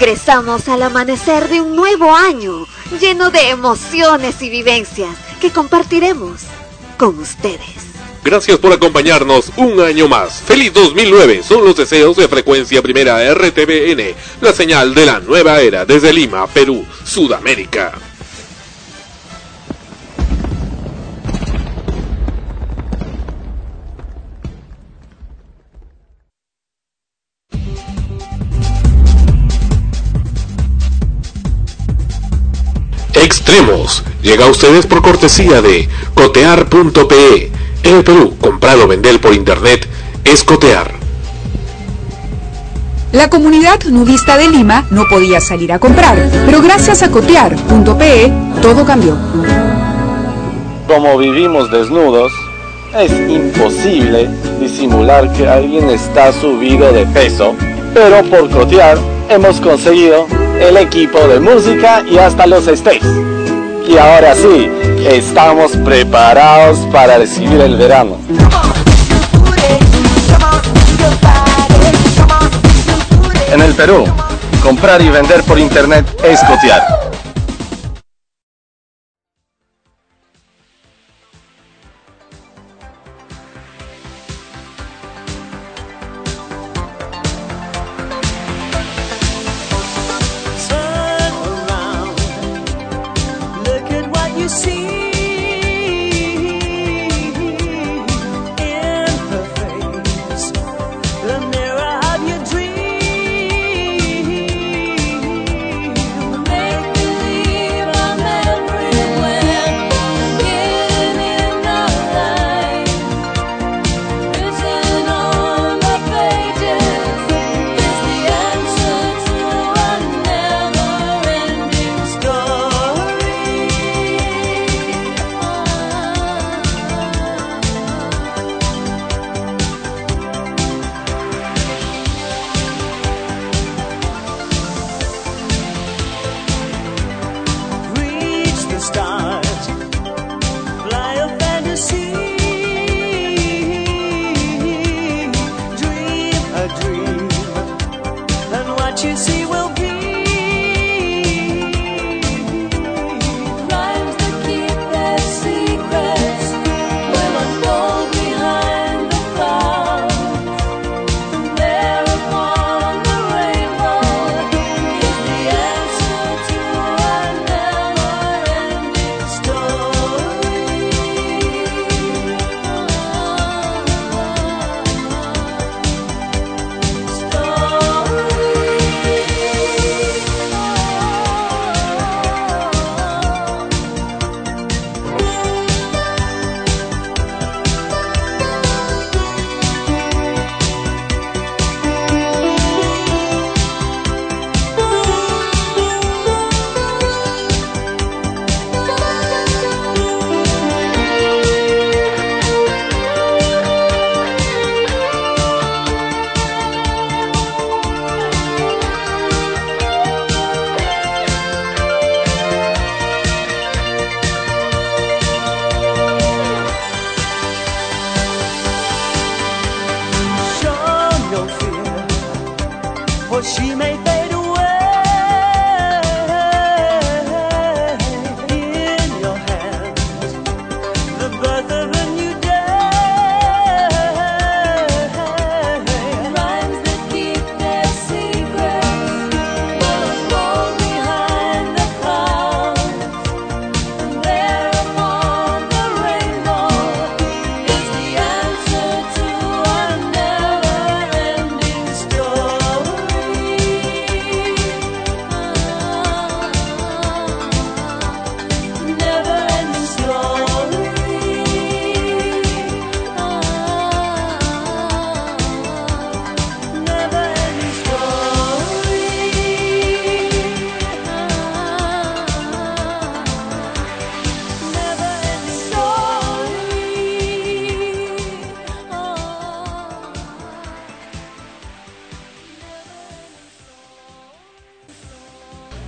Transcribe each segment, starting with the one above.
Ingresamos al amanecer de un nuevo año, lleno de emociones y vivencias que compartiremos con ustedes. Gracias por acompañarnos un año más. Feliz 2009 son los deseos de frecuencia primera RTBN, la señal de la nueva era desde Lima, Perú, Sudamérica. Extremos. Llega a ustedes por cortesía de cotear.pe. En el Perú, comprar o vender por internet es cotear. La comunidad nudista de Lima no podía salir a comprar, pero gracias a cotear.pe todo cambió. Como vivimos desnudos, es imposible disimular que alguien está subido de peso, pero por cotear hemos conseguido el equipo de música y hasta los stays. Y ahora sí, estamos preparados para recibir el verano. En el Perú, comprar y vender por internet es cotear.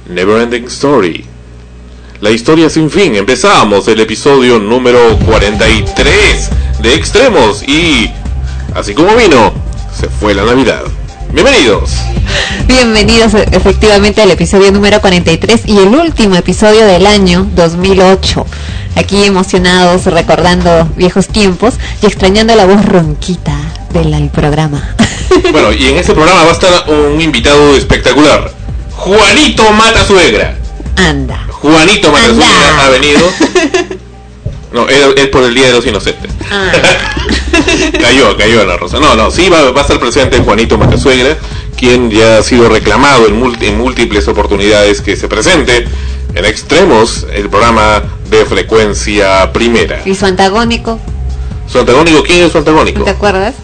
Neverending Story. La historia sin fin. Empezamos el episodio número 43 de Extremos y, así como vino, se fue la Navidad. Bienvenidos. Bienvenidos e- efectivamente al episodio número 43 y el último episodio del año 2008. Aquí emocionados, recordando viejos tiempos y extrañando la voz ronquita del programa. Bueno, y en este programa va a estar un invitado espectacular. Juanito Mata Suegra. Anda. Juanito Mata Anda. Suegra ha venido. No, es, por el Día de los Inocentes. Ah. cayó, cayó la rosa. No, no, sí va, va a estar presente Juanito Matasuegra, quien ya ha sido reclamado en, múlt- en múltiples oportunidades que se presente en Extremos, el programa de frecuencia primera. Y su antagónico, ¿Su antagónico? ¿Quién es su antagónico? ¿te acuerdas?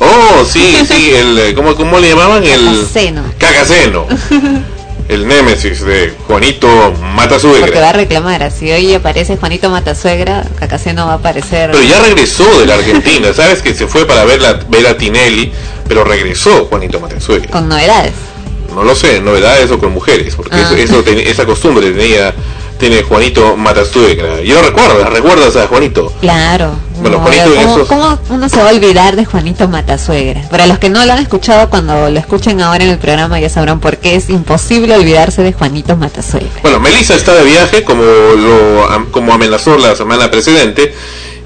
Oh, sí, sí, el, eh, ¿cómo, cómo le llamaban? El Cacaceno. Cacaceno. El némesis de Juanito Porque va a Matasuegra. reclamar. Si hoy aparece Juanito Matasuegra, Cacaceno va a aparecer. Pero ya regresó de la Argentina, sabes que se fue para ver, la, ver a Tinelli, pero regresó Juanito Matasuegra. Con novedades. No lo sé, novedades o con mujeres, porque Ah. eso, eso ten- esa costumbre tenía tiene Juanito Matasuegra. Yo lo recuerdo, ¿recuerdas a Juanito? Claro. Bueno, No, Juanito ¿cómo, esos- cómo uno se va a olvidar de Juanito Matasuegra? Para los que no lo han escuchado, cuando lo escuchen ahora en el programa ya sabrán por qué es imposible olvidarse de Juanito Matasuegra. Bueno, Melissa está de viaje, como lo como amenazó la semana precedente,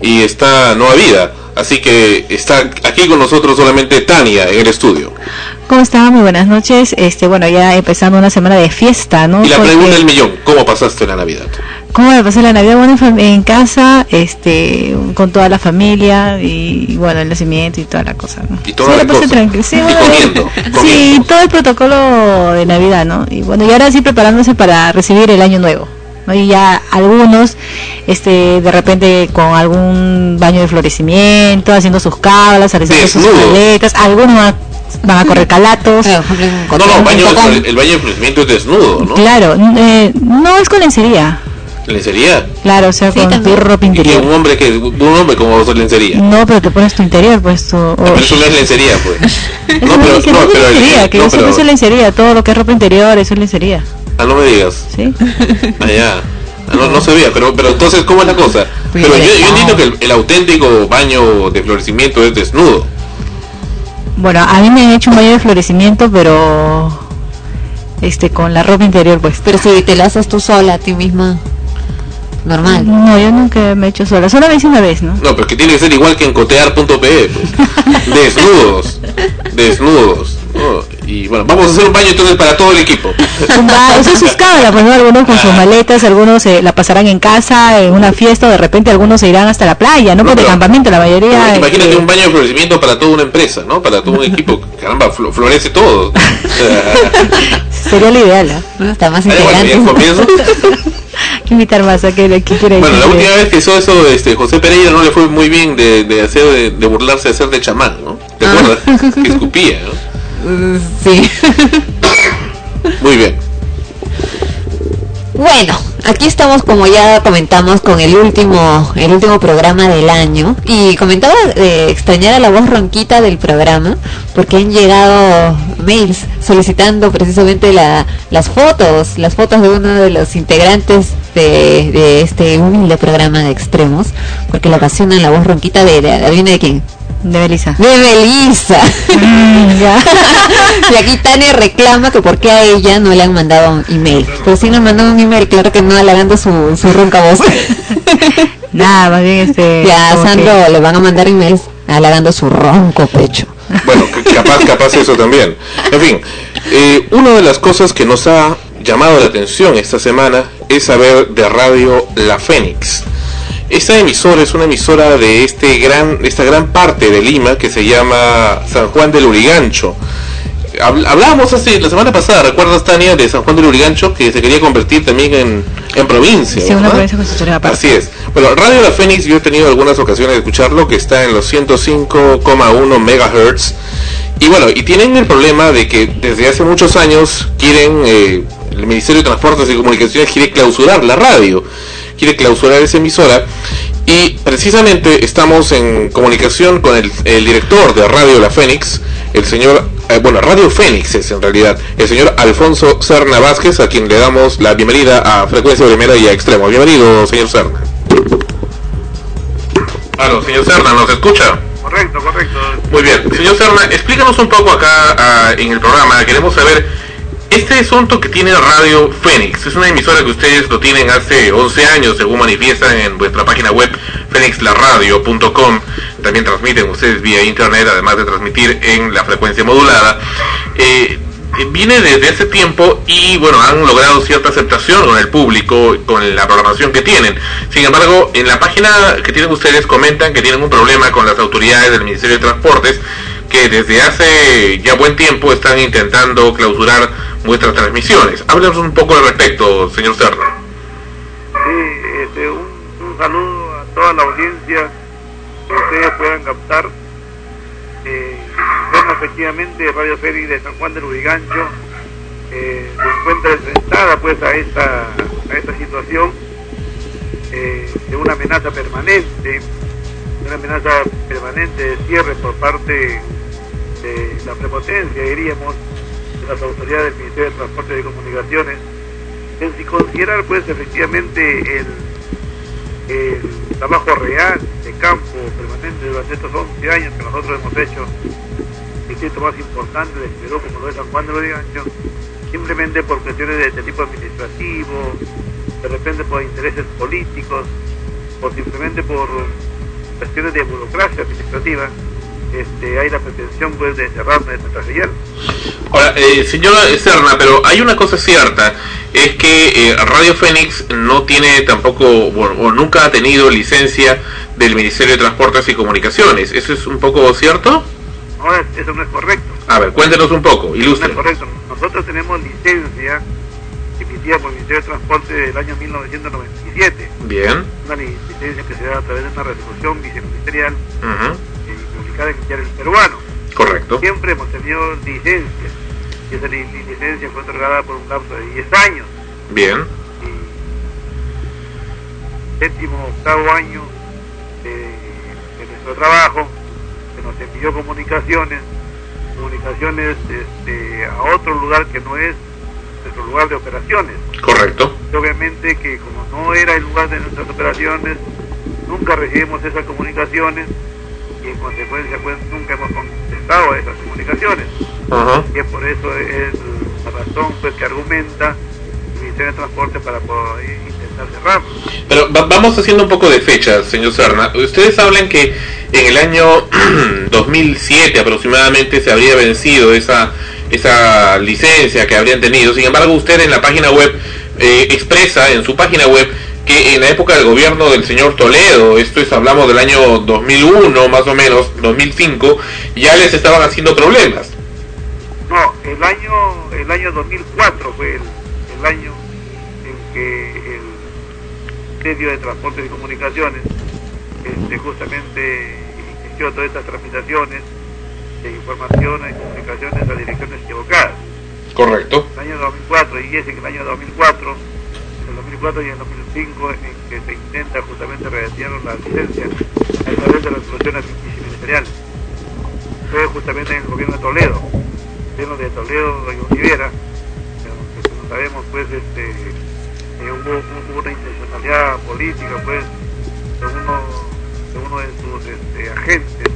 y está no vida. Así que está aquí con nosotros solamente Tania en el estudio. ¿Cómo están? Muy buenas noches. Este, bueno, ya empezando una semana de fiesta, ¿no? Y la Porque- pregunta del millón, ¿cómo pasaste la Navidad? ¿Cómo me pasé la Navidad? Bueno, en casa, este, con toda la familia y, bueno, el nacimiento y toda la cosa, ¿no? Y toda sí, la la pasé cosa. tranquilo. Sí, Y bueno, comiendo, sí, comiendo. todo el protocolo de Navidad, ¿no? Y bueno, y ahora sí preparándose para recibir el año nuevo. ¿No? Y ya algunos, este, de repente con algún baño de florecimiento, haciendo sus cábalas, haciendo sus maletas, algunos van a, van a correr calatos. No, no, baño de, el baño de florecimiento es desnudo, ¿no? Claro, eh, no es con lencería. ¿Lencería? Claro, o sea, Sí, con también. tu ropa Y que interior. un hombre que un hombre como vos lencería. No, pero te pones tu interior, pues tu... o- Pero eso no es lencería, pues. Eso No, no, pero, no, no pero el- lencería, que no, que pero- eso es lencería, todo lo que es ropa interior, eso es lencería, Ah, no me digas. ¿sí? Allá. Ah, no, no sabía, pero, pero entonces, ¿cómo es la cosa? Pero yo, yo entiendo que el, el auténtico baño de florecimiento es desnudo. Bueno, a mí me han hecho un baño de florecimiento, pero... Este, con la ropa interior, pues. Pero si te lo haces tú sola, a ti misma, normal. No, yo nunca me he hecho sola, solo me hice una vez, ¿no? No, pero que tiene que ser igual que en cotear.pe, pues. Desnudos. Desnudos. ¿No? Y bueno, vamos a hacer un baño entonces para todo el equipo. Un ba- o sea, sus cábalas, pues, ¿no? Algunos con sus maletas, algunos eh, la pasarán en casa, en una fiesta, o de repente algunos se irán hasta la playa, no, No, por pero- campamento, la mayoría... Imagínate este, un baño de florecimiento para toda una empresa, ¿no? Para todo un equipo. Caramba, flo- florece todo. Sería lo ideal, ¿ah? Bueno, está más que invitar más a que, que quiera Bueno, la última vez que hizo eso, este, José Pereira no le fue muy bien de, de hacer, de, de burlarse de hacer de chamán, ¿no? ¿Te Ah. acuerdas? Que escupía, ¿no? Sí. Muy bien. Bueno, aquí estamos como ya comentamos con el último, el último programa del año y comentaba de extrañar a la voz ronquita del programa porque han llegado mails solicitando precisamente la, las fotos, las fotos de uno de los integrantes de, de este humilde programa de extremos porque le apasiona la voz ronquita de, de adivina de quién, De Belisa. de Melissa. Mm, ya. Y aquí Tania reclama que por qué a ella no le han mandado un email. Pero sí nos mandó un email, claro que no halagando su, su ronca voz. Nada, más bien este... y a como Sandro que- le van a mandar emails halagando su ronco pecho. Bueno, que capaz, capaz eso también. En fin, eh, una de las cosas que nos ha llamado la atención esta semana es saber de Radio La Fénix. Esta emisora es una emisora de este gran, esta gran parte de Lima que se llama San Juan del Urigancho. Habl- Hablábamos hace la semana pasada, ¿recuerdas Tania, de San Juan del Urigancho que se quería convertir también en, en provincia? Sí, una provincia constitucional aparte. Así es. Bueno, Radio La Fénix, yo he tenido algunas ocasiones de escucharlo, que está en los 105,1 megahertz. Y bueno, y tienen el problema de que desde hace muchos años quieren, eh, el Ministerio de Transportes y Comunicaciones quiere clausurar la radio, quiere clausurar esa emisora. Y precisamente estamos en comunicación con el, el director de Radio La Fénix, el señor, eh, bueno, Radio Fénix es en realidad, el señor Alfonso Serna Vázquez, a quien le damos la bienvenida a Frecuencia Primera y a Extremo. Bienvenido, señor Serna. Aló, señor Serna, ¿nos escucha? Correcto, correcto. Muy bien. Señor Serna, explícanos un poco acá ah, en el programa. Queremos saber, este asunto que tiene Radio Fénix, es una emisora que ustedes lo tienen hace 11 años, según manifiestan en vuestra página web, fénixlaradio.com. También transmiten ustedes vía internet, además de transmitir en la frecuencia modulada. Eh, eh, viene desde hace tiempo y bueno, han logrado cierta aceptación con el público, con la programación que tienen. Sin embargo, en la página que tienen ustedes comentan que tienen un problema con las autoridades del Ministerio de Transportes que desde hace ya buen tiempo están intentando clausurar vuestras transmisiones. Háblenos un poco al respecto, señor Serra. Sí, este, un, saludo a toda la audiencia que ustedes puedan captar. Eh, bueno, efectivamente, Radio Fénix de San Juan del Urigancho eh, se encuentra enfrentada pues a esta, a esta situación eh, de una amenaza permanente, una amenaza permanente de cierre por parte de la prepotencia, diríamos, de las autoridades del Ministerio de Transporte y Comunicaciones, en si considerar pues efectivamente el, el trabajo real de campo permanente durante estos 11 años que nosotros hemos hecho el distrito más importante del Perú como lo es San Juan de los Diganchos, simplemente por cuestiones de, de tipo administrativo, de repente por intereses políticos, o simplemente por cuestiones de burocracia administrativa, este, hay la pretensión pues de cerrar nuestra señal. Ahora, eh, señora Serna, pero hay una cosa cierta, es que eh, Radio Fénix no tiene tampoco, bueno, o nunca ha tenido licencia del Ministerio de Transportes y Comunicaciones. ¿Eso es un poco cierto? No, es- eso no es correcto. A ver, cuéntenos un poco, No es ilustre. correcto. Nosotros tenemos licencia emitida por el Ministerio de Transporte del año 1997. Bien. Una li- licencia que se da a través de una resolución viceministerial eh, publicada en el Peruano. Correcto. Siempre hemos tenido licencia. Y esa li- li- licencia fue otorgada por un lapso de 10 años. Bien. séptimo, octavo año de, de nuestro trabajo, se nos envió comunicaciones, comunicaciones este, a otro lugar que no es nuestro lugar de operaciones. Correcto. Y obviamente que como no era el lugar de nuestras operaciones, nunca recibimos esas comunicaciones y consecuencia pues nunca hemos contestado a esas comunicaciones. Y es por eso es la razón pues que argumenta el Ministerio de Transporte para poder intentar cerrarlo. Pero va- vamos haciendo un poco de fecha, señor Serna. Ustedes hablan que en el año 2007 aproximadamente se habría vencido esa esa licencia que habrían tenido. Sin embargo, usted en la página web eh, expresa en su página web que en la época del gobierno del señor Toledo, esto es hablamos del año 2001 más o menos, 2005, ya les estaban haciendo problemas. No, el año, el año 2004 fue el, el año en que el medio de transporte y comunicaciones este, justamente inició todas estas tramitaciones de informaciones y comunicaciones a direcciones equivocadas. Correcto. El año 2004 y es en el año 2004, en el 2004 y en el 2005 en que se intenta justamente redetener la licencia a través de resoluciones ministeriales. Fue justamente en el gobierno de Toledo, el gobierno de Toledo y Olivera, que como sabemos pues este eh, hubo, una intencionalidad política pues de uno de uno de sus este, agentes,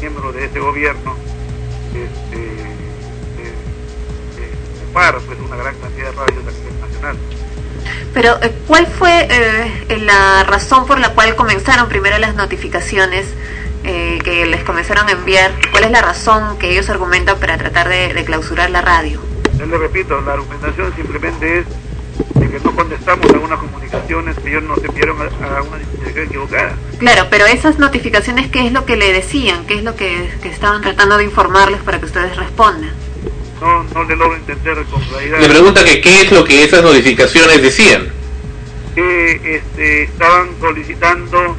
miembros de ese gobierno, este pues una gran cantidad de radios a nivel nacional. Pero, eh, ¿cuál fue eh, la razón por la cual comenzaron primero las notificaciones eh, que les comenzaron a enviar? ¿Cuál es la razón que ellos argumentan para tratar de, de clausurar la radio? Yo le repito, la argumentación simplemente es de que no contestamos a unas comunicaciones que ellos nos enviaron a, a una dirección equivocada. Claro, pero esas notificaciones, ¿qué es lo que le decían? ¿Qué es lo que, que estaban tratando de informarles para que ustedes respondan? No, no le logro entender con claridad. Le pregunta que qué es lo que esas notificaciones decían. que este, estaban solicitando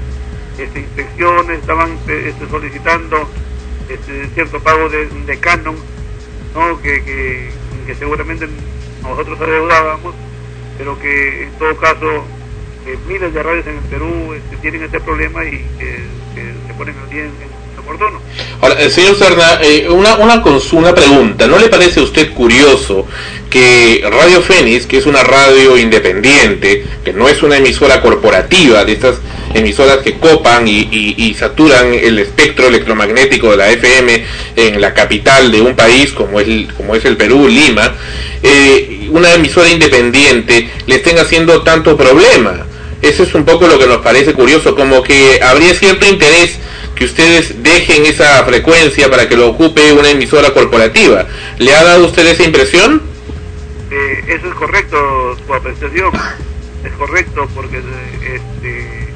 este, inspecciones, estaban eh, este, solicitando este, cierto pago de, de canon, ¿no? que, que, que seguramente nosotros adeudábamos, pero que en todo caso eh, miles de radios en el Perú este, tienen este problema y que, que se ponen al día en, en Ahora, eh, señor Serna, eh, una, una, una pregunta. ¿No le parece a usted curioso que Radio Fénix, que es una radio independiente, que no es una emisora corporativa de estas emisoras que copan y, saturan el espectro electromagnético de la FM en la capital de un país como es, como es el Perú, Lima, eh, una emisora independiente le estén haciendo tanto problema. Eso es un poco lo que nos parece curioso, como que habría cierto interés que ustedes dejen esa frecuencia para que lo ocupe una emisora corporativa. ¿Le ha dado usted esa impresión? Eh, eso es correcto, su apreciación. Es correcto porque este,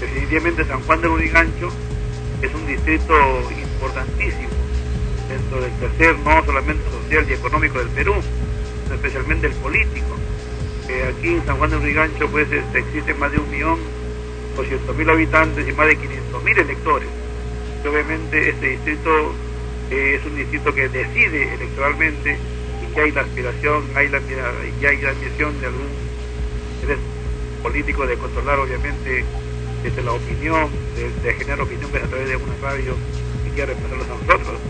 definitivamente San Juan de Lurigancho es un distrito importantísimo dentro del tercer, no solamente social y económico del Perú, especialmente el político. aquí en San Juan de Lurigancho pues este, existen más de un millón doscientos mil habitantes y más de 500 mil electores. Y obviamente este distrito eh, es un distrito que decide electoralmente y que hay la aspiración, hay la, y hay la ambición de algún interés político de controlar obviamente desde la opinión, de, generar opinión a través de una radio que quiera representarlos a nosotros.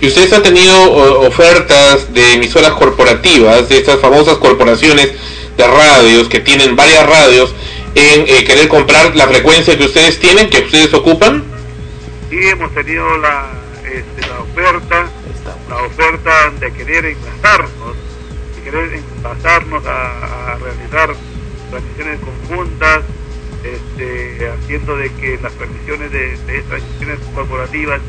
¿Y ustedes han tenido ofertas de emisoras corporativas, de estas famosas corporaciones de radios que tienen varias radios en eh, querer comprar la frecuencia que ustedes tienen, que ustedes ocupan? Sí, hemos tenido la, este, la oferta, la oferta de querer enlazarnos, de querer enlazarnos a, realizar transmisiones conjuntas, este, haciendo de que las transmisiones de, estas instituciones corporativas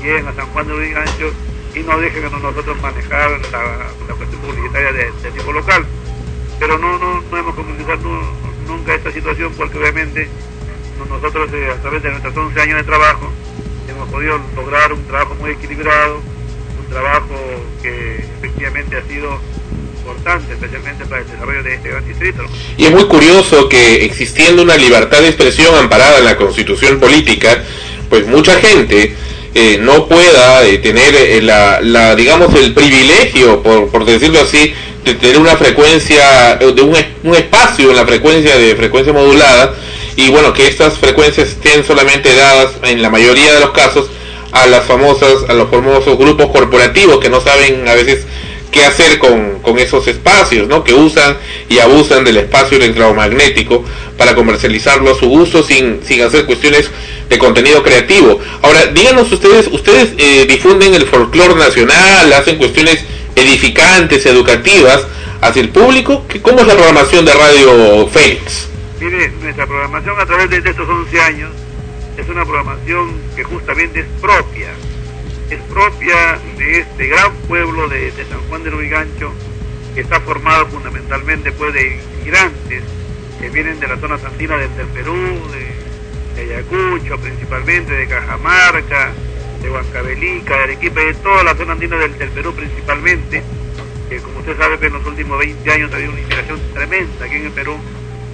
lleguen a San Juan de Urigancho y no dejen a nosotros manejar la, cuestión publicitaria de, del tipo local. Pero no, no, no hemos comunicado nunca esta situación porque obviamente nosotros eh, a través de nuestros 11 años de trabajo hemos podido lograr un trabajo muy equilibrado, un trabajo que efectivamente ha sido importante, especialmente para el desarrollo de este gran distrito. Y es muy curioso que existiendo una libertad de expresión amparada en la constitución política, pues mucha gente eh, no pueda eh, tener eh, la, la, digamos, el privilegio, por, por decirlo así, de tener una frecuencia, de un, un espacio en la frecuencia de frecuencia modulada, y bueno, que estas frecuencias estén solamente dadas en la mayoría de los casos a las famosas, a los famosos grupos corporativos que no saben a veces qué hacer con, con, esos espacios, ¿no? Que usan y abusan del espacio electromagnético para comercializarlo a su uso sin, sin hacer cuestiones de contenido creativo. Ahora, díganos ustedes, ustedes eh, difunden el folclore nacional, hacen cuestiones edificantes, educativas hacia el público. ¿Cómo es la programación de Radio Fénix? Mire, nuestra programación a través de estos 11 años es una programación que justamente es propia es propia de este gran pueblo de, San Juan del Urigancho, que está formado fundamentalmente pues de inmigrantes que vienen de la zona sandina del, Perú, de, Ayacucho principalmente, de Cajamarca, de Huancavelica, de Arequipa, de toda la zona andina del, Perú principalmente, que como usted sabe que en los últimos 20 años ha habido una inmigración tremenda aquí en el Perú,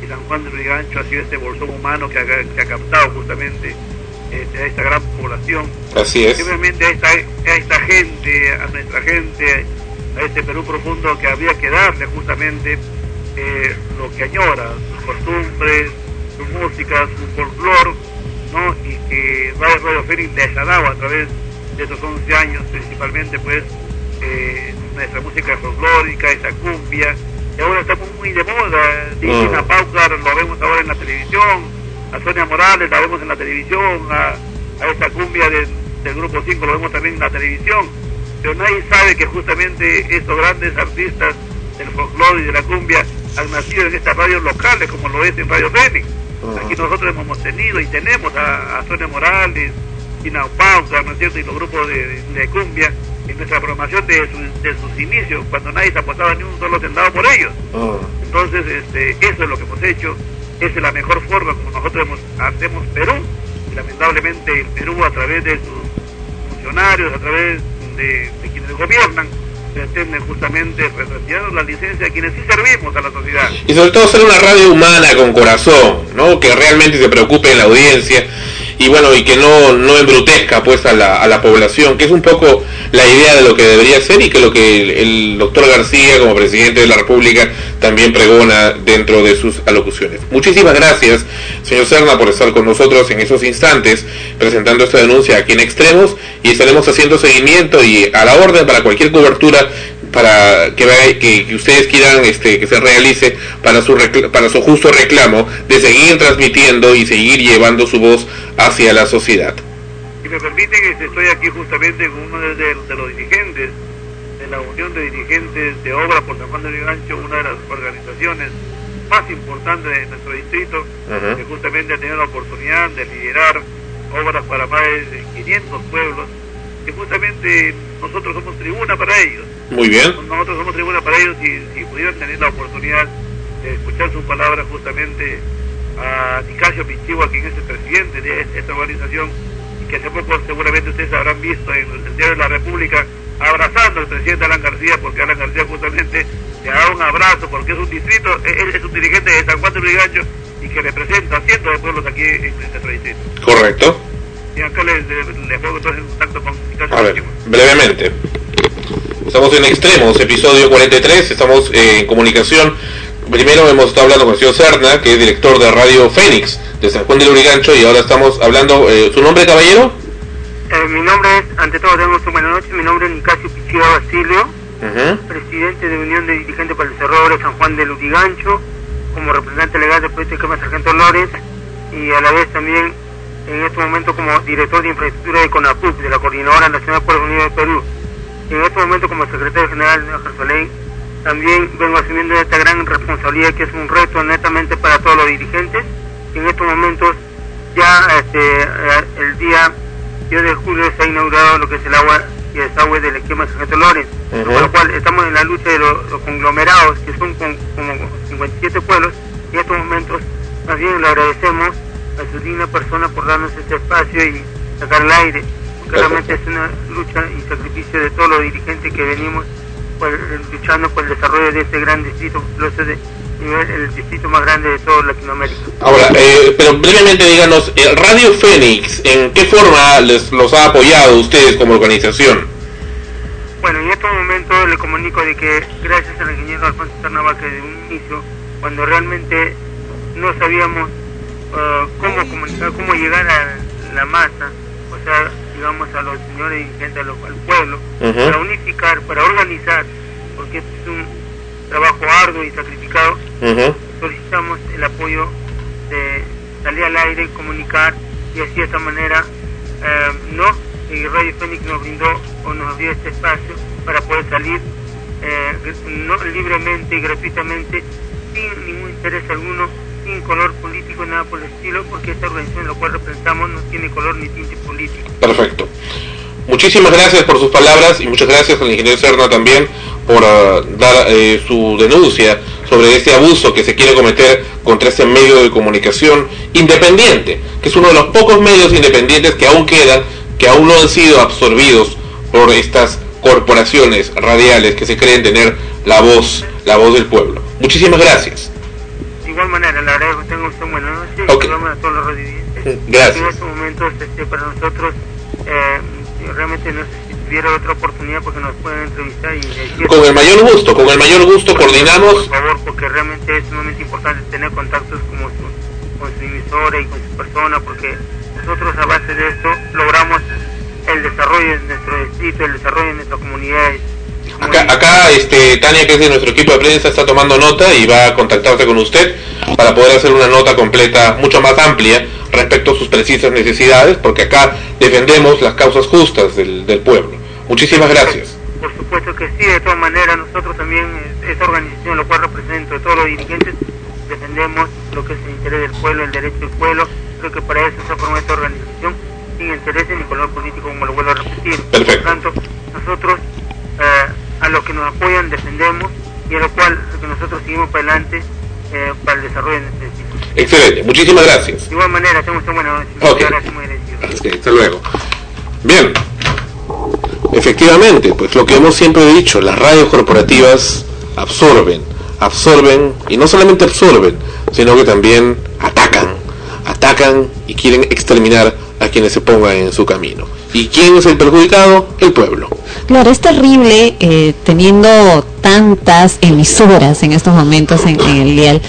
y San Juan del Urigancho ha sido este bolsón humano que ha captado justamente este, a esta gran población. Así es. Simplemente a esta, a esta gente, a nuestra gente, a este Perú profundo que había que darle justamente eh, lo que añora, sus costumbres, su música, su folclore, ¿no? Y que Radio Radio Fénix les ha dado a través de estos 11 años, principalmente, pues, eh, nuestra música folclórica, esa cumbia, y ahora estamos muy de moda, dicen a Paucar, lo vemos ahora en la televisión, a Sonia Morales, la vemos en la televisión, a, esta cumbia del Grupo 5 lo vemos también en la televisión, pero nadie sabe que justamente estos grandes artistas del folclore y de la cumbia han nacido en estas radios locales, como lo es en Radio Fénix. Aquí nosotros hemos tenido y tenemos a, Sonia Morales, Tina Pausa, ¿no es cierto?, y los grupos de, cumbia en nuestra programación de, sus inicios, cuando nadie se apostaba ni un solo centavo por ellos. Entonces, este, eso es lo que hemos hecho es la mejor forma como nosotros hacemos Perú. Y lamentablemente el Perú a través de sus funcionarios, a través de, quienes gobiernan, pretenden justamente retirarnos la licencia a quienes sí servimos a la sociedad. Y sobre todo ser una radio humana con corazón, ¿no? Que realmente se preocupe en la audiencia y bueno, y que no, no embrutezca pues a la, a la población, que es un poco la idea de lo que debería ser y que lo que el, doctor García como presidente de la República también pregona dentro de sus alocuciones. Muchísimas gracias, señor Serna, por estar con nosotros en esos instantes presentando esta denuncia aquí en Extremos y estaremos haciendo seguimiento y a la orden para cualquier cobertura para que, va- que, que ustedes quieran este, que se realice para su, para su justo reclamo de seguir transmitiendo y seguir llevando su voz hacia la sociedad. Si me permiten, estoy aquí justamente con uno de, de- de los dirigentes de la Unión de Dirigentes de Obra por San Juan de Gancho, una de las organizaciones más importantes de nuestro distrito, que justamente ha tenido la oportunidad de liderar obras para más de 500 pueblos, que justamente nosotros somos tribuna para ellos. Muy bien. Nosotros somos tribuna para ellos y si pudieran tener la oportunidad de escuchar sus palabras justamente a Nicasio Pichigua, quien es el presidente de esta organización, que hace poco seguramente ustedes habrán visto en el Diario de la República abrazando al presidente Alan García, porque Alan García justamente le ha dado un abrazo, porque es un distrito, él es un dirigente de San Juan de Brigancho y que representa a cientos de pueblos aquí en nuestro distrito. Correcto. Y acá les, pongo entonces en contacto con Nicasio A ver, brevemente. Estamos en Extremos, episodio 43, estamos eh, en comunicación. Primero hemos estado hablando con el señor Serna, que es director de Radio Fénix de San Juan del Urigancho, y ahora estamos hablando, eh, ¿su nombre, caballero? Eh, mi nombre es, ante todo tengo su buenas noches, mi nombre es Nicasio Pichigua Basilio, presidente de Unión de Dirigentes para el Desarrollo de San Juan del Urigancho, como representante legal del proyecto de Quema Sargento Lores y a la vez también en este momento como director de infraestructura de CONAPUC, de la Coordinadora Nacional por la Unidad de Perú. Y en este momento como secretario general de Jersolén, también vengo asumiendo esta gran responsabilidad que es un reto netamente para todos los dirigentes. En estos momentos ya este, eh, el día 10 de julio se ha inaugurado lo que es el agua y el desagüe del esquema Sargento Lores, Ujú. por lo cual estamos en la lucha de los, los conglomerados, que son con- como 57 pueblos, y en estos momentos más bien le agradecemos a su digna persona por darnos este espacio y sacar el aire, realmente es una lucha y sacrificio de todos los dirigentes que venimos por- luchando por el desarrollo de este gran distrito, de el distrito más grande de toda Latinoamérica. Ahora, eh, pero brevemente díganos, eh, Radio Fénix, ¿en qué forma les los ha apoyado ustedes como organización? Bueno, en estos momentos le comunico de que gracias al ingeniero Alfonso Carnaval que desde un inicio, cuando realmente no sabíamos eh, cómo comunicar, cómo llegar a la masa, o sea, digamos a los señores dirigentes, al pueblo, para unificar, para organizar, porque este es un trabajo arduo y sacrificado, solicitamos el apoyo de salir al aire, comunicar y así de esta manera eh, no y Radio Fénix nos brindó o nos abrió este espacio para poder salir eh, no, libremente y gratuitamente sin ningún interés alguno color político nada por el estilo porque esta organización la cual representamos no tiene color ni tinte político Perfecto. Muchísimas gracias por sus palabras y muchas gracias al ingeniero Serna también por ah, dar eh, su denuncia sobre este abuso que se quiere cometer contra este medio de comunicación independiente, que es uno de los pocos medios independientes que aún quedan, que aún no han sido absorbidos por estas corporaciones radiales que se creen tener la voz, la voz del pueblo. Muchísimas gracias. De igual manera le agradezco tengo usted buenas noches Ok. y saludamos a todos los radiantes Gracias. en estos momentos este, para nosotros eh, realmente no sé si tuviera otra oportunidad porque nos pueden entrevistar y decir Con el mayor gusto, con el mayor gusto coordinamos. por favor porque realmente es sumamente importante tener contactos como su, con su emisora y con su persona porque nosotros a base de esto logramos el desarrollo de nuestro distrito el desarrollo de nuestras comunidades Acá, acá este, Tania, que es de nuestro equipo de prensa, está tomando nota y va a contactarse con usted para poder hacer una nota completa, mucho más amplia, respecto a sus precisas necesidades, porque acá defendemos las causas justas del, del pueblo. Muchísimas gracias. Por supuesto que sí, de todas maneras nosotros también, eh, esta organización, la cual represento a todos los dirigentes, defendemos lo que es el interés del pueblo, el derecho del pueblo. Creo que para eso se formó esta organización, sin intereses ni color político, como lo vuelvo a repetir. Perfecto. Por tanto, nosotros los que nos apoyan defendemos y a lo cual lo que nosotros seguimos para adelante eh, para el desarrollo de nuestro distrito. Excelente, muchísimas gracias. De igual manera, tengo usted buena noche. Ok. Muchas gracias, muy agradecido. Hasta luego. Bien, efectivamente, pues lo que hemos siempre dicho, las radios corporativas absorben, absorben, y no solamente absorben, sino que también atacan, atacan y quieren exterminar a quienes se pongan en su camino. ¿Y quién es el perjudicado? El pueblo. Claro, es terrible eh, teniendo tantas emisoras en estos momentos en, el dial.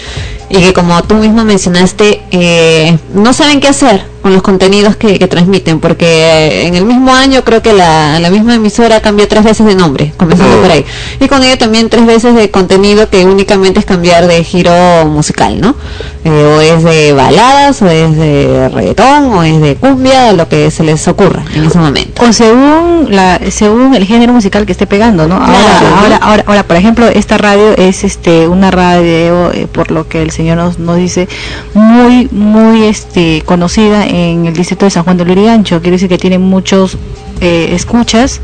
Y que como tú mismo mencionaste, eh, no saben qué hacer, con los contenidos que, que transmiten, porque en el mismo año creo que la, la misma emisora cambió tres veces de nombre, comenzando Mm. por ahí. Y con ello también tres veces de contenido que únicamente es cambiar de giro musical, ¿no? Eh, o es de baladas, o es de reggaetón, o es de cumbia, lo que se les ocurra en ese momento. o según la según el género musical que esté pegando no ahora Claro, ¿no? ahora ahora ahora por ejemplo esta radio es este una radio eh, por lo que el señor nos, nos dice muy muy este conocida en el distrito de San Juan del Lurigancho quiere decir que tiene muchos eh, escuchas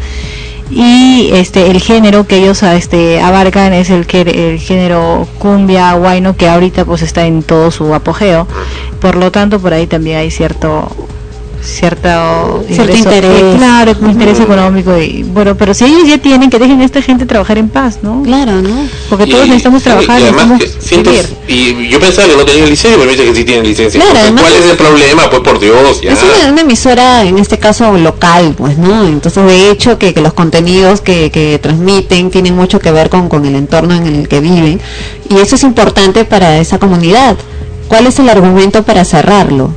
y este el género que ellos ah, este abarcan es el que el género cumbia guayno que ahorita pues está en todo su apogeo. Por lo tanto por ahí también hay cierto cierto Cierto ingreso- interés. eh, claro interés económico y bueno pero si ellos ya tienen que dejen a esta gente trabajar en paz no Claro, ¿no? porque todos Y- necesitamos y trabajar además necesitamos que siento- y yo pensaba que no tenía licencia, pero me dice que sí tiene licencia. Claro, Entonces, además ¿Cuál es es- el problema? Pues por Dios, ya. Es una, una emisora, en este caso local, pues, ¿no? Entonces, de hecho, que, que los contenidos que, que transmiten tienen mucho que ver con, con el entorno en el que viven. Y eso es importante para esa comunidad. ¿Cuál es el argumento para cerrarlo?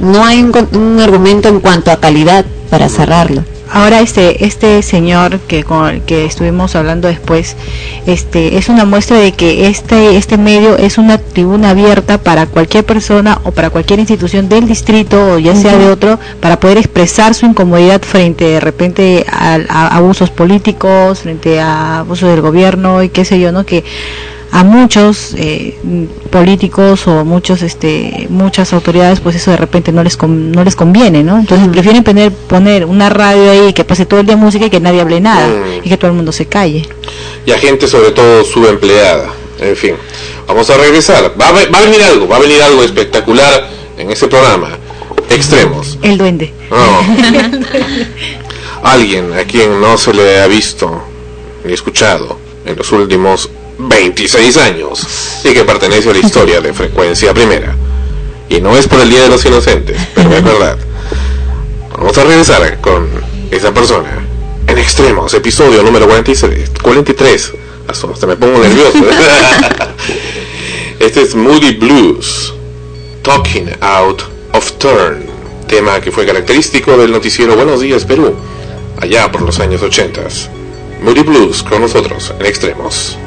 No hay un, un argumento en cuanto a calidad para cerrarlo. Ahora este este señor que con el que estuvimos hablando después, este es una muestra de que este este medio es una tribuna abierta para cualquier persona o para cualquier institución del distrito o ya sea de otro para poder expresar su incomodidad frente de repente a, a abusos políticos, frente a abusos del gobierno y qué sé yo, ¿no? Que a muchos eh, políticos o muchos este muchas autoridades pues eso de repente no les con- no les conviene no entonces prefieren poner poner una radio ahí que pase todo el día música y que nadie hable nada Mm. y que todo el mundo se calle y a gente sobre todo subempleada. En fin, vamos a regresar. Va a, va a venir algo, va a venir algo espectacular en ese programa. Extremos. el duende. Alguien a quien no se le ha visto ni escuchado en los últimos 26 años y que pertenece a la historia de frecuencia primera. Y no es por el Día de los Inocentes, pero es verdad. Vamos a regresar con esa persona en extremos, episodio número 46, 43. Hasta me pongo nervioso. este es Moody Blues, Talking Out of Turn, tema que fue característico del noticiero Buenos Días Perú, allá por los años 80. Moody Blues con nosotros en extremos.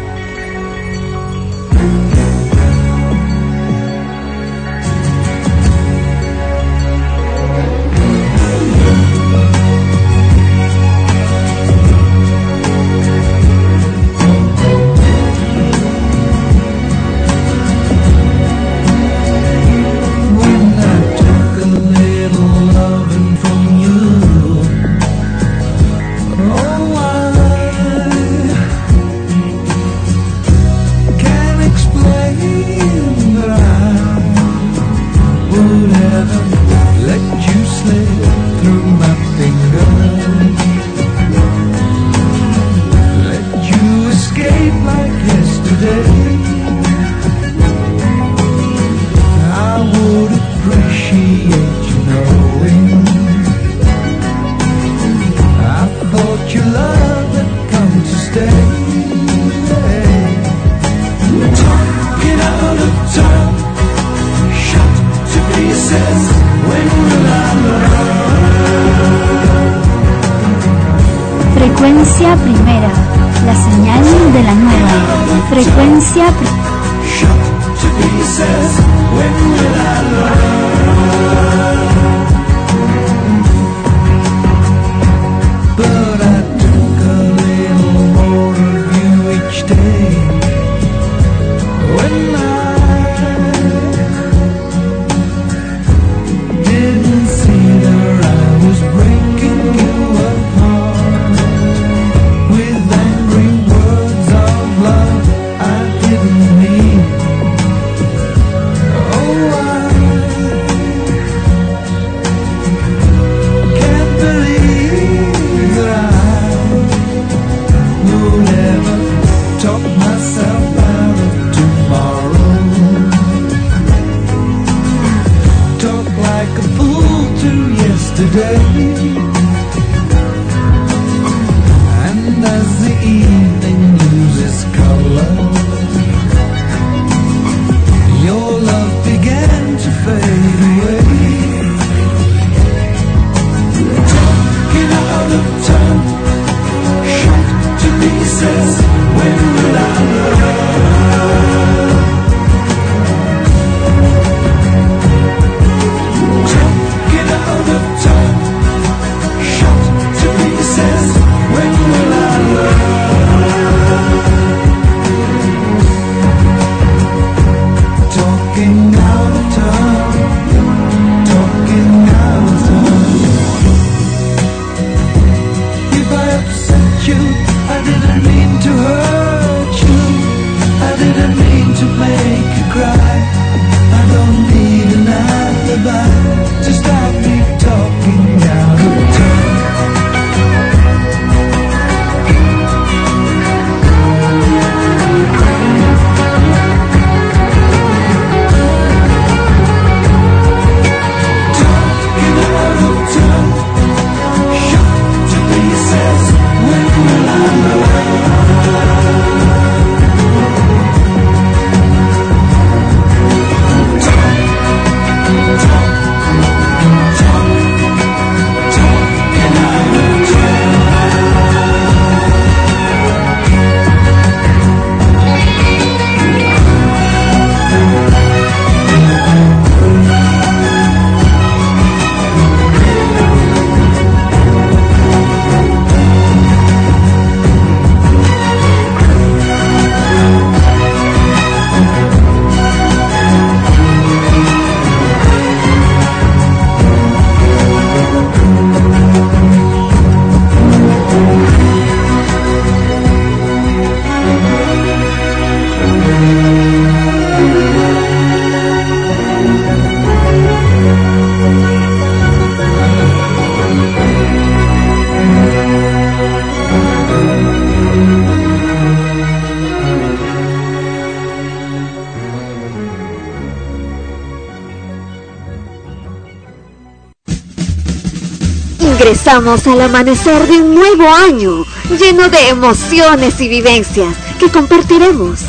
Ingresamos al amanecer de un nuevo año, lleno de emociones y vivencias que compartiremos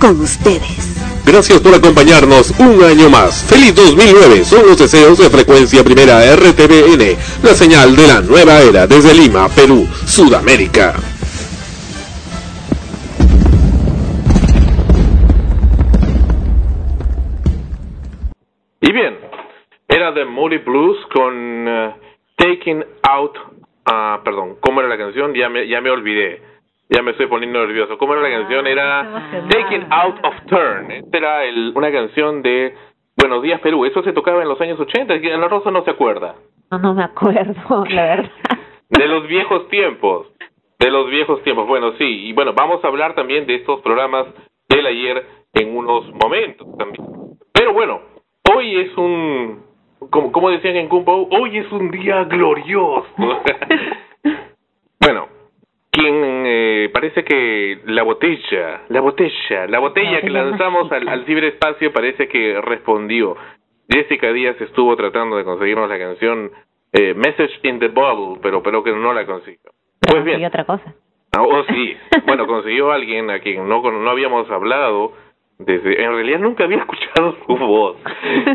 con ustedes. Gracias por acompañarnos un año más. Feliz 2009. Son los deseos de frecuencia primera RTBN, la señal de la nueva era desde Lima, Perú, Sudamérica. Olvidé. Ya me estoy poniendo nervioso. ¿Cómo era la canción? Era Taking Out of Turn. Esta era el- una canción de Buenos Días Perú. Eso se tocaba en los años 80. que La Rosa no se acuerda. No, no me acuerdo, la verdad. De los viejos tiempos. De los viejos tiempos. Bueno, sí. Y bueno, vamos a hablar también de estos programas del ayer en unos momentos también. Pero bueno, hoy es un... Como, como decían en Kumpo, hoy es un día glorioso. bueno, quien eh, parece que la botella, la botella, la botella que lanzamos al, al ciberespacio parece que respondió. Jessica Díaz estuvo tratando de conseguirnos la canción eh, Message in the Bottle, pero pero que no la consiguió. Pues bien, otra cosa. Ah, Oh, sí. Bueno, consiguió a alguien a quien no, no habíamos hablado. Desde, en realidad nunca había escuchado su voz.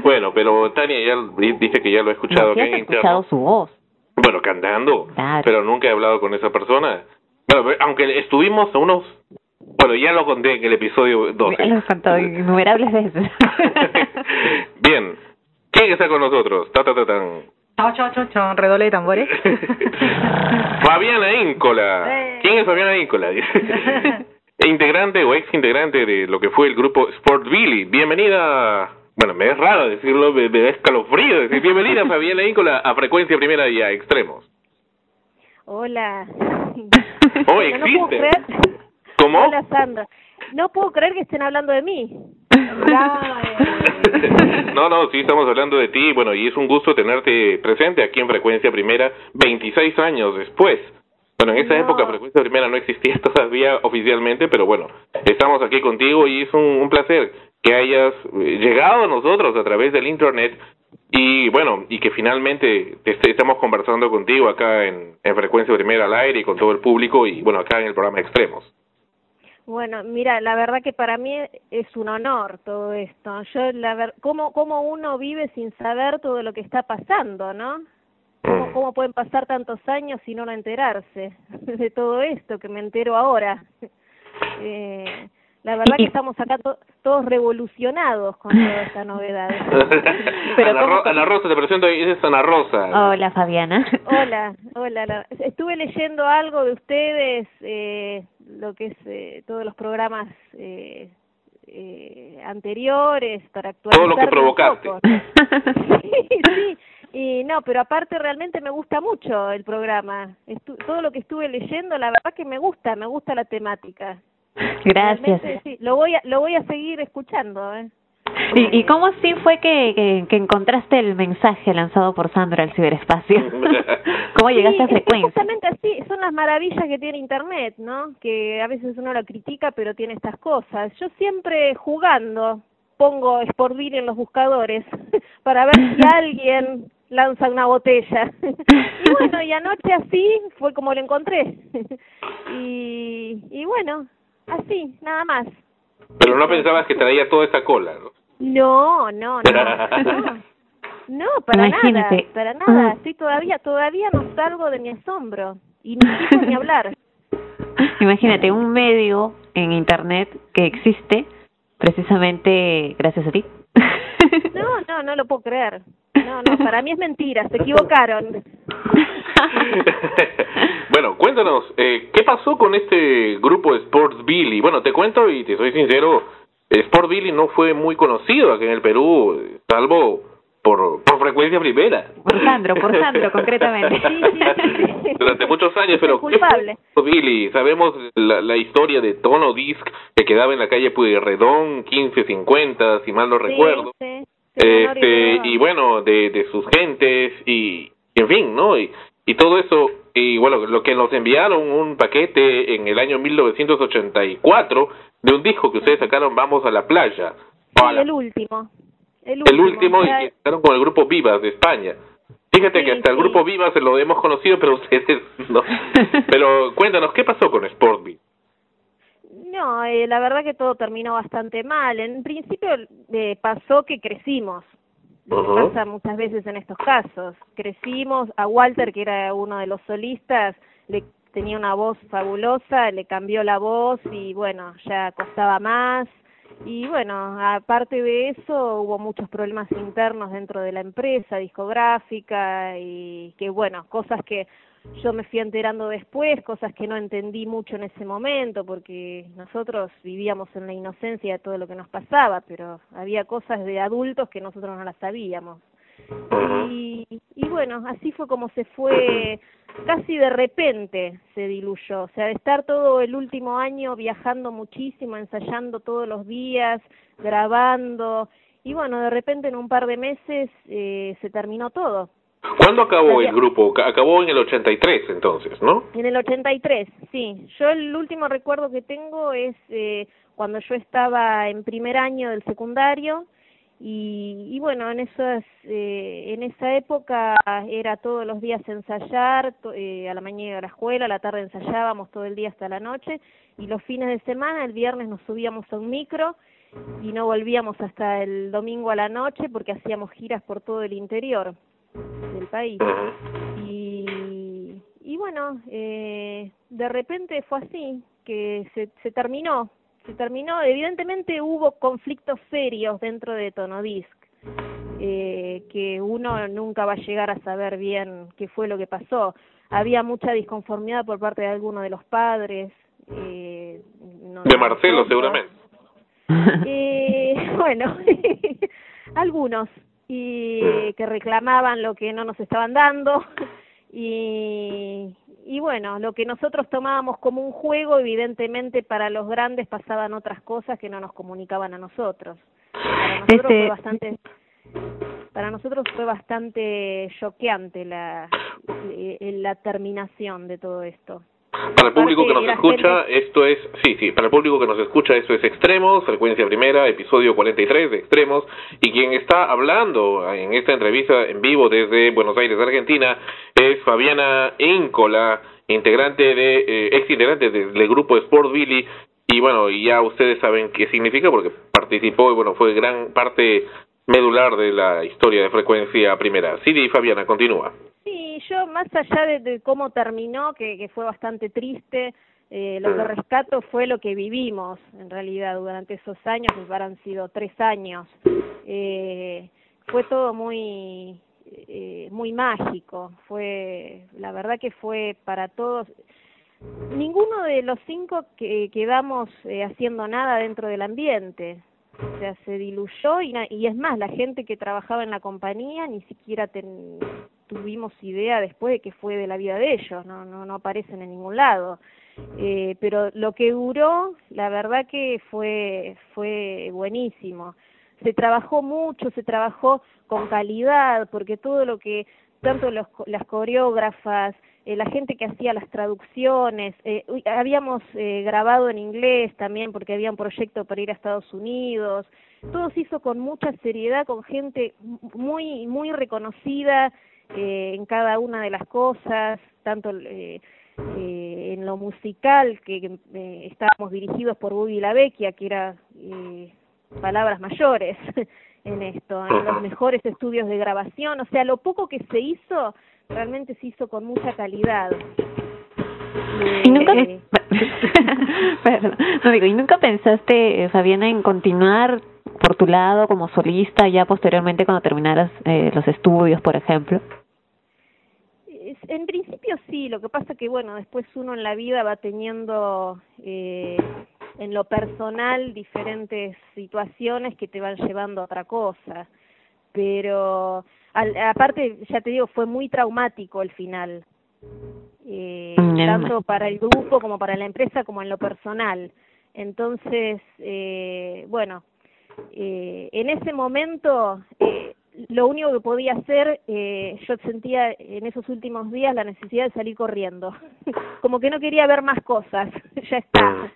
Bueno, pero Tania ya di- dice que ya lo ha escuchado No, interno. escuchado su voz. Bueno, cantando. Claro. Pero nunca he hablado con esa persona. Bueno, aunque estuvimos a unos... Bueno, ya lo conté en el episodio 12. Lo he contado innumerables veces. Bien. ¿Quién está con nosotros? Ta, ta, ta, tan. Chao, chao, chao, chao, redoble de tambores. Fabiana Íncola. Eh. ¿Quién es Fabiana Íncola? integrante o ex integrante de lo que fue el grupo Sport Billy. Bienvenida. Bueno, me es raro decirlo, me, me da escalofrío decir bienvenida Fabiana Íncola a Frecuencia Primera y a Extremos. Hola. Oh, No puedo creer. ¿Cómo? Hola, Sandra. No puedo creer que estén hablando de mí. No, no, sí estamos hablando de ti, bueno, y es un gusto tenerte presente aquí en Frecuencia Primera 26 años después. Bueno, en esa No. época Frecuencia Primera no existía todavía oficialmente, pero bueno, estamos aquí contigo y es un, un placer que hayas eh, llegado a nosotros a través del internet y bueno, y que finalmente te est- estamos conversando contigo acá en, en Frecuencia Primera al aire y con todo el público y bueno, acá en el programa Extremos. Bueno, mira, la verdad que para mí es un honor todo esto. Yo, la ver, ¿cómo, cómo uno vive sin saber todo lo que está pasando, no? ¿Cómo, ¿Cómo pueden pasar tantos años sin uno enterarse de todo esto que me entero ahora? Eh, la verdad que estamos acá to- todos revolucionados con toda esta novedad. Pero Ana, ¿cómo- Ro- Ana Rosa, te presento, es Ana Rosa. Hola, Fabiana. Hola, hola. la- estuve leyendo algo de ustedes, eh, lo que es eh, todos los programas eh, eh, anteriores para actualizar. Todo lo que provocaste. sí, sí. Y no, pero aparte realmente me gusta mucho el programa. Estu- todo lo que estuve leyendo, la verdad que me gusta, me gusta la temática. Gracias. Sí, lo voy a lo voy a seguir escuchando, ¿eh? ¿Y, y cómo sí fue que, que, que encontraste el mensaje lanzado por Sandra al ciberespacio? ¿Cómo llegaste Sí, a frecuencia? justamente así, son las maravillas que tiene Internet, ¿no? Que a veces uno la critica, pero tiene estas cosas. Yo siempre jugando pongo Sportville en los buscadores para ver si alguien lanza una botella. y bueno, y anoche así fue como lo encontré. y, y bueno, así, nada más. Pero no pensabas que traía toda esa cola, ¿no? No, no, no. no. No, para Imagínate. nada, para nada. Estoy todavía, todavía no salgo de mi asombro. Y mis hijos ni hablar. Imagínate, un medio en internet que existe precisamente gracias a ti. No, no, no lo puedo creer. No, no, para mí es mentira, se equivocaron. Bueno, cuéntanos, eh, ¿qué pasó con este grupo Sports Billy? Bueno, te cuento y te soy sincero, Sport Billy no fue muy conocido aquí en el Perú, eh, salvo por, por frecuencia primera. Por Sandro, por Sandro, concretamente. Durante muchos años, pero ¿qué fue culpable. Sport Billy? Sabemos la, la historia de Tono Disc, que quedaba en la calle Pueyrredón, 1550, si mal no recuerdo. Este y bueno de, de sus gentes y, y en fin no y, y todo eso y bueno lo que nos enviaron un paquete en el año 1984 de un disco que ustedes sacaron vamos a la playa a Sí, la- el último. El el último. último y que sacaron con el grupo Vivas de España fíjate Sí, que hasta el grupo Vivas lo hemos conocido pero ustedes no pero cuéntanos qué pasó con Sportbeat No, eh, la verdad que todo terminó bastante mal. En principio eh, pasó que crecimos. Pasa muchas veces en estos casos. Crecimos, a Walter, que era uno de los solistas, le tenía una voz fabulosa, le cambió la voz y bueno, ya costaba más. Y bueno, aparte de eso, hubo muchos problemas internos dentro de la empresa discográfica y que bueno, cosas que yo me fui enterando después, cosas que no entendí mucho en ese momento, porque nosotros vivíamos en la inocencia de todo lo que nos pasaba, pero había cosas de adultos que nosotros no las sabíamos. Y, y bueno, así fue como se fue, casi de repente se diluyó, o sea, de estar todo el último año viajando muchísimo, ensayando todos los días, grabando, y bueno, de repente en un par de meses eh, se terminó todo. ¿Cuándo acabó Había- el grupo? Ca- Acabó en el 83 entonces, ¿no? En el 83, sí. Yo el último recuerdo que tengo es eh, cuando yo estaba en primer año del secundario y, y bueno, en esas eh, en esa época era todos los días ensayar, to- eh, a la mañana a la escuela, a la tarde ensayábamos todo el día hasta la noche y los fines de semana, el viernes nos subíamos a un micro y no volvíamos hasta el domingo a la noche porque hacíamos giras por todo el interior del país. Y, y bueno, eh, de repente fue así, que se, se terminó, se terminó, evidentemente hubo conflictos serios dentro de Tonodisc, eh, que uno nunca va a llegar a saber bien qué fue lo que pasó. Había mucha disconformidad por parte de algunos de los padres. Eh, no- De Marcelo, seguramente. Eh, bueno, algunos y que reclamaban lo que no nos estaban dando y y bueno, lo que nosotros tomábamos como un juego, evidentemente para los grandes pasaban otras cosas que no nos comunicaban a nosotros. Para nosotros Este- fue bastante para nosotros fue bastante choqueante la eh, la terminación de todo esto. Para el público que nos escucha, esto es, sí, sí, para el público que nos escucha, esto es Extremos, frecuencia primera, episodio 43 de Extremos, y quien está hablando en esta entrevista en vivo desde Buenos Aires, Argentina, es Fabiana Íncola, integrante de, eh, ex integrante del, del grupo Sport Billy, y bueno, ya ustedes saben qué significa porque participó y bueno, fue gran parte medular de la historia de frecuencia primera. Sí, Fabiana, continúa. Sí, yo más allá de, de cómo terminó, que, que fue bastante triste, Eh, lo que rescato fue lo que vivimos, en realidad, durante esos años, que habrán sido tres años. Eh, fue todo muy, eh, muy mágico. Fue, la verdad que fue para todos. Ninguno de los cinco que quedamos eh, haciendo nada dentro del ambiente. O sea, se diluyó y, y es más, la gente que trabajaba en la compañía ni siquiera ten- tuvimos idea después de que fue de la vida de ellos, no, no, no aparecen en ningún lado. Eh, pero lo que duró, la verdad que fue, fue buenísimo. Se trabajó mucho, se trabajó con calidad, porque todo lo que, tanto los, las coreógrafas, eh, la gente que hacía las traducciones, eh, habíamos eh, grabado en inglés también porque había un proyecto para ir a Estados Unidos, todo se hizo con mucha seriedad, con gente muy, muy reconocida eh, en cada una de las cosas, tanto eh, eh, en lo musical, que eh, estábamos dirigidos por Bobby Lavecchia, que era eh, palabras mayores en esto, en los mejores estudios de grabación, o sea, lo poco que se hizo, realmente se hizo con mucha calidad. Y nunca, Eh, Perdón. no digo, y nunca pensaste, eh, Fabiana, en continuar por tu lado como solista ya posteriormente cuando terminaras eh, los estudios, por ejemplo. En principio sí, lo que pasa que bueno, después uno en la vida va teniendo eh, en lo personal diferentes situaciones que te van llevando a otra cosa. Pero al- aparte, ya te digo, fue muy traumático el final. Eh, Mm, tanto para el grupo como para la empresa como en lo personal. Entonces, eh, bueno, eh, en ese momento eh, lo único que podía hacer, eh, yo sentía en esos últimos días la necesidad de salir corriendo, como que no quería ver más cosas, ya está.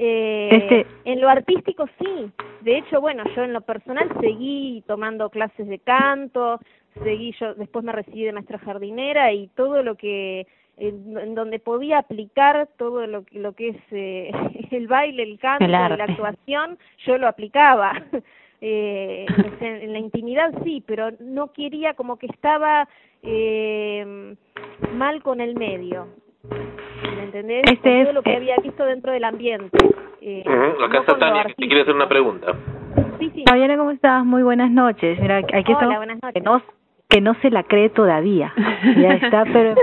Eh, Este- En lo artístico sí, de hecho, bueno, yo en lo personal seguí tomando clases de canto, seguí yo, después me recibí de maestra jardinera y todo lo que en, donde podía aplicar todo lo que lo que es eh, el baile, el canto, El la actuación, yo lo aplicaba. Eh, sea, en la intimidad sí, pero no quería como que estaba eh, mal con el medio. ¿Me entendés? Este Con es, lo que había visto dentro del ambiente. Eh, Ujú, Acá está Tania, que te quiere hacer una pregunta. Sí, sí. Fabiana, ¿cómo estás? Muy buenas noches. Mira, aquí Hola, estamos buenas noches. Que no se la cree todavía. Ya está, pero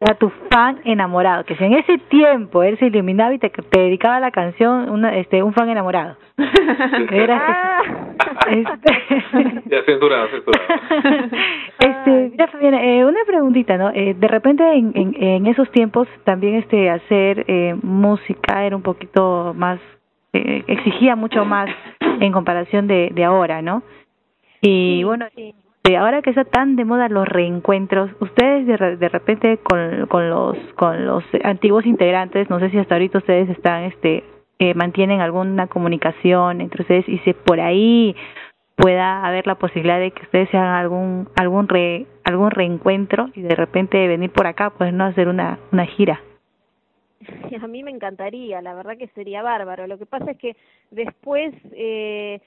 era tu fan enamorado. Que si en ese tiempo él se iluminaba y te, te dedicaba la canción, una, este, un fan enamorado. Era, este, Ya censurado, censurado. este, mira Fabiana, eh, una preguntita, ¿no? Eh, de repente en, en, en esos tiempos también este hacer eh, música era un poquito más, eh, exigía mucho más en comparación de, de ahora, ¿no? Y bueno, sí. Eh, ahora que está tan de moda los reencuentros, ustedes de, de repente con, con los con los antiguos integrantes, no sé si hasta ahorita ustedes están este eh, mantienen alguna comunicación entre ustedes y si por ahí pueda haber la posibilidad de que ustedes hagan algún algún re, algún reencuentro y de repente venir por acá, pues no hacer una una gira. A mí me encantaría, la verdad que sería bárbaro. Lo que pasa es que después eh,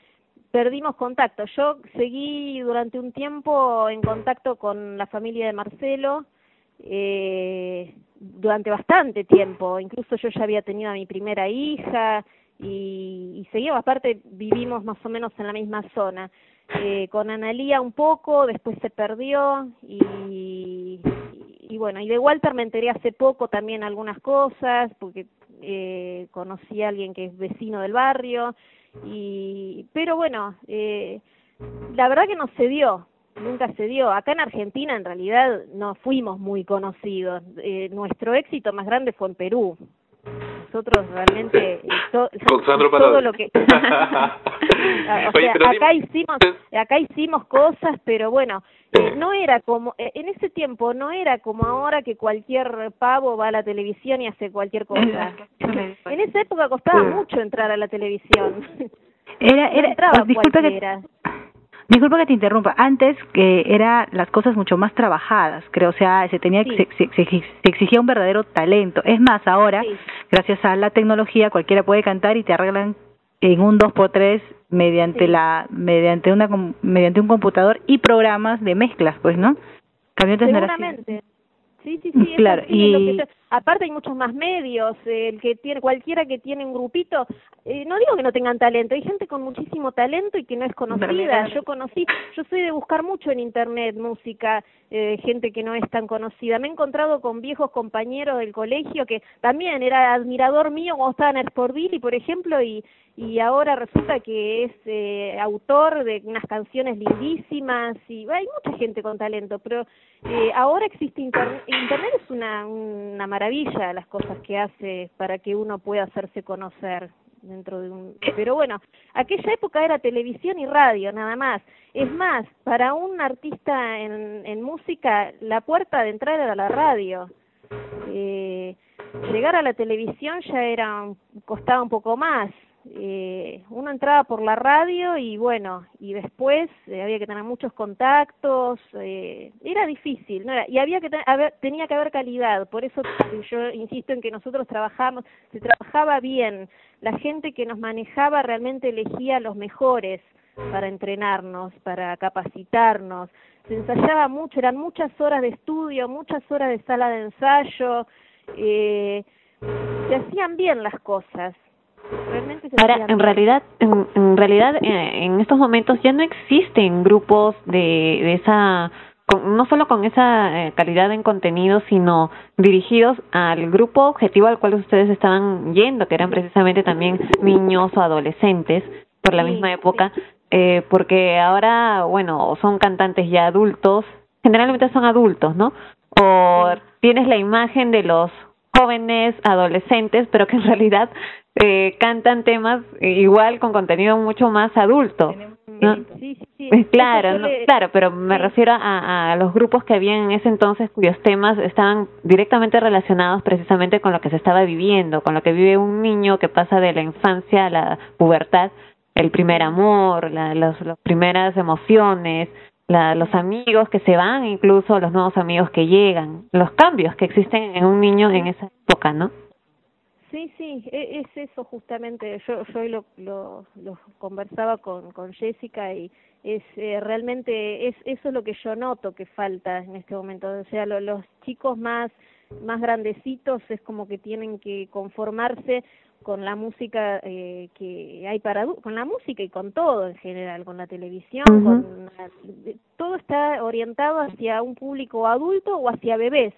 perdimos contacto. Yo seguí durante un tiempo en contacto con la familia de Marcelo, eh, durante bastante tiempo. Incluso yo ya había tenido a mi primera hija y, y seguimos, aparte vivimos más o menos en la misma zona. Eh, con Analía un poco, después se perdió y, y bueno, y de Walter me enteré hace poco también algunas cosas, porque eh, conocí a alguien que es vecino del barrio, y pero bueno, eh, la verdad que no se dio, nunca se dio. Acá en Argentina en realidad no fuimos muy conocidos, eh, nuestro éxito más grande fue en Perú. Nosotros realmente eh, to- Con Sandro todo lo que o sea, acá dime- hicimos acá hicimos cosas pero bueno eh, no era como eh, en ese tiempo no era como ahora que cualquier pavo va a la televisión y hace cualquier cosa. En esa época costaba mucho entrar a la televisión. Era no era que cualquiera Disculpa que te interrumpa. Antes que era las cosas mucho más trabajadas, creo, o sea, se tenía Sí. se, se- exigía un verdadero talento. Es más, ahora, Sí. gracias a la tecnología, cualquiera puede cantar y te arreglan en un 2x3 mediante Sí. la mediante una mediante un computador y programas de mezclas, pues, ¿no? Cambio así. seguramente sí sí sí es Claro, y- aparte hay muchos más medios, el que tiene cualquiera que tiene un grupito, eh, no digo que no tengan talento, hay gente con muchísimo talento y que no es conocida. Yo conocí, yo soy de buscar mucho en internet música, eh, gente que no es tan conocida. Me he encontrado con viejos compañeros del colegio que también era admirador mío cuando estaba en Sportville, por ejemplo, y y ahora resulta que es eh, autor de unas canciones lindísimas y hay mucha gente con talento, pero eh, ahora existe internet, internet es una, una maravilla las cosas que hace para que uno pueda hacerse conocer dentro de un pero bueno aquella época era televisión y radio nada más. Es más para un artista en, música la puerta de entrada era la radio. Eh, llegar a la televisión ya era costaba un poco más eh, uno entraba por la radio y bueno, y después eh, había que tener muchos contactos, eh, era difícil, ¿no? Era, y había que haber, tenía que haber calidad, por eso yo insisto en que nosotros trabajamos, se trabajaba bien, la gente que nos manejaba realmente elegía los mejores para entrenarnos, para capacitarnos, se ensayaba mucho, eran muchas horas de estudio, muchas horas de sala de ensayo, eh, se hacían bien las cosas, Ahora, en realidad, en, realidad, eh, en estos momentos ya no existen grupos de, de esa, no solo con esa eh, calidad en contenido, sino dirigidos al grupo objetivo al cual ustedes estaban yendo, que eran precisamente también niños o adolescentes por la misma época, eh, porque ahora, bueno, son cantantes ya adultos, generalmente son adultos, ¿no? O tienes la imagen de los jóvenes, adolescentes, pero que en realidad eh, cantan temas igual con contenido mucho más adulto. ¿no? Claro, claro, pero me refiero a, a los grupos que había en ese entonces cuyos temas estaban directamente relacionados precisamente con lo que se estaba viviendo, con lo que vive un niño que pasa de la infancia a la pubertad, el primer amor, la, las primeras emociones, la, los amigos que se van, incluso los nuevos amigos que llegan, los cambios que existen en un niño en esa época, ¿no? Sí, sí, e, es eso justamente. Yo, yo lo, lo, lo conversaba con, con Jessica y es eh, realmente es eso es lo que yo noto que falta en este momento. O sea, lo, los chicos más más grandecitos es como que tienen que conformarse con la música eh, que hay para con la música y con todo en general, con la televisión, con todo está orientado hacia un público adulto o hacia bebés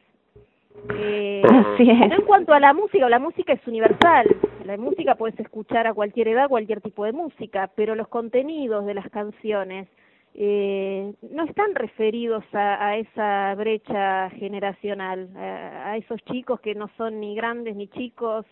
eh, en cuanto a la música, la música es universal. La música puedes escuchar a cualquier edad, cualquier tipo de música, pero los contenidos de las canciones eh, no están referidos a, a esa brecha generacional, a, a, esos chicos que no son ni grandes ni chicos.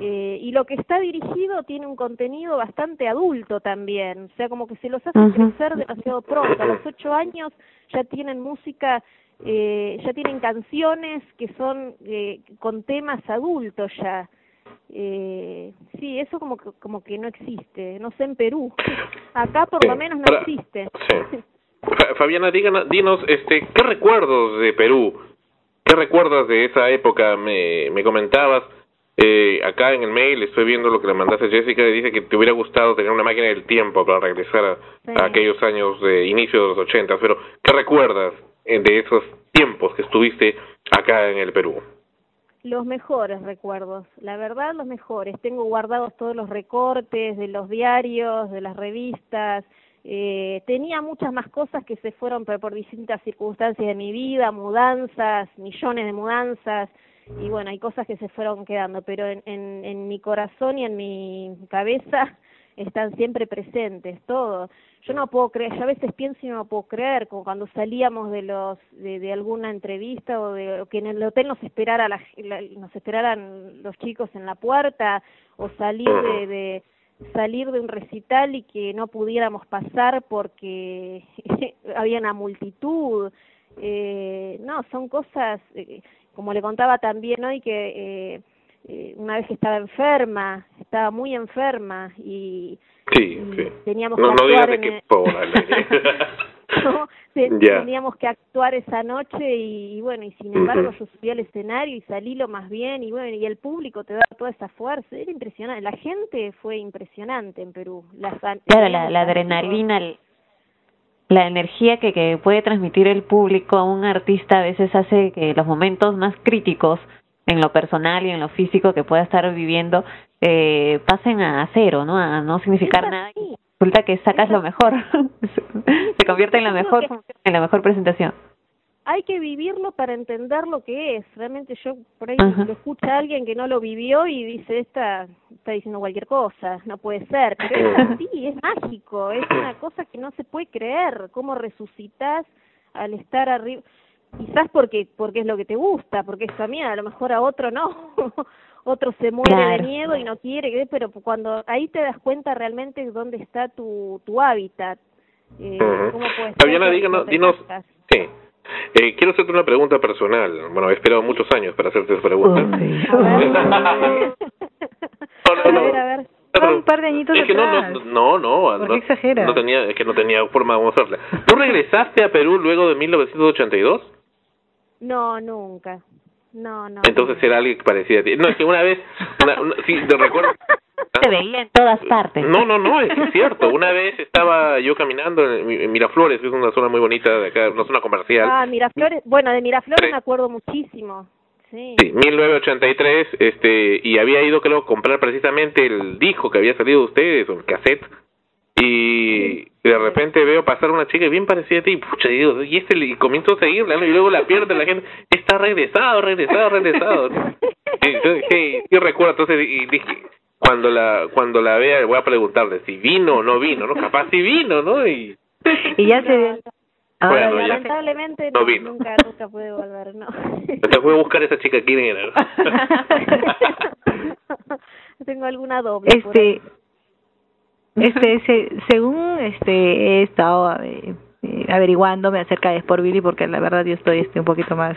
Eh, y lo que está dirigido tiene un contenido bastante adulto también, o sea, como que se los hace crecer demasiado pronto. A los ocho años ya tienen música eh, ya tienen canciones que son eh, con temas adultos ya. Eh, sí, eso como que, como que no existe, no sé en Perú. Acá por lo menos no existe. Fabiana, díganos, dinos, este, ¿qué recuerdos de Perú? ¿Qué recuerdas de esa época? Me, me comentabas, eh, acá en el mail estoy viendo lo que le mandaste Jessica y dice que te hubiera gustado tener una máquina del tiempo para regresar a, a aquellos años de inicio de los 80, pero ¿qué recuerdas de esos tiempos que estuviste acá en el Perú? Los mejores recuerdos, la verdad los mejores. Tengo guardados todos los recortes de los diarios, de las revistas. Eh, tenía muchas más cosas que se fueron por, por distintas circunstancias de mi vida, mudanzas, millones de mudanzas y bueno, hay cosas que se fueron quedando, pero en, en, en mi corazón y en mi cabeza están siempre presentes, todo. Yo no puedo creer, yo a veces pienso y no puedo creer, como cuando salíamos de los de, de alguna entrevista o de que en el hotel nos esperara la, nos esperaran los chicos en la puerta o salir de, de salir de un recital y que no pudiéramos pasar porque había una multitud. Eh, no, son cosas, eh, como le contaba también hoy, que eh, eh, una vez que estaba enferma, estaba muy enferma y, sí, sí. teníamos no, que no actuar en qué no, teníamos que actuar esa noche y, y bueno, y sin embargo yo subí al escenario y salí lo más bien y bueno, y el público te da toda esa fuerza, era impresionante, la gente fue impresionante en Perú, las an- Claro, la, la adrenalina, el- la energía que, que puede transmitir el público a un artista a veces hace que los momentos más críticos en lo personal y en lo físico que pueda estar viviendo eh, pasen a cero, ¿no? A no significar nada. Resulta que sacas lo mejor, se convierte en la mejor en la mejor presentación hay que vivirlo para entender lo que es. Realmente yo por ahí lo escucha a alguien que no lo vivió y dice, esta está diciendo cualquier cosa, no puede ser. Pero es así, es mágico, es una cosa que no se puede creer. ¿Cómo resucitas al estar arriba? Quizás porque porque es lo que te gusta, porque es a mí, a lo mejor a otro no. otro se muere de miedo y no quiere, pero cuando ahí te das cuenta realmente dónde está tu, tu hábitat. Eh, ¿cómo Fabiana, díganos, dinos, sí, eh, quiero hacerte una pregunta personal. Bueno, he esperado muchos años para hacerte esa pregunta. no, no, A ver, a ver. un par de añitos es que no, no, no, no, no tenía, es que no tenía forma de mostrarle. ¿Tú regresaste a Perú luego de 1982? No, nunca. No, no. Entonces era alguien que parecía a ti. No, es que una vez, una, una, sí, te recuerdo. Se veía en todas partes. No, no, no, es, cierto. Una vez estaba yo caminando en, Miraflores, que es una zona muy bonita de acá, una zona comercial. Ah, Miraflores, bueno, de Miraflores me acuerdo muchísimo. Sí. sí, 1983, este, y había ido, creo, a comprar precisamente el disco que había salido de ustedes, o el cassette, y de repente veo pasar una chica bien parecida a ti, y pucha, digo, y este, y comienzo a seguirla, y luego la pierde la gente, está regresado, regresado, regresado. y, entonces, yo recuerdo, entonces, y dije, cuando la cuando la vea voy a preguntarle si vino o no vino, ¿no? Capaz si vino, ¿no? Y, y ya se... Bueno, lamentablemente no, vino. nunca, nunca pude volver, no. Te voy a buscar esa chica, ¿quién era? Tengo alguna doble. Este, este, se, según este he estado eh, averiguándome acerca de Sport Billy, porque la verdad yo estoy este un poquito más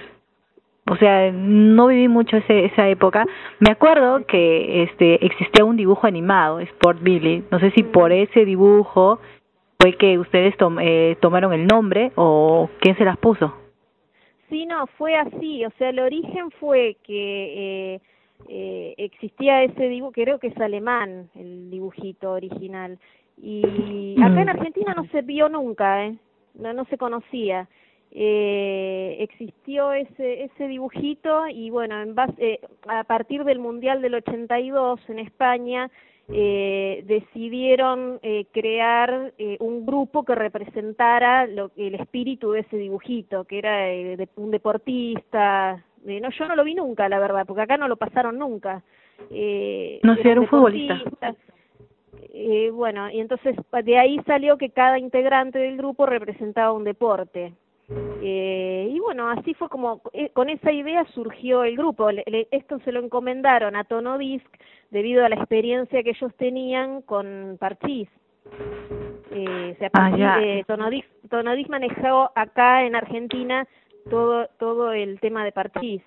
o sea, no viví mucho ese, esa época. Me acuerdo que este existía un dibujo animado, Sport Billy. No sé si por ese dibujo fue que ustedes eh, tomaron el nombre o quién se las puso. Sí, no, fue así. O sea, el origen fue que eh, eh, existía ese dibujo, creo que es alemán, el dibujito original. Y acá en mm. Argentina no se vio nunca, ¿eh? No, no se conocía eh, existió ese ese dibujito y bueno en base, eh, a partir del mundial del 82 en España eh, decidieron eh, crear eh, un grupo que representara lo, el espíritu de ese dibujito que era eh, de, un deportista no yo no lo vi nunca la verdad porque acá no lo pasaron nunca. Eh, no sé era un futbolista. eh, bueno y entonces de ahí salió que cada integrante del grupo representaba un deporte. Eh, y bueno, así fue como, eh, con esa idea surgió el grupo. esto se lo encomendaron a Tonodisc debido a la experiencia que ellos tenían con Parchís. Eh, o sea, ah, eh, Tonodisc, manejó acá en Argentina todo, todo el tema de Parchís.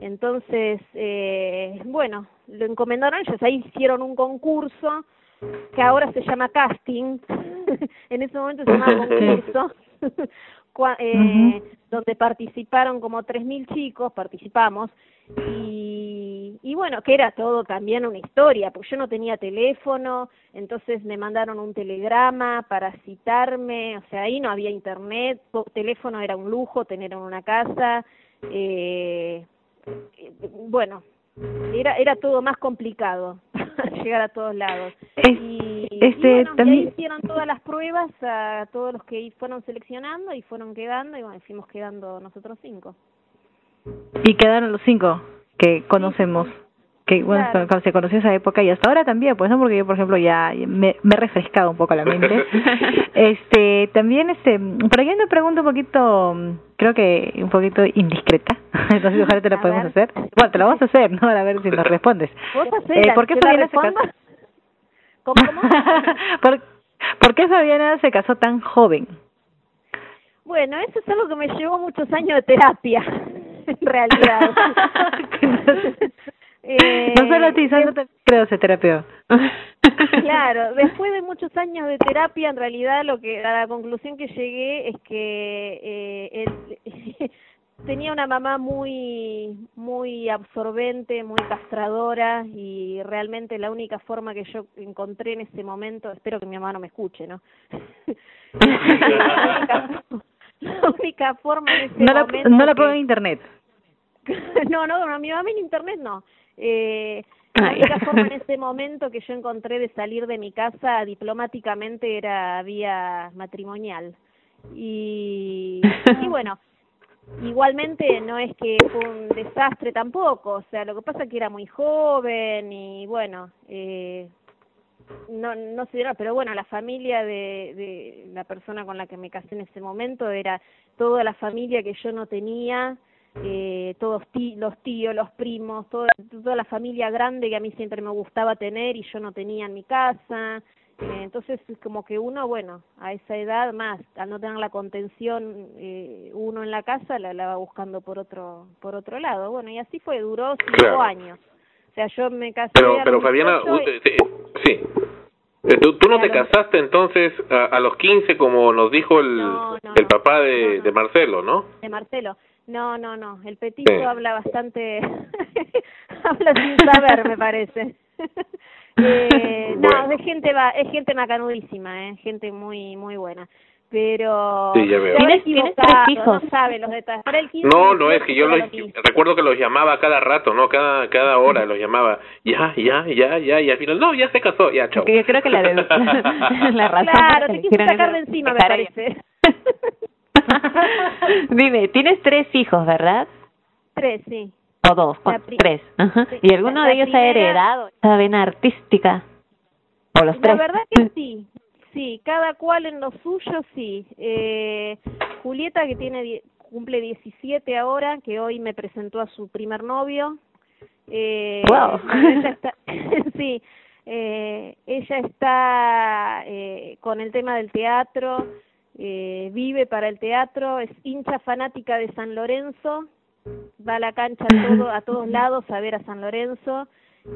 Entonces, eh, bueno, lo encomendaron ellos, ahí hicieron un concurso que ahora se llama casting, en ese momento se llamaba concurso, eh, donde participaron como 3.000 chicos, participamos, y, y bueno, que era todo también una historia, porque yo no tenía teléfono, entonces me mandaron un telegrama para citarme, o sea, ahí no había internet, teléfono era un lujo tener en una casa, eh, bueno, era era todo más complicado llegar a todos lados. Y, este también hicieron todas las pruebas a todos los que fueron seleccionando y fueron quedando y bueno fuimos quedando nosotros cinco. Y quedaron los cinco que conocemos que bueno cuando se conoció esa época y hasta ahora también pues no porque yo por ejemplo ya me, me he refrescado un poco la mente. Este también este por aquí me pregunto un poquito creo que un poquito indiscreta. Entonces ojalá te la podemos hacer. Bueno te la vamos a hacer no a ver si nos respondes. Eh, ¿por qué Fabiana se casó ¿Cómo, cómo? ¿Por, ¿por qué Fabiana se casó tan joven bueno eso es algo que me llevó muchos años de terapia en realidad Eh, no solo a ti, solo te creo ese terapeuta. claro, después de muchos años de terapia, en realidad lo que a la conclusión que llegué es que eh, él, tenía una mamá muy muy absorbente, muy castradora y realmente la única forma que yo encontré en ese momento, espero que mi mamá no me escuche, ¿no? la, única, forma en ese no momento la, no la pongo en internet no, no, no, mi mamá en internet no. Eh, la única forma en ese momento que yo encontré de salir de mi casa diplomáticamente era vía matrimonial. Y, y bueno, igualmente no es que fue un desastre tampoco, o sea, lo que pasa es que era muy joven y bueno, eh, no no se dieron, pero bueno, la familia de, de la persona con la que me casé en ese momento era toda la familia que yo no tenía, eh, todos tí los tíos, los primos, toda, toda la familia grande que a mí siempre me gustaba tener y yo no tenía en mi casa. Eh, entonces es como que uno, bueno, a esa edad más, al no tener la contención eh, uno en la casa, la, la va buscando por otro por otro lado. Bueno, y así fue, duró cinco Claro. años. O sea, yo me casé Pero, pero Fabiana, 18 y- usted- eh, sí. Eh, ¿Tú, tú no te casaste entonces a, a los 15 como nos dijo el, el papá de, de Marcelo, ¿no? de Marcelo. No, no, no. El petito Sí. habla bastante, habla sin saber, me parece. eh, no, es gente va, es gente macanudísima, eh, gente muy, muy buena. Pero Sí, ya veo. ¿Tienes- tienes tres hijos? no sabe los detalles. Para el 15 No, no, es que yo los, recuerdo que los llamaba cada rato, ¿no? Cada cada hora los llamaba. Ya, ya, ya, ya, y al final, no, ya se casó, ya, chao. Que yo creo que la, de- la razón Claro, te quiso sacar de encima, me parece. Dime, tienes tres hijos, ¿verdad? Tres, sí. O dos, La pri- tres. Ajá. sí, ¿Y alguno la- de la ellos ha heredado esa vena artística? ¿O los La tres? verdad que sí, sí, cada cual en lo suyo, sí. Eh, Julieta, que tiene cumple 17 ahora, que hoy me presentó a su primer novio. Eh, Wow. ella está, sí, eh, ella está eh, con el tema del teatro, eh, vive para el teatro, es hincha fanática de San Lorenzo, va a la cancha a, todo, a todos lados a ver a San Lorenzo.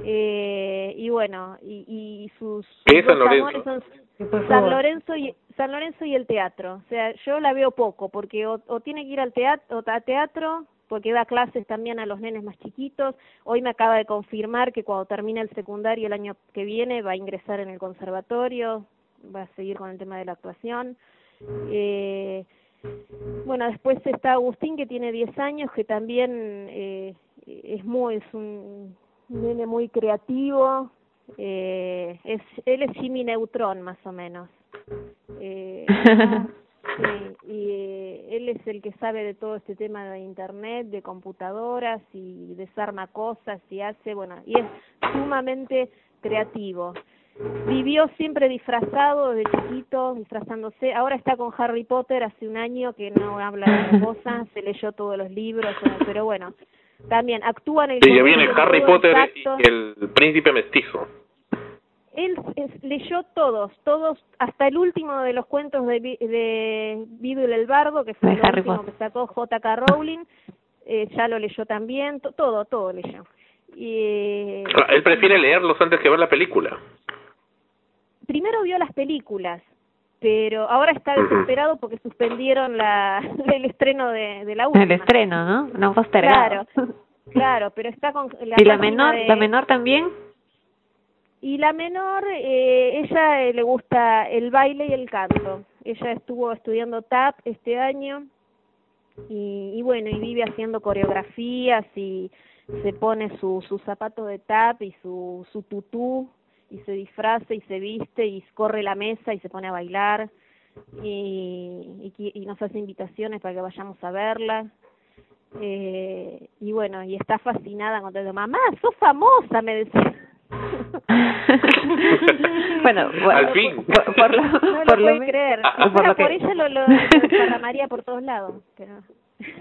Eh, y bueno, y, y sus, ¿Qué es sus San Lorenzo? amores son San. Lorenzo y San Lorenzo y el teatro. O sea, yo la veo poco porque o, o tiene que ir al teatro, a teatro porque da clases también a los nenes más chiquitos. Hoy me acaba de confirmar que cuando termine el secundario el año que viene va a ingresar en el conservatorio, va a seguir con el tema de la actuación. Eh, bueno, después está Agustín que tiene 10 años, que también eh, es muy es un nene muy creativo. Eh, es él es Jimmy Neutron más o menos. Eh, sí, y eh, él es el que sabe de todo este tema de internet, de computadoras y desarma cosas y hace, bueno, y es sumamente creativo. Vivió siempre disfrazado desde chiquito, disfrazándose. Ahora está con Harry Potter hace un año que no habla de otra cosa, se leyó todos los libros, pero bueno, también actúa en el Sí, ya viene Harry Potter exacto. y el príncipe mestizo. Él es- leyó todos, todos, hasta el último de los cuentos de, de Vidul el Bardo, que fue De el Harry último Potter. que sacó J.K. Rowling, eh, ya lo leyó también, to- todo, todo leyó. Y, eh, Ah, Él prefiere leerlos antes que ver la película. Primero vio las películas, pero ahora está desesperado porque suspendieron la, el estreno de, de la última. El estreno, ¿no? No postergado. Claro, claro, pero está con la ¿Y la menor? de- ¿La menor también? Y la menor, eh, ella eh, le gusta el baile y el canto. Ella estuvo estudiando tap este año y, y bueno, y vive haciendo coreografías y se pone su, su zapato de tap y su, su tutú y se disfraza y se viste y corre la mesa y se pone a bailar y, y, qui- y nos hace invitaciones para que vayamos a verla. Eh, y bueno, y está fascinada con todo. Mamá, sos famosa, me decía. bueno, Al fin. Por, por lo, No lo por lo puede me- creer. Ah, O por sea, lo que- por ella lo, lo, lo desparramaría por todos lados. Pero...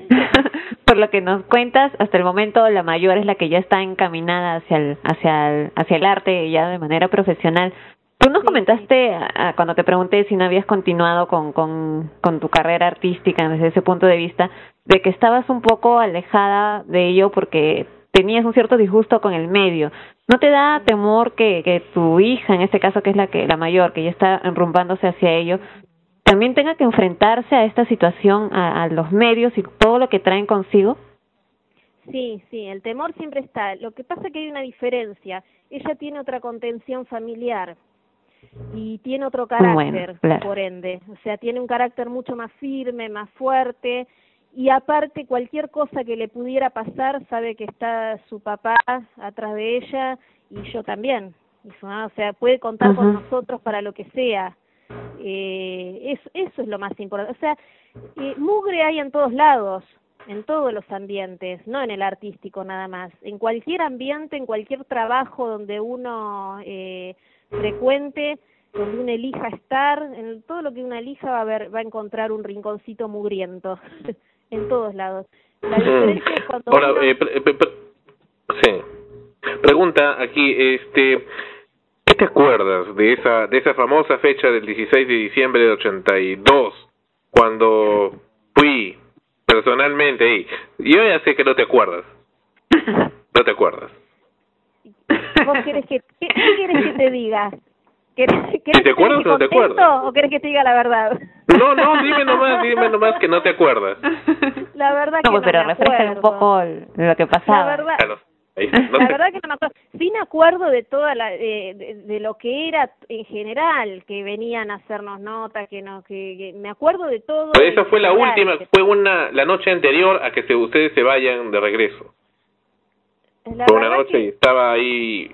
por lo que nos cuentas, hasta el momento la mayor es la que ya está encaminada hacia el, hacia el, hacia el arte ya de manera profesional. Tú nos comentaste a- a- cuando te pregunté si no habías continuado con, con, con tu carrera artística desde ese punto de vista, de que estabas un poco alejada de ello porque tenías un cierto disgusto con el medio. ¿No te da temor que, que tu hija, en este caso que es la que la mayor, que ya está enrumbándose hacia ello, también tenga que enfrentarse a esta situación, a, a los medios y todo lo que traen consigo? Sí, sí, el temor siempre está. Lo que pasa es que hay una diferencia. Ella tiene otra contención familiar y tiene otro carácter, Bueno, claro. por ende. O sea, tiene un carácter mucho más firme, más fuerte y aparte cualquier cosa que le pudiera pasar sabe que está su papá atrás de ella y yo también y su mamá, o sea puede contar con nosotros para lo que sea eh, eso, eso es lo más importante o sea eh, mugre hay en todos lados en todos los ambientes no en el artístico nada más en cualquier ambiente en cualquier trabajo donde uno eh, frecuente donde uno elija estar, en todo lo que uno elija va a ver, va a encontrar un rinconcito mugriento. en todos lados. La diferencia es cuando Ahora, eh, sí. Pregunta aquí, este, ¿qué te acuerdas de esa de esa famosa fecha del 16 de diciembre de 82 cuando fui personalmente ahí? Yo ya sé que no te acuerdas. No te acuerdas. ¿Vos querés que qué, qué quieres que te diga? ¿Querés, ¿Te acuerdas o no te acuerdas? ¿O querés que te diga la verdad? No, no, dime nomás, dime nomás que no te acuerdas. La verdad que no, pero me un poco lo que pasaba. La verdad, la verdad que no me acuerdo. Sí me acuerdo de toda la, de, de, lo que era en general, que venían a hacernos nota, que no, que, me acuerdo de todo. Pero esa fue la última, fue una, la noche anterior a que se, ustedes se vayan de regreso. fue una noche y estaba ahí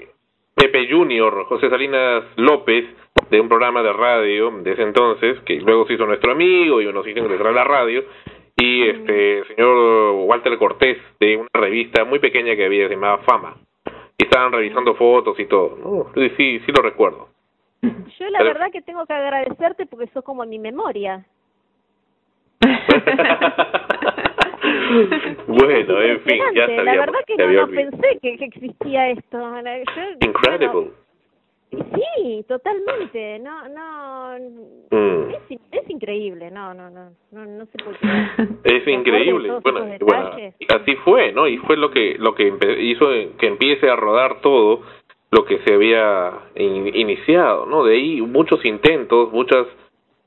Pepe Junior, José Salinas López, de un programa de radio de ese entonces, que luego se hizo nuestro amigo y nos hizo ingresar a la radio, y este señor Walter Cortés, de una revista muy pequeña que había, llamada Fama. Y estaban revisando fotos y todo. ¿no? Sí, sí, sí lo recuerdo. Yo la verdad que tengo que agradecerte porque sos como mi memoria. bueno, en fin, ya sabíamos. La verdad que no, pensé que, que, existía esto. Yo, Incredible. Sí, totalmente. No, no. Mm. Es, es, increíble. No, no, no, no, no se puede. Es increíble. Bueno, bueno, así fue, ¿no? Y fue lo que lo que hizo que empiece a rodar todo lo que se había iniciado, ¿no? De ahí muchos intentos, muchas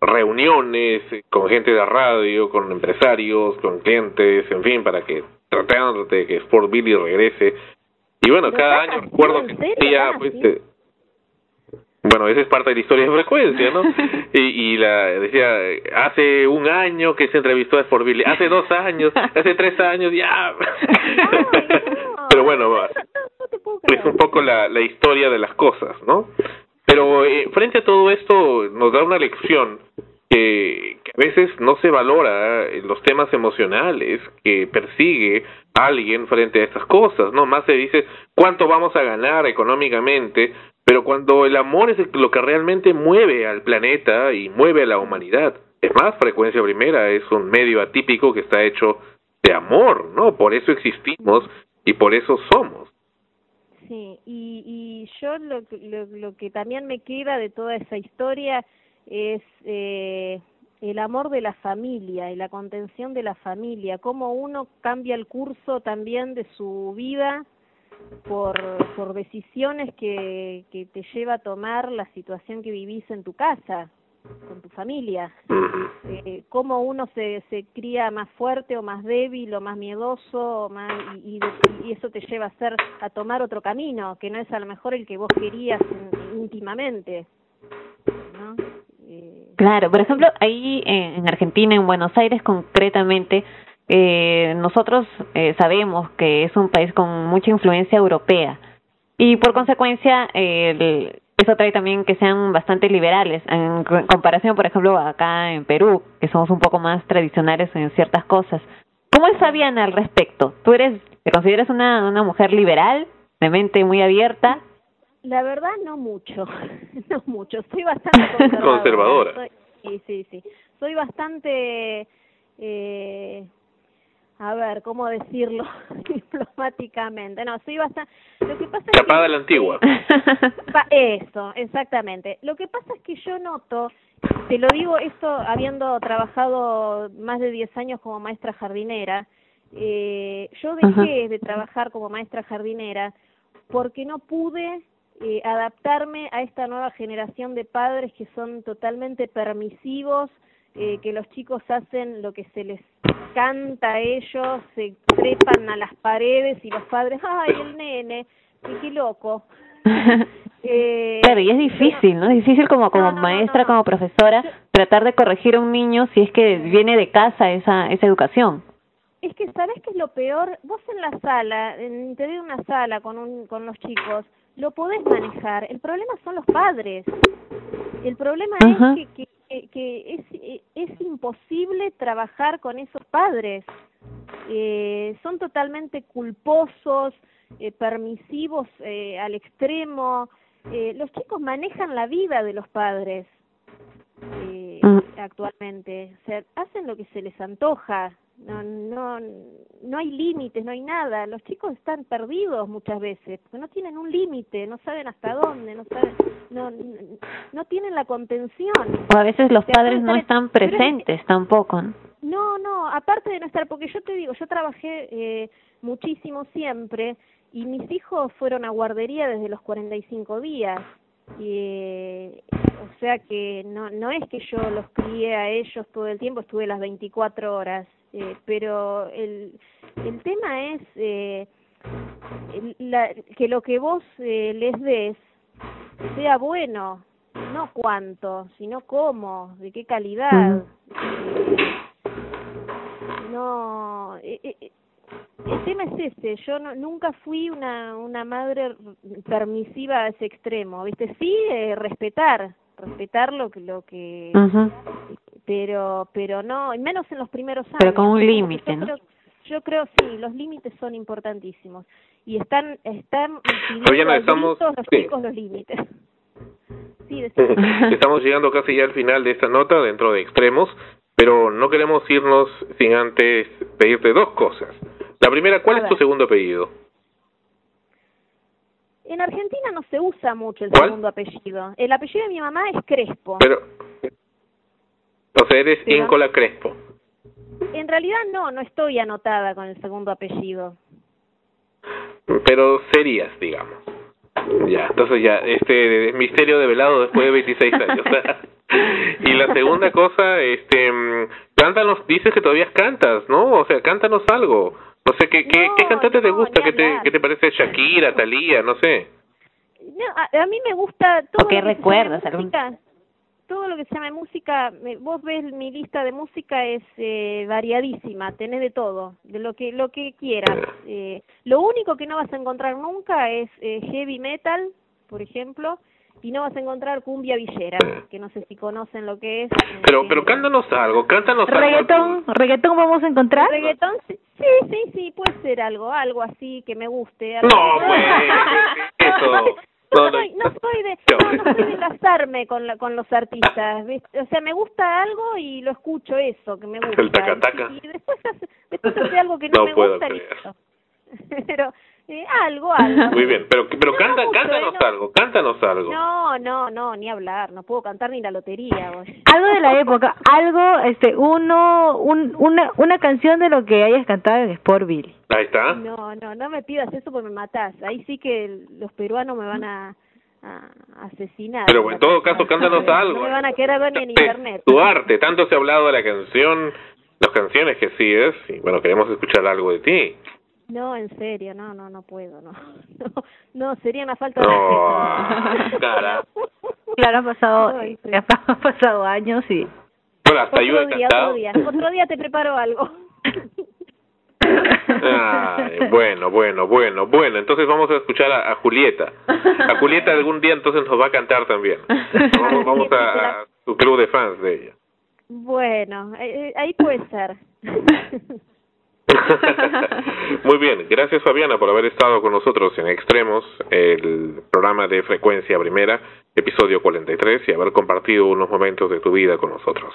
reuniones con gente de radio, con empresarios, con clientes, en fin, para que tratando de que Sport Billy regrese. Y bueno, cada año recuerdo que ella, pues, eh, bueno, esa es parte de la historia de frecuencia, ¿no? y, y la decía, hace un año que se entrevistó a Sport Billy, hace dos años, hace tres años, ya. Pero bueno, es un poco la, la historia de las cosas, ¿no? Pero eh, frente a todo esto nos da una lección que, que, a veces no se valora los temas emocionales que persigue alguien frente a estas cosas, ¿no? Más se dice cuánto vamos a ganar económicamente, pero cuando el amor es lo que realmente mueve al planeta y mueve a la humanidad. Es más, frecuencia primera es un medio atípico que está hecho de amor, ¿no? Por eso existimos y por eso somos. Sí, y, y yo lo, lo, lo que también me queda de toda esa historia es eh, el amor de la familia y la contención de la familia, cómo uno cambia el curso también de su vida por, por decisiones que, que te lleva a tomar la situación que vivís en tu casa con tu familia, eh, cómo uno se, se cría más fuerte o más débil o más miedoso o más, y, y, eso te lleva a hacer a tomar otro camino que no es a lo mejor el que vos querías íntimamente, ¿no? Eh, claro, por ejemplo, ahí en Argentina, en Buenos Aires concretamente, eh, nosotros eh, sabemos que es un país con mucha influencia europea y por consecuencia el, eso trae también que sean bastante liberales en comparación, por ejemplo, acá en Perú, que somos un poco más tradicionales en ciertas cosas. ¿Cómo es Fabiana al respecto? ¿Tú eres, te consideras una, una mujer liberal, de mente muy abierta? La verdad, no mucho, no mucho. Soy bastante conservadora. conservadora. sí, sí, sí. Soy bastante eh, a ver, ¿cómo decirlo diplomáticamente? No, soy bastante... Lo que pasa Chapada es que, la antigua. Eso, exactamente. Lo que pasa es que yo noto, te lo digo esto habiendo trabajado más de 10 años como maestra jardinera, eh, yo dejé de trabajar como maestra jardinera porque no pude eh, adaptarme a esta nueva generación de padres que son totalmente permisivos, eh, que los chicos hacen lo que se les canta a ellos, se trepan a las paredes y los padres, ay, el nene, qué loco. eh, claro, y es difícil, ¿no? Es difícil como, como maestra, como profesora, tratar de corregir a un niño si es que viene de casa esa, esa educación. es que sabes que es lo peor, vos en la sala, en el interior de una sala con un, con los chicos, lo podés manejar. El problema son los padres. El problema es que, que, que es, es imposible trabajar con esos padres. Eh, son totalmente culposos, eh, permisivos eh, al extremo. Eh, los chicos manejan la vida de los padres eh, actualmente. O sea, hacen lo que se les antoja. No, no, no hay límites, no hay nada. Los chicos están perdidos muchas veces, porque no tienen un límite, no saben hasta dónde, no saben, no, no, tienen la contención. O a veces los padres no están es- presentes tampoco. ¿no? No, no, aparte de no estar, porque yo te digo, yo trabajé eh, muchísimo siempre y mis hijos fueron a guardería desde los 45 días. Y, eh, o sea que no, no es que yo los crié a ellos todo el tiempo, estuve las 24 horas, eh, pero el, el tema es eh, la- que lo que vos eh, les des sea bueno, no cuánto, sino cómo, de qué calidad. No, eh, eh, eh, el tema es ese, yo no, nunca fui una, una madre permisiva a ese extremo, ¿viste? Sí, eh, respetar, respetar lo que, lo que. Pero, pero no, y menos en los primeros años. Pero con un límite, ¿no? creo- Yo creo sí, los límites son importantísimos y están están Fabiana, a estamos- gritos los sí. chicos los límites. Sí. Estamos llegando casi ya al final de esta nota dentro de extremos, pero no queremos irnos sin antes pedirte dos cosas. La primera, ¿cuál A es tu segundo apellido? En Argentina no se usa mucho el ¿Cuál? segundo apellido. El apellido de mi mamá es Crespo. Pero, o sea, eres Pero- Íncola Crespo. En realidad no, no estoy anotada con el segundo apellido. pero serías, digamos. Ya, entonces ya, este misterio develado después de 26 años. y la segunda cosa, este, mm, cántanos, dices que todavía cantas, ¿no? O sea, cántanos algo. No sé, ¿qué, qué, qué cantante te gusta? ¿Qué te, ¿Qué te parece Shakira, Thalía, no sé? No, a, a mí me gusta todo ¿O qué lo que se recuerdas? algún-. Todo lo que se llama música, me- vos ves mi lista de música es eh, variadísima, tenés de todo, de lo que lo que quieras. Eh, lo único que no vas a encontrar nunca es eh, heavy metal, por ejemplo, y no vas a encontrar cumbia villera, que no sé si conocen lo que es. eh, Pero, pero cántanos algo, cántanos algo. ¿Reggaetón, reggaetón vamos a encontrar? Reggaetón, sí, sí, sí, sí, puede ser algo, algo así que me guste. No, pues, eso. No, No, no, soy, de, no, no soy de casarme con, la, con los artistas, ¿viste? o sea, me gusta algo y lo escucho eso, que me gusta. El. Y, y después hace, después hace algo que no, No me puedo gusta, creer. Pero eh, algo, algo. Muy bien, pero, pero No canta, mucho, cántanos ¿eh? No. algo, cántanos algo. No, no, no, ni hablar, no puedo cantar ni la lotería. vos. Algo de la época, algo, este, uno, un, una, una canción de lo que hayas cantado en Sportville. Ahí está. No, no, no me pidas eso porque me matás. Ahí sí que los peruanos me van a, a asesinar. Pero en todo caso, cántanos No algo. me van a querer ver ni en internet. Tu arte, tanto se ha hablado de la canción, las canciones que sigues, y bueno, queremos escuchar algo de ti. No, en serio, no, no, no puedo, no. No, no sería una falta de respeto. cara. Claro, han pasado, Ay, sí. han pasado años y... Bueno, hasta yo he Otro día, cantado. otro día. Otro día te preparo algo. Ay, bueno, bueno, bueno, bueno. Entonces vamos a escuchar a, a Julieta. A Julieta algún día entonces nos va a cantar también. Vamos, vamos a, a su club de fans de ella. Bueno, eh, eh, ahí puede ser. Muy bien, gracias Fabiana por haber estado con nosotros en Extremos, el programa de frecuencia primera, episodio 43, y haber compartido unos momentos de tu vida con nosotros.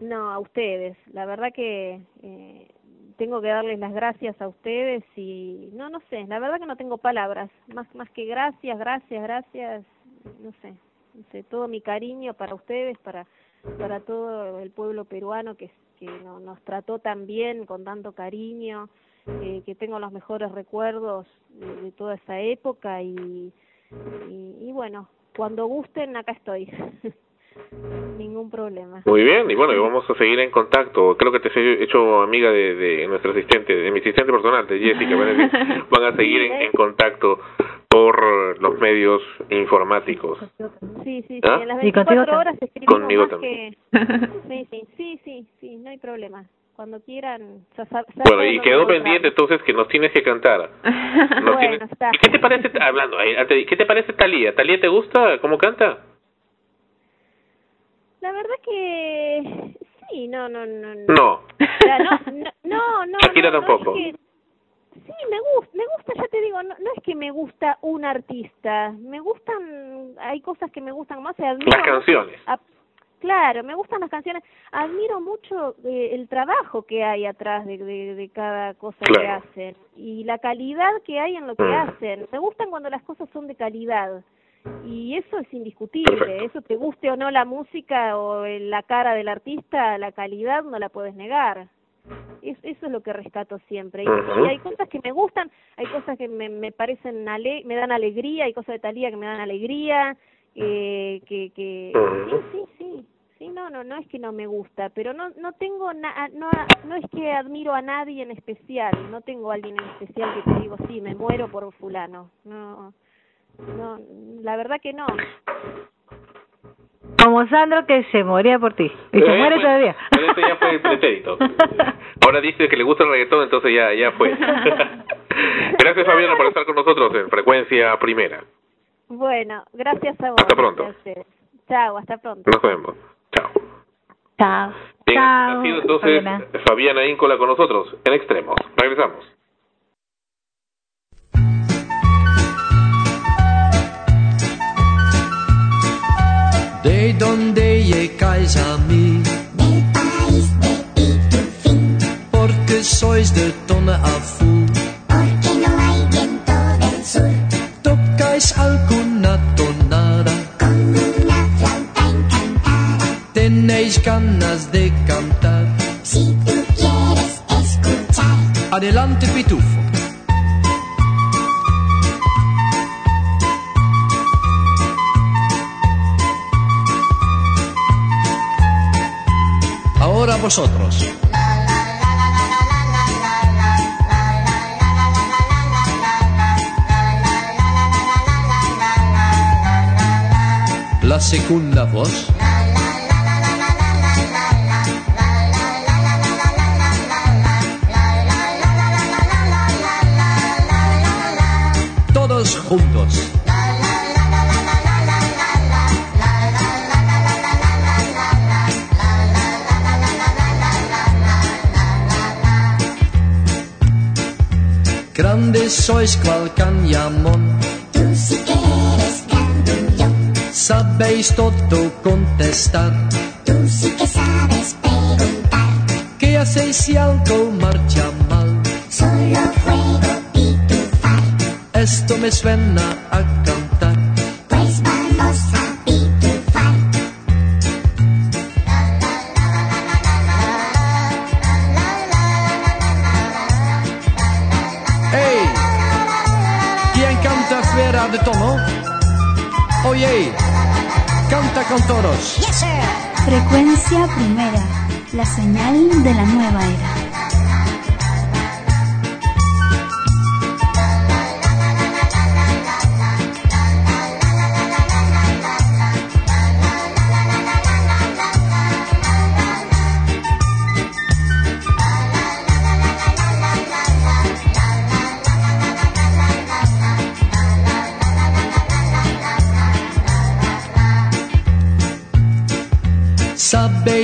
No, a ustedes. La verdad que eh, tengo que darles las gracias a ustedes y no, no sé. La verdad que no tengo palabras. Más, más que gracias, gracias, gracias. No sé, no sé. Todo mi cariño para ustedes, para, para todo el pueblo peruano que, que no- nos trató tan bien, con tanto cariño. eh, que tengo los mejores recuerdos de, de toda esa época y, y, y bueno, cuando gusten acá estoy. Ningún problema. Muy bien, y bueno, y vamos a seguir en contacto. Creo que te he hecho amiga de, de nuestra asistente, de mi asistente personal, de Jessica. Van a, seguir- van a seguir en, en contacto por los medios informáticos. Sí, sí, sí. ¿Ah? En las Y contigo 24 tam- horas escribimos Conmigo más también. que... Sí, sí, sí, sí, sí, no hay problema. cuando quieran. sab- saben Bueno, y quedó pendiente entonces que nos tienes que cantar. Nos tienes- Bueno, está. ¿Y qué te parece, hablando, eh, ¿qué te parece Talía? ¿Talía te gusta cómo canta? La verdad que sí, no, no, no. No. O sea, no, no, no, no, Shakira no, no tampoco. es que- sí, me gusta, me gusta, ya te digo, no, no es que me gusta un artista, me gustan, hay cosas que me gustan más, admiro Las canciones. a- claro, me gustan las canciones, admiro mucho eh, el trabajo que hay atrás de, de, de cada cosa que hacen y la calidad que hay en lo que Mm. hacen. Me gustan cuando las cosas son de calidad. Y eso es indiscutible, eso te guste o no la música o el- la cara del artista, la calidad no la puedes negar. Es- eso es lo que rescato siempre. Y, hay cosas que me gustan, hay cosas que me, me parecen, ale me dan alegría, hay cosas de Talía que me dan alegría, eh, que, que sí, sí, sí, sí, no, no, no es que no me gusta, pero no, no tengo, na no, no es que admiro a nadie en especial, no tengo a alguien en especial que te digo, sí, me muero por fulano, no, no, la verdad que no. Como Sandro que se moría por ti. Y se Eh, muere pues, todavía. pero ese ya fue el pretérito. Ahora dice que le gusta el reggaetón, entonces ya, ya fue. Gracias Fabiana por estar con nosotros en Frecuencia Primera. Bueno, gracias a vos. Hasta pronto. Chao, hasta pronto. Nos vemos. Chao. Chao. Bien, ha sido entonces Fabiana. Fabiana Íncola con nosotros en Extremos. Regresamos. Sois de tono azul. Porque no hay viento del sur. ¿Tocáis alguna tonada? Con una flauta encantada. ¿Tenéis ganas de cantar? Si tú quieres escuchar. Adelante, pitufo. Ahora vosotros. La segunda voz. Todos juntos. Grandes sois cual cañamón. Sabéis todo contestar. Tú sí que sabes preguntar. ¿Qué hacéis si algo marcha mal? Solo juego pitufar. Esto me suena a cantar. Con todos. Frecuencia primera, la señal de la nueva era.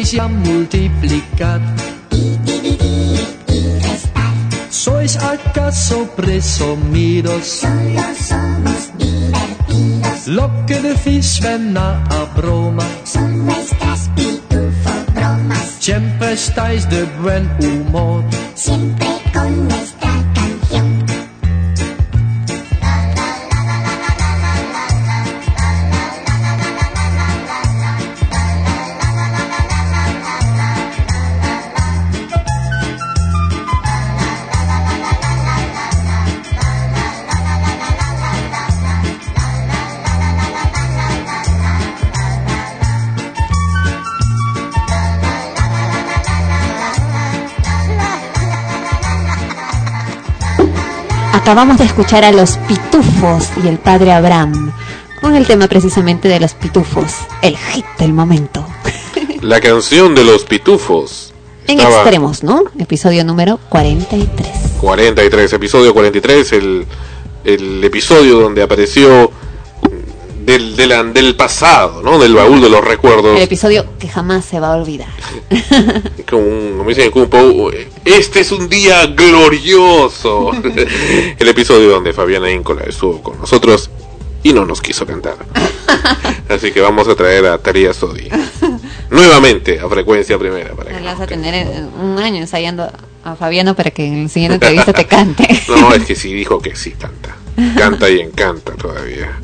Sabéis ya multiplicar. ¿Sois acaso presumidos? Solo somos divertidos. Lo que decís suena a broma. Son nuestras pitufo bromas. Siempre estáis de buen humor. Siempre con nuestra Acabamos de escuchar a los pitufos y el padre Abraham con el tema precisamente de los pitufos, el hit del momento. La canción de los pitufos En Estaba- extremos, ¿no? Episodio número 43. 43, episodio 43, el, el episodio donde apareció del, de la- del pasado, ¿no? Del baúl de los recuerdos. El episodio que jamás se va a olvidar. Como, un- como dicen en Kung Po, este es un día glorioso. el episodio donde Fabiana Íncola estuvo con nosotros y no nos quiso cantar. Así que vamos a traer a Taría Sodi nuevamente a frecuencia primera. Para que vas a tener eh, un año ensayando a Fabiano para que en la siguiente entrevista te cante. No, es que sí dijo que sí canta. Canta y encanta todavía.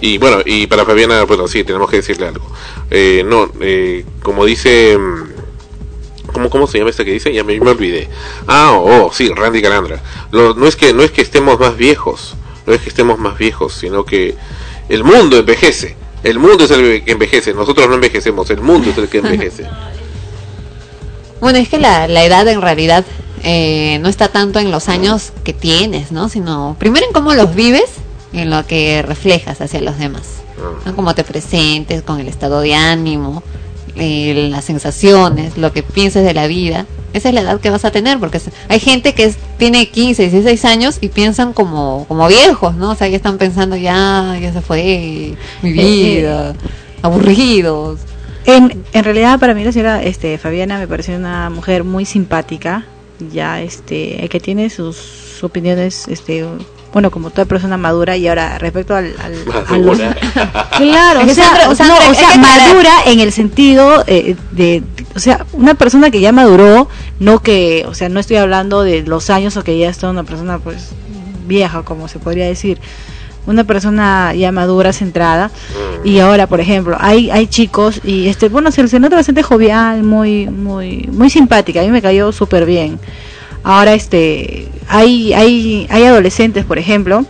Y bueno, y para Fabiana, bueno, sí, tenemos que decirle algo. Eh, no, eh, como dice... ¿Cómo, ¿Cómo se llama este que dice? Ya me, me olvidé. Ah, oh, sí, Randy Calandra. Lo- no, es que, no es que estemos más viejos, no es que estemos más viejos, sino que el mundo envejece. El mundo es el que envejece, nosotros no envejecemos, el mundo es el que envejece. Bueno, es que la, la edad en realidad eh, no está tanto en los años que tienes, ¿no? Sino primero en cómo los vives y en lo que reflejas hacia los demás. ¿no? Cómo te presentes, con el estado de ánimo, eh, las sensaciones, lo que pienses de la vida. Esa es la edad que vas a tener, porque hay gente que es- tiene 15, 16 años y piensan como, como viejos, ¿no? O sea, ya están pensando, ya, ya se fue mi vida, aburridos. En, en realidad para mí la señora este, Fabiana me pareció una mujer muy simpática, ya este, que tiene sus opiniones, este, bueno, como toda persona madura y ahora respecto al... al- a los- Claro, Es o sea, o- no, sea, madura en el sentido eh, de, o sea, una persona que ya maduró, no que, o sea, no estoy hablando de los años o que ya está una persona pues vieja, como se podría decir, una persona ya madura, centrada, y ahora, por ejemplo, hay hay chicos y este, bueno, se, se nota bastante jovial, muy muy muy simpática, a mí me cayó súper bien. Ahora, este, hay hay hay adolescentes, por ejemplo,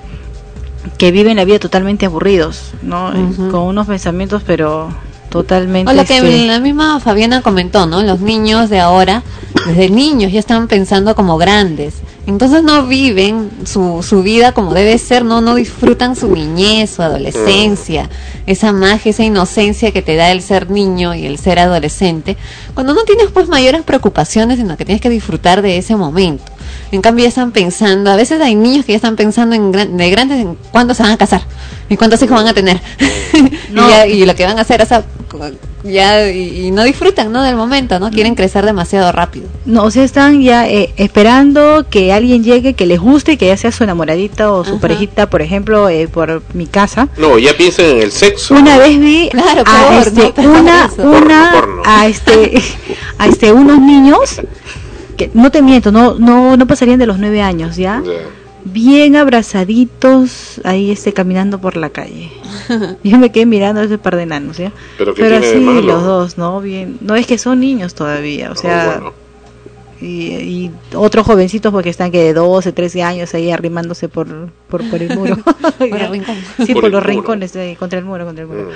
que viven la vida totalmente aburridos, ¿no? Con unos pensamientos, pero totalmente. O lo que la misma Fabiana comentó, ¿no? Los niños de ahora, desde niños ya están pensando como grandes. Entonces no viven su, su vida como debe ser, no no disfrutan su niñez, su adolescencia, esa magia, esa inocencia que te da el ser niño y el ser adolescente, cuando no tienes pues mayores preocupaciones, sino que tienes que disfrutar de ese momento. En cambio ya están pensando, a veces hay niños que ya están pensando en gran- de grandes en cuándo se van a casar y cuántos hijos van a tener. y, ya- y lo que van a hacer ya y, y no disfrutan no del momento, ¿no? Quieren crecer demasiado rápido. No, o sea, están ya eh, esperando que alguien llegue que les guste, que ya sea su enamoradita o su parejita, por ejemplo, eh, por mi casa. No, ya piensan en el sexo. Una ¿no? vez vi Claro, a, este, ¿no? Una, una, Porno, porno. a este, a este, unos niños que no te miento, no, no, no pasarían de los nueve años, ¿ya? Bien abrazaditos ahí este caminando por la calle. Yo me quedé mirando a ese par de enanos, ¿ya? Pero ¿qué tiene de sí, malo? los dos, ¿no? Bien, no es que son niños todavía, o sea, bueno. Y, y otros jovencitos porque están que de 12, 13 años ahí arrimándose por, por, por el muro. Por el rincón. Sí, Por los muro. rincones, ahí, contra el muro, contra el muro.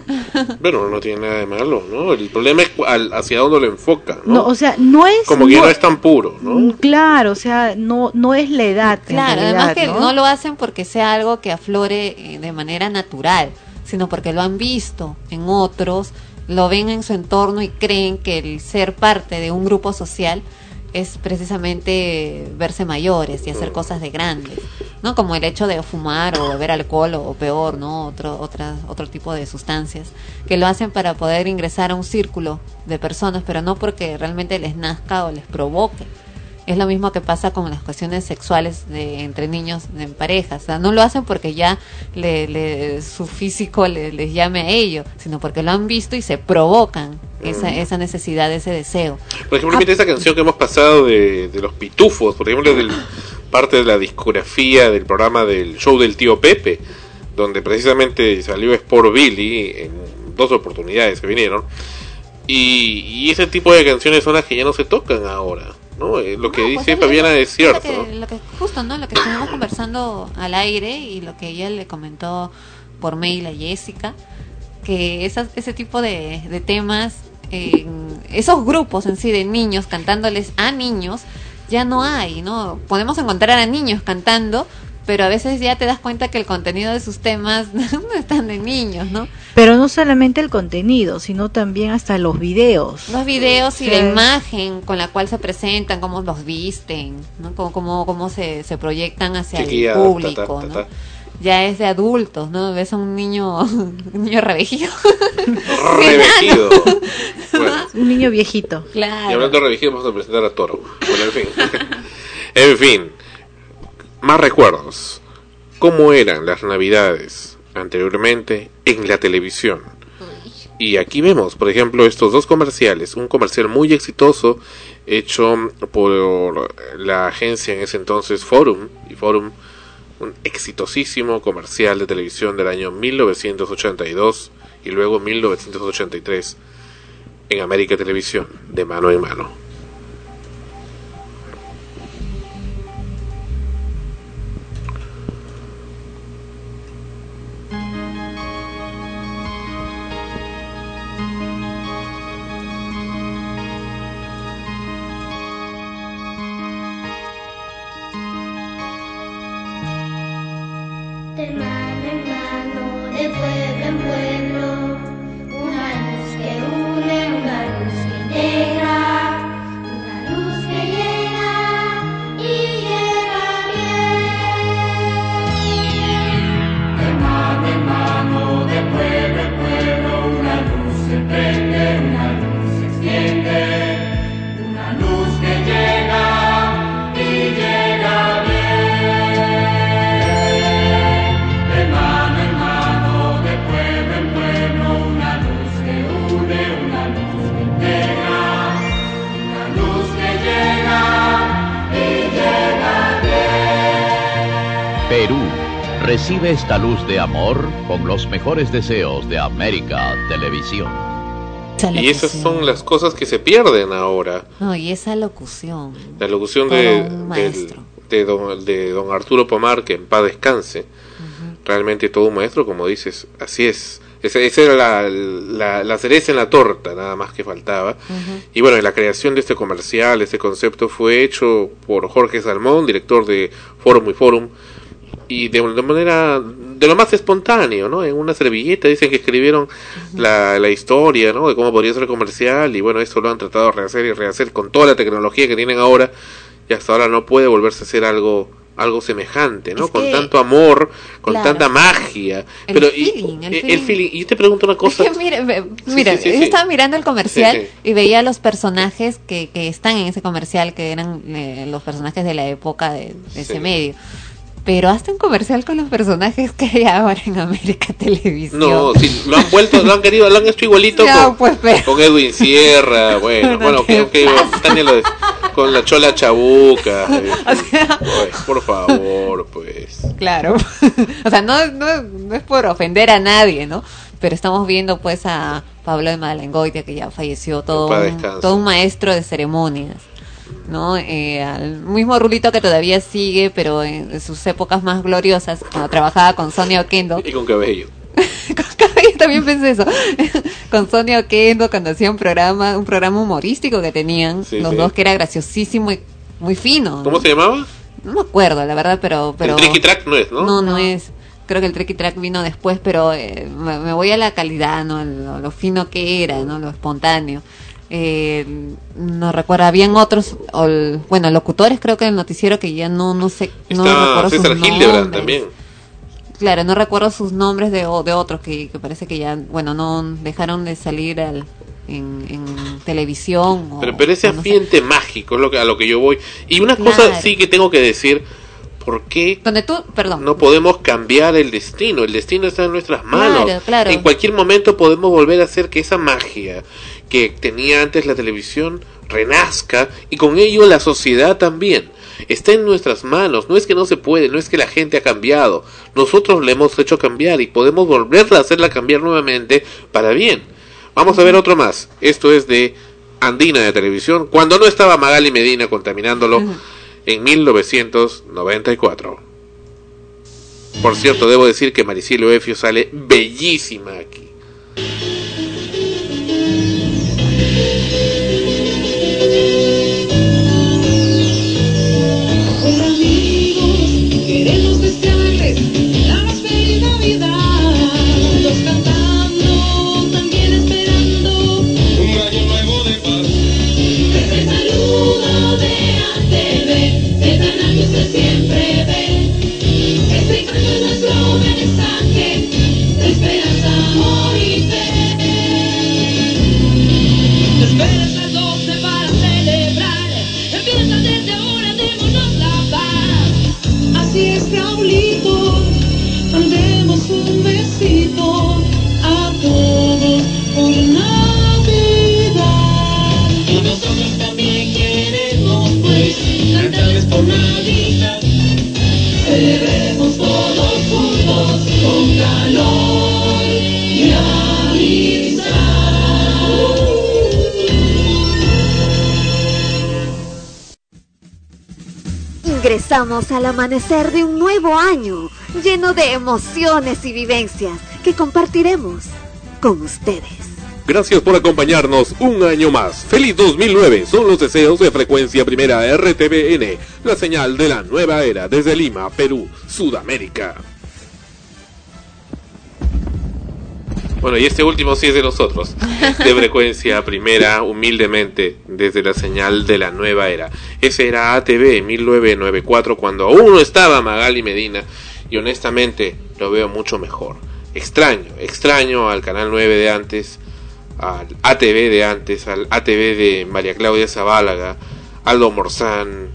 Pero no tiene nada de malo, ¿no? El problema es al- hacia dónde lo enfoca, ¿no? No, o sea, no es... Como que no es tan puro, ¿no? Mm, Claro, o sea, no, no es la edad. Claro, además que ¿no? no lo hacen porque sea algo que aflore eh, de manera natural, sino porque lo han visto en otros, lo ven en su entorno y creen que el ser parte de un grupo social es precisamente verse mayores y hacer cosas de grandes, ¿no? Como el hecho de fumar o beber alcohol o, o peor, ¿no? Otro, otra, otro tipo de sustancias que lo hacen para poder ingresar a un círculo de personas, pero no porque realmente les nazca o les provoque. Es lo mismo que pasa con las cuestiones sexuales de, entre niños en parejas. O sea, no lo hacen porque ya le, le- su físico le- les llame a ello, sino porque lo han visto y se provocan esa, esa necesidad, ese deseo. Por ejemplo, mira esa canción que hemos pasado de, de los pitufos, por ejemplo, del, parte de la discografía del programa del show del tío Pepe, donde precisamente salió Sport Billy en dos oportunidades que vinieron. Y, y ese tipo de canciones son las que ya no se tocan ahora. ¿No? Eh, lo que dice Fabiana es cierto. Lo que, lo que- justo, ¿no? Lo que estuvimos conversando al aire y lo que ella le comentó por mail a Jessica, que esas, ese tipo de, de temas, eh, esos grupos en sí de niños cantándoles a niños, ya no hay, ¿no? Podemos encontrar a niños cantando, pero a veces ya te das cuenta que el contenido de sus temas no están de niños, ¿no? Pero no solamente el contenido, sino también hasta los videos. Los videos y Sí. la imagen con la cual se presentan, cómo los visten, ¿no? Cómo, cómo, cómo se, se proyectan hacia Chiquilla, el público, ta, ¿no? ta, ta. Ya es de adultos, ¿no? Ves a un niño, un niño revejido. Revejido. Bueno, Un niño viejito. y Claro. hablando de revejido, vamos a presentar a Toro. Bueno, en fin. en fin. Más recuerdos. ¿Cómo eran las navidades anteriormente en la televisión? Y aquí vemos, por ejemplo, estos dos comerciales. Un comercial muy exitoso hecho por la agencia en ese entonces Forum. Y Forum, un exitosísimo comercial de televisión del año 1982 y luego 1983 en América Televisión, de mano en mano. Recibe esta luz de amor con los mejores deseos de América Televisión. Y esas son las cosas que se pierden ahora. No, y esa locución. La locución Todo de, un del- maestro. de, don, de don Arturo Pomar, que en paz descanse. Realmente todo un maestro, como dices, así es. Esa, esa era la, la, la cereza en la torta, nada más que faltaba. Y bueno, la creación de este comercial, este concepto, fue hecho por Jorge Salmón, director de Forum y Forum, y de una manera, de lo más espontáneo, ¿no? En una servilleta dicen que escribieron la, la historia, ¿no? De cómo podría ser el comercial, y bueno, esto lo han tratado de rehacer y rehacer con toda la tecnología que tienen ahora, y hasta ahora no puede volverse a hacer algo algo semejante, ¿no? Es con que- tanto amor, con Claro. tanta magia. El Pero y- feeling, el eh, feeling. feeling. Y yo te pregunto una cosa. Es que mira, ve- mira, sí, sí, yo estaba mirando el comercial y veía los personajes que, que están en ese comercial, que eran eh, los personajes de la época de, de ese medio. Pero hazte un comercial con los personajes que hay ahora en América Televisión. No, sí, lo han vuelto, lo han querido, lo han hecho igualito con, pues, pero- con Edwin Sierra, bueno, No bueno, que, Tania lo con la Chola Chabuca, eh, oye, por favor, pues. Claro. o sea, no, no, no es por ofender a nadie, ¿no? Pero estamos viendo pues a Pablo de Malengoitia, que ya falleció, todo, un, todo un maestro de ceremonias. ¿No? Eh, al mismo Rulito que todavía sigue, pero en sus épocas más gloriosas, cuando trabajaba con Sonia Oquendo, Y con cabello. yo también pensé eso, con Sonia Oquendo, cuando hacía un programa, un programa humorístico que tenían, Sí, los sí. dos, que era graciosísimo y muy fino. ¿Cómo se llamaba? No me acuerdo, la verdad, pero... pero El Tricky Track no es, ¿no? No, no es. Creo que el Tricky Track vino después, pero eh, me, me voy a la calidad, ¿no? Lo, lo fino que era, ¿no? Lo espontáneo. Eh, no recuerdo, habían otros, o el- bueno, locutores creo que del noticiero que ya no, no sé, no recuerdo sus César Hildebrand nombres. también. Claro, no recuerdo sus nombres de, de otros que, que parece que ya, bueno, no dejaron de salir al, en, en televisión. o- Pero, pero ese o no sé. ambiente mágico es lo que, a lo que yo voy. Y una cosa sí que tengo que decir, ¿por qué Donde tú, perdón. no podemos cambiar el destino? El destino está en nuestras manos. Claro, claro. En cualquier momento podemos volver a hacer que esa magia que tenía antes la televisión renazca y con ello la sociedad también. Está en nuestras manos, no es que no se puede, no es que la gente ha cambiado, nosotros le hemos hecho cambiar y podemos volverla a hacerla cambiar nuevamente para bien. Vamos a ver otro más, esto es de Andina de Televisión, cuando no estaba Magali Medina contaminándolo en 1994. Por cierto, debo decir que Maricelo Efio sale bellísima aquí. Con Ingresamos al amanecer de un nuevo año, lleno de emociones y vivencias que compartiremos con ustedes. Gracias por acompañarnos un año más. Feliz 2009 son los deseos de frecuencia primera RTBN, la señal de la nueva era desde Lima, Perú, Sudamérica. Bueno, y este último sí es de nosotros, de frecuencia primera, humildemente, desde la señal de la nueva era. Ese era ATV en 1994, cuando aún no estaba Magali Medina, y honestamente lo veo mucho mejor. Extraño, extraño al Canal 9 de antes, al ATV de antes, al ATV de María Claudia Zabálaga, Aldo Morzán,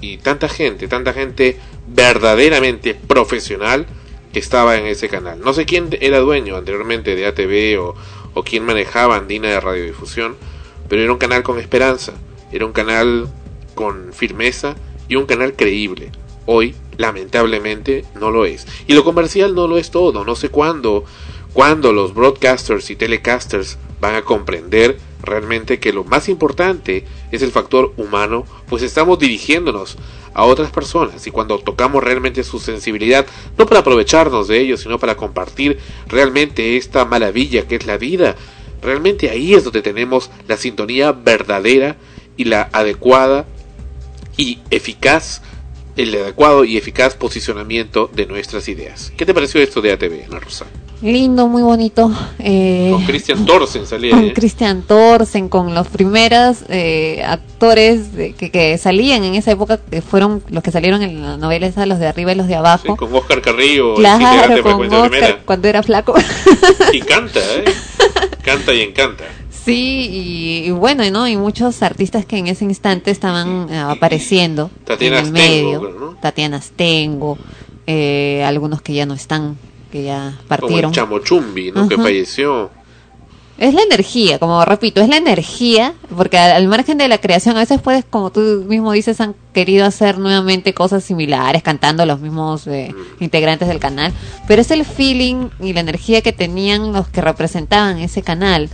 y tanta gente, tanta gente verdaderamente profesional estaba en ese canal. No sé quién era dueño anteriormente de ATV o, quién manejaba Andina de radiodifusión, pero era un canal con esperanza, era un canal con firmeza y un canal creíble. Hoy, lamentablemente, no lo es. Y lo comercial no lo es todo. No sé cuándo, cuándo los broadcasters y telecasters van a comprender realmente que lo más importante es el factor humano, pues estamos dirigiéndonos a otras personas. Y cuando tocamos realmente su sensibilidad, no para aprovecharnos de ellos, sino para compartir realmente esta maravilla que es la vida, realmente ahí es donde tenemos la sintonía verdadera y la adecuada y eficaz, el adecuado y eficaz posicionamiento de nuestras ideas. ¿Qué te pareció esto de ATV, Ana Rosa? Lindo, muy bonito. Eh, Con Christian Thorsen salía. con ¿eh? Christian Thorsen, con los primeros eh, actores de- que, que salían en esa época, que fueron los que salieron en la novela esa, los de arriba y los de abajo. Sí, con Oscar Carrillo, claro, con Oscar Primera. cuando era flaco. Y canta, ¿eh? Canta y encanta. Sí, y, y bueno, ¿no? Y muchos artistas que en ese instante estaban eh, apareciendo Tatiana en el medio. ¿no? Tatiana Astengo, eh, algunos que ya no están, que ya Como el partieron. Chamochumbi, ¿no? Que falleció. Es la energía, como repito, es la energía, porque al, al margen de la creación, a veces puedes, como tú mismo dices, han querido hacer nuevamente cosas similares, cantando los mismos eh, integrantes del canal, pero es el feeling y la energía que tenían los que representaban ese canal.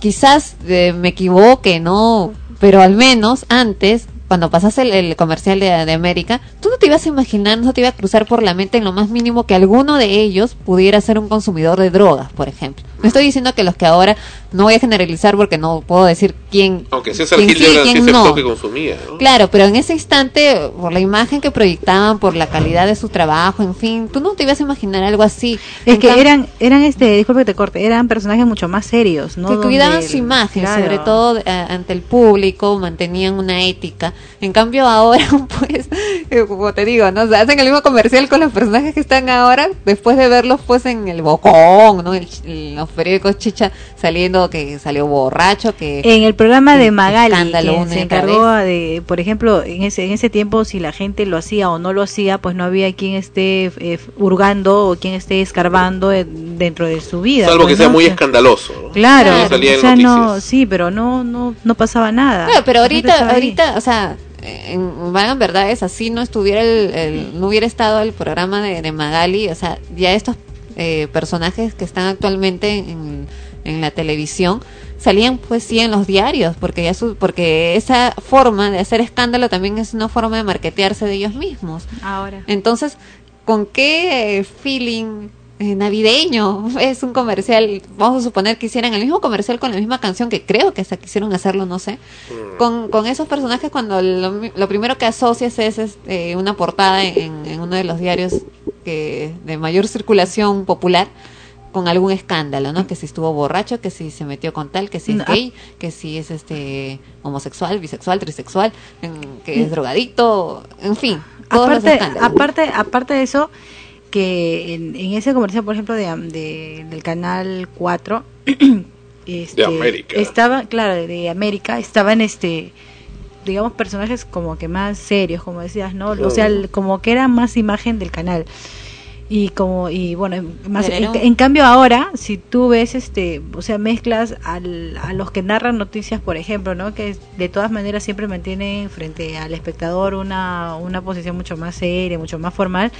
Quizás eh, me equivoque, ¿no? Pero al menos antes, cuando pasase el, el comercial de, de América, tú no te ibas a imaginar, no te iba a cruzar por la mente en lo más mínimo que alguno de ellos pudiera ser un consumidor de drogas, por ejemplo. No estoy diciendo que los que ahora, no voy a generalizar porque no puedo decir quién, Aunque César quién Gil sí, quién no. que consumía, ¿no? Claro, pero en ese instante, por la imagen que proyectaban, por la calidad de su trabajo, en fin, tú no te ibas a imaginar algo así. Es En que eran, eran este, disculpe que te corte, eran personajes mucho más serios, ¿no? que cuidaban su el- imagen, claro. sobre todo eh, ante el público, mantenían una ética. En cambio ahora, pues, eh, como te digo, ¿no? O sea, hacen el mismo comercial con los personajes que están ahora, después de verlos pues en el bocón, ¿no? El los periódicos chicha saliendo que salió borracho, que... En el programa de Magali, quien se encargó de, por ejemplo, en ese, en ese tiempo, si la gente lo hacía o no lo hacía, pues no había quien esté eh, hurgando o quien esté escarbando eh, dentro de su vida. Salvo pues, que sea ¿no? muy O sea, escandaloso. ¿no? Claro, salía o sea, no, sí, pero no, no, no pasaba nada. Claro, pero ahorita, ahí. ahorita, o sea, en Vagan Verdades, así no estuviera el, el- no hubiera estado el programa de, de Magali, o sea, ya estos eh, personajes que están actualmente en, en la televisión salían pues sí en los diarios porque ya su, porque esa forma de hacer escándalo también es una forma de marketearse de ellos mismos Ahora. entonces con qué feeling eh, navideño es un comercial vamos a suponer que hicieran el mismo comercial con la misma canción que creo que hasta quisieron hacerlo no sé con, con esos personajes cuando lo, mi- lo primero que asocias es este, una portada en, en uno de los diarios que de mayor circulación popular con algún escándalo, ¿no? Que si estuvo borracho, que si se metió con tal, que si es No, gay, que si es este homosexual, bisexual, trisexual, que es drogadicto, en fin, todos los aparte, escándalos. aparte, aparte de eso, que en, en ese comercial, por ejemplo, de, de- del canal 4, este, De América. estaba, claro, de América, estaban este digamos personajes como que más serios, como decías, ¿no? O sea, el- como que era más imagen del canal. Y como y bueno, más en cambio ahora si tú ves este, o sea, mezclas al, a los que narran noticias, por ejemplo, ¿no? Que de todas maneras siempre mantienen frente al espectador una una posición mucho más seria, mucho más formal.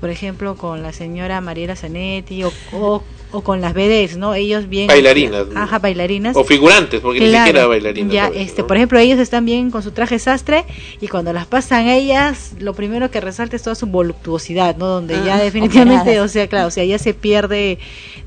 Por ejemplo, con la señora Mariela Zanetti o, o, o con las BDs, ¿no? Ellos bien... Bailarinas. Ajá, bailarinas. O figurantes, porque ni siquiera bailarinas. Ya, este, por ejemplo, ellos están bien con su traje sastre y cuando las pasan ellas, lo primero que resalta es toda su voluptuosidad, ¿no? Donde ya Ah, definitivamente, operadas. o sea, claro, o sea, ya se pierde,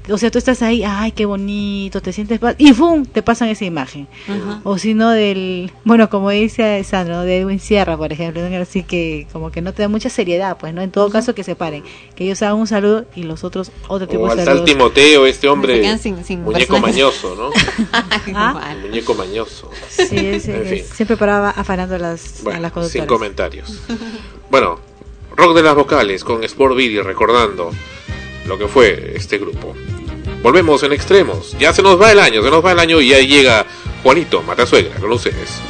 o sea, tú estás ahí, ay, qué bonito, te sientes paz, y ¡fum! te pasan esa imagen. Ajá. O si no del, bueno, como dice Sandro, de Edwin Sierra, por ejemplo, ¿no? así que como que no te da mucha seriedad, pues, ¿no? En todo caso que se paren, que ellos hagan un saludo y los otros otro tipo O de saludos. Timoteo, este Se hombre, sin- sin muñeco personajes. mañoso, ¿no? ¿Ah? Muñeco mañoso. Sí, ese- En fin. siempre paraba afanando a las, a Bueno, las sin conductoras. comentarios. Bueno, rock de las vocales con Sport Billy recordando lo que fue este grupo. Volvemos en extremos. Ya se nos va el año, se nos va el año y ya llega Juanito Matasuegra con ustedes.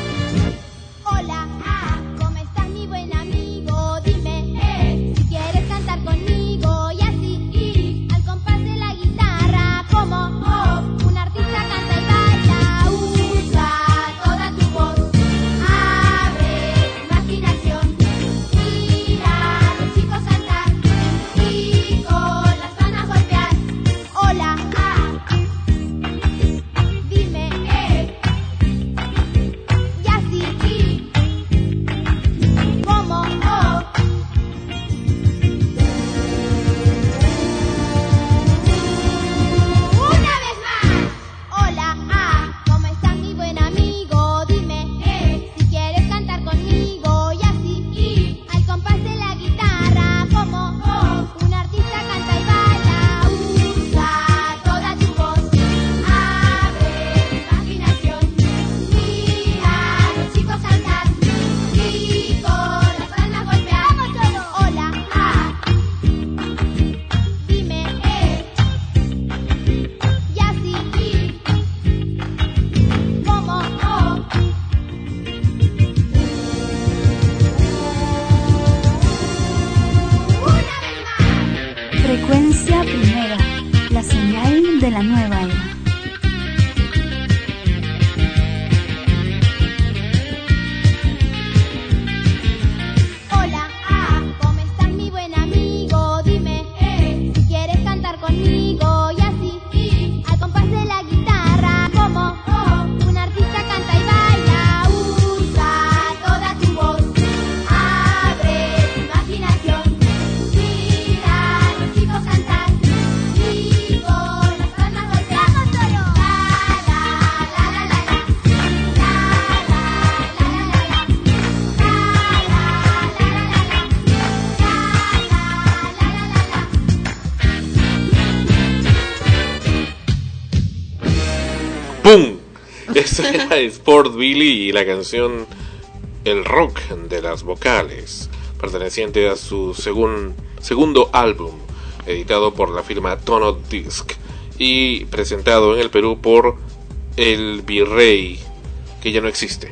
Eso era Sport Billy y la canción El Rock de las Vocales, perteneciente a su segun- segundo álbum, editado por la firma Tono Disc y presentado en el Perú por El Virrey, que ya no existe.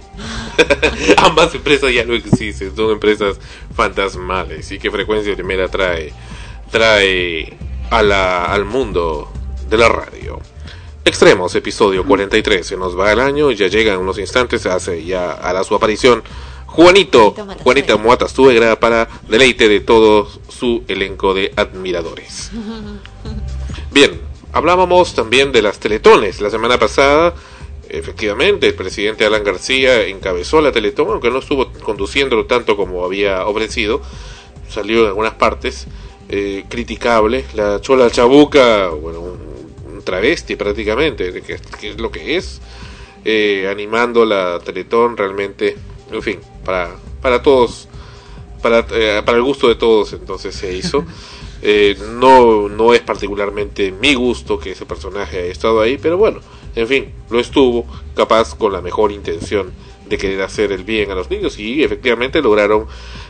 Ambas empresas ya no existen, son empresas fantasmales y que Frecuencia Primera trae, trae a la, al mundo de la radio. Extremos, episodio 43. Se nos va el año y ya llega en unos instantes. Hace ya hará su aparición Juanito, Juanita Moata Suegra para deleite de todo su elenco de admiradores. Bien, hablábamos también de las teletones. La semana pasada, efectivamente, el presidente Alan García encabezó la teletón, aunque no estuvo conduciéndolo tanto como había ofrecido. Salió en algunas partes eh, criticable. La Chola Chabuca, bueno, un travesti prácticamente, de que, que es lo que es. eh, animando la teletón realmente, en fin, para, para todos para, eh, para el gusto de todos entonces se hizo. Eh, no, no es particularmente mi gusto que ese personaje haya estado ahí, pero bueno, en fin, lo estuvo, capaz con la mejor intención de querer hacer el bien a los niños y efectivamente lograron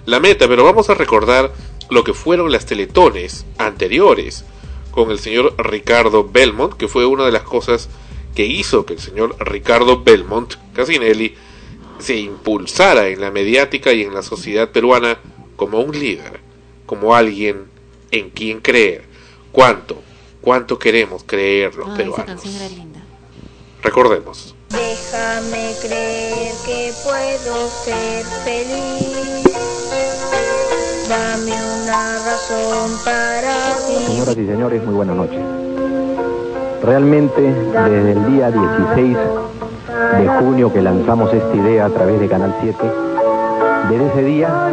la meta, pero vamos a recordar lo que fueron las teletones anteriores con el señor Ricardo Belmont, que fue una de las cosas que hizo que el señor Ricardo Belmont Casinelli se impulsara en la mediática y en la sociedad peruana como un líder, como alguien en quien creer. ¿Cuánto? ¿Cuánto queremos creer los esa peruanos? canción era linda. Recordemos. Déjame creer que puedo ser feliz. Razón para. Señoras y señores, muy buenas noches. Realmente, desde el día 16 de junio que lanzamos esta idea a través de Canal 7, desde ese día,